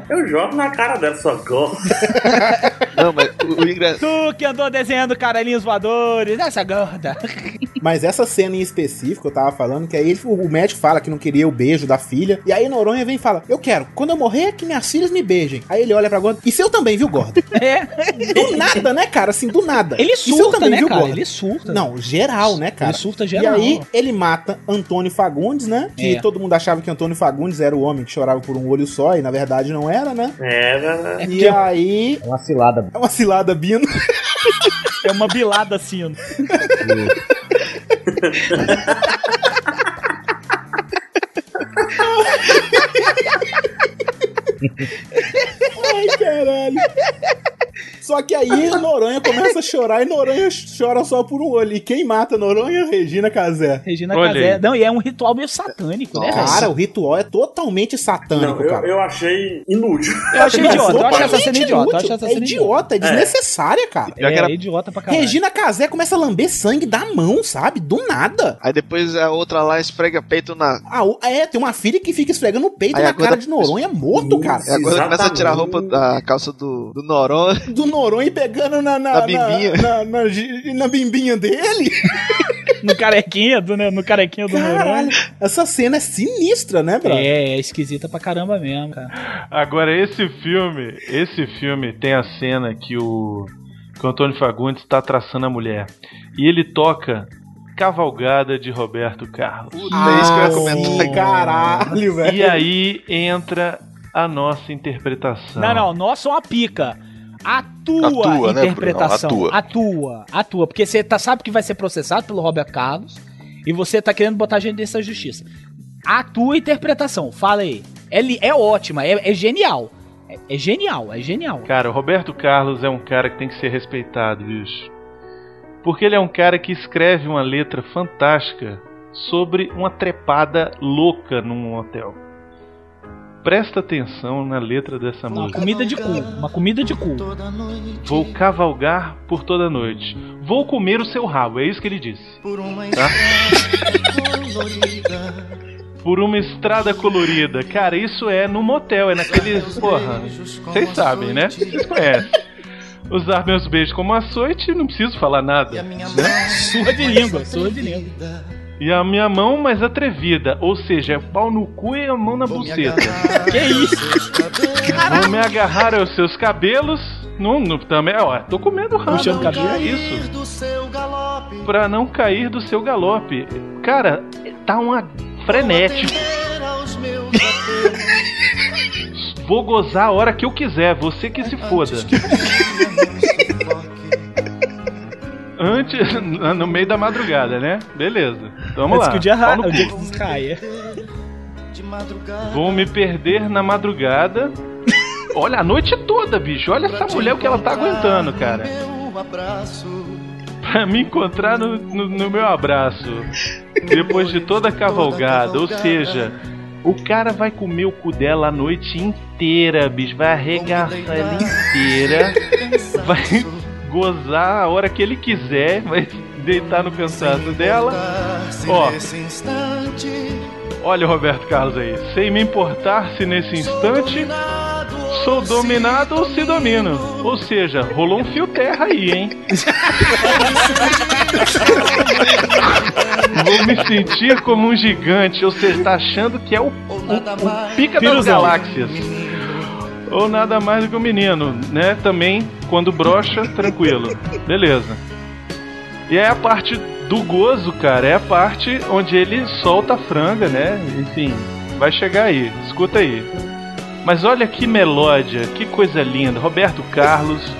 eu jogo na cara dela, só gorda. Não, mas o, o engraçado. Tu que andou desenhando caralhinhos voadores, essa gorda. Mas essa cena em específico, eu tava falando, que aí ele- o médico fala que não queria o beijo da filha. E aí Noronha vem e fala: Eu quero, quando eu morrer, que minhas filhas me beijem. Aí ele olha pra gorda. E seu também, viu, gorda? É. Do nada, né, cara? Assim, do nada. Ele surta, também, né, viu, cara? gorda? Ele surta. Não, geral, né, cara? Ele surta geral. E aí ele mata Antônio Fagundes, né? Que É. todo mundo achava que Antônio Fagundes era o homem que chorava por um olho só, e na verdade não era, né? Era, né? E aí. É uma cilada. É uma cilada bino. É uma bilada assim. ó. Ai, caralho. Só que aí Noronha começa a chorar e Noronha chora só por um olho. E quem mata Noronha? Regina Casé. Regina Casé. Não, e é um ritual meio satânico, né? Cara, velho? o ritual é totalmente satânico, Não, eu, cara. eu achei inútil. Eu achei idiota. Eu achei essa cena idiota. Inútil. achei essa É idiota, é desnecessária, cara. É, era- é idiota pra caralho. Regina Casé começa a lamber sangue da mão, sabe? Do nada. Aí depois a outra lá esfrega peito na. Ah, é, tem uma filha que fica esfregando o peito Aí na cara de Noronha morto, cara. E agora começa a tirar a roupa da calça do, do Noron. Do Noronha pegando na, na, Na na, bimbinha. na, na gi- na bimbinha dele. No carequinha do, né, no carequinha do Caralho, Noronha. essa cena é sinistra, né, bro? É, é esquisita pra caramba mesmo, cara. Agora, esse filme, esse filme tem a cena que o, que o Antônio Fagundes está traçando a mulher. E ele toca Cavalgada de Roberto Carlos. é isso que eu ia comentar. sim, caralho, velho. E aí entra a nossa interpretação. Não, não, nossa, uma pica. A tua Atua, né, interpretação. Bruno? Atua. atua, atua. Porque você tá, sabe que vai ser processado pelo Roberto Carlos e você tá querendo botar a gente nessa justiça. A tua interpretação, fala aí. É, é ótima, é, é genial. É, é genial, é genial. Cara, o Roberto Carlos é um cara que tem que ser respeitado, bicho. Porque ele é um cara que escreve uma letra fantástica sobre uma trepada louca num hotel. Presta atenção na letra dessa Uma música. comida de cu, uma comida de cu. Vou cavalgar por toda noite. Vou comer o seu rabo, é isso que ele disse. Tá? Por uma estrada colorida. Cara, isso é no motel, é naquele. Porra, vocês sabem, né? Vocês conhecem. Usar meus beijos como açoite, não preciso falar nada. Né? Surra de língua, surra de língua. E a minha mão mais atrevida, ou seja, é pau no cu e a mão na buceta. Que isso? Vou me agarrar aos seus cabelos. Não, não, também, ó, tô comendo rabo. Puxando cabelo. É isso. Pra não cair do seu galope. Cara, tá uma frenético. Vou gozar a hora que eu quiser, você que se foda. Antes, no meio da madrugada, né? Beleza. Vamos Antes lá. que o dia, ra... o dia que caia. Vou me perder na madrugada. Olha, a noite toda, bicho. Olha essa mulher o que ela tá aguentando, cara. Pra me encontrar no, no, no meu abraço. Depois de toda a cavalgada. Ou seja, O cara vai comer o cu dela a noite inteira, bicho. Vai arregaçar ela inteira. Vai gozar a hora que ele quiser. Vai deitar no cansaço dela. Ó, olha o Roberto Carlos aí. Sem me importar se nesse instante sou dominado ou se domino. Ou seja, rolou um fio terra aí, hein? Vou me sentir como um gigante. Ou seja, tá achando que é o, o- o pica das galáxias. Ou nada mais do que um menino, né? Também, quando brocha, tranquilo. Beleza. E é a parte do gozo, cara. É a parte onde ele solta a franga, né? Enfim, vai chegar aí. Escuta aí. Mas olha que melódia, que coisa linda. Roberto Carlos.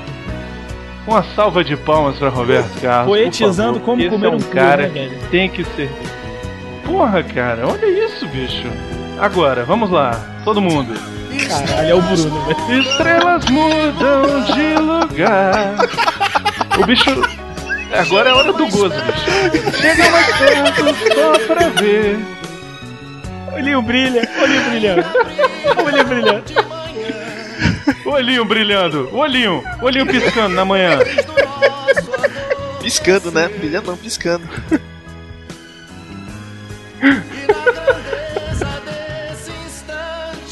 Uma salva de palmas pra Roberto Carlos. Poetizando como Esse comer é um um cara né, tem que ser. Porra, cara, olha isso, bicho. Agora, vamos lá, todo mundo. Caralho, é o Bruno, velho. Estrelas mudam de lugar. O bicho. Agora é hora do gozo, bicho. Chega mais perto só pra ver. Olhinho brilha, olhinho brilhando. Olhinho brilhando. Olhinho brilhando, olhinho, olhinho piscando na manhã. Piscando, né? Brilhando não, piscando.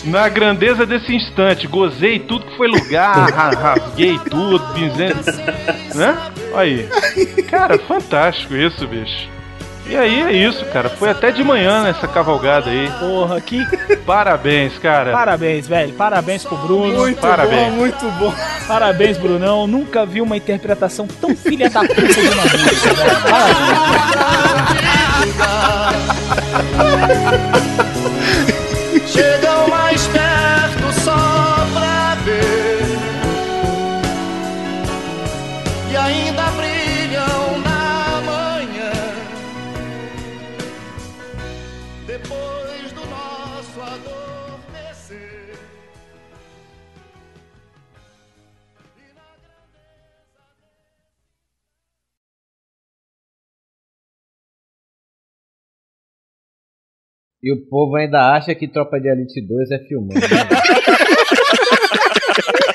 Na grandeza desse instante, gozei tudo que foi lugar, ra- rasguei tudo, pinzendo. Né? Aí. Cara, fantástico isso, bicho. E aí é isso, cara. Foi até de manhã nessa cavalgada aí. Porra, que. Parabéns, cara. Parabéns, velho. Parabéns pro Bruno. Muito Parabéns. bom, muito bom. Parabéns, Brunão. Nunca vi uma interpretação tão filha da puta de uma música, velho. Parabéns. Chegam mais perto E o povo ainda acha que Tropa de Elite 2 é filmando.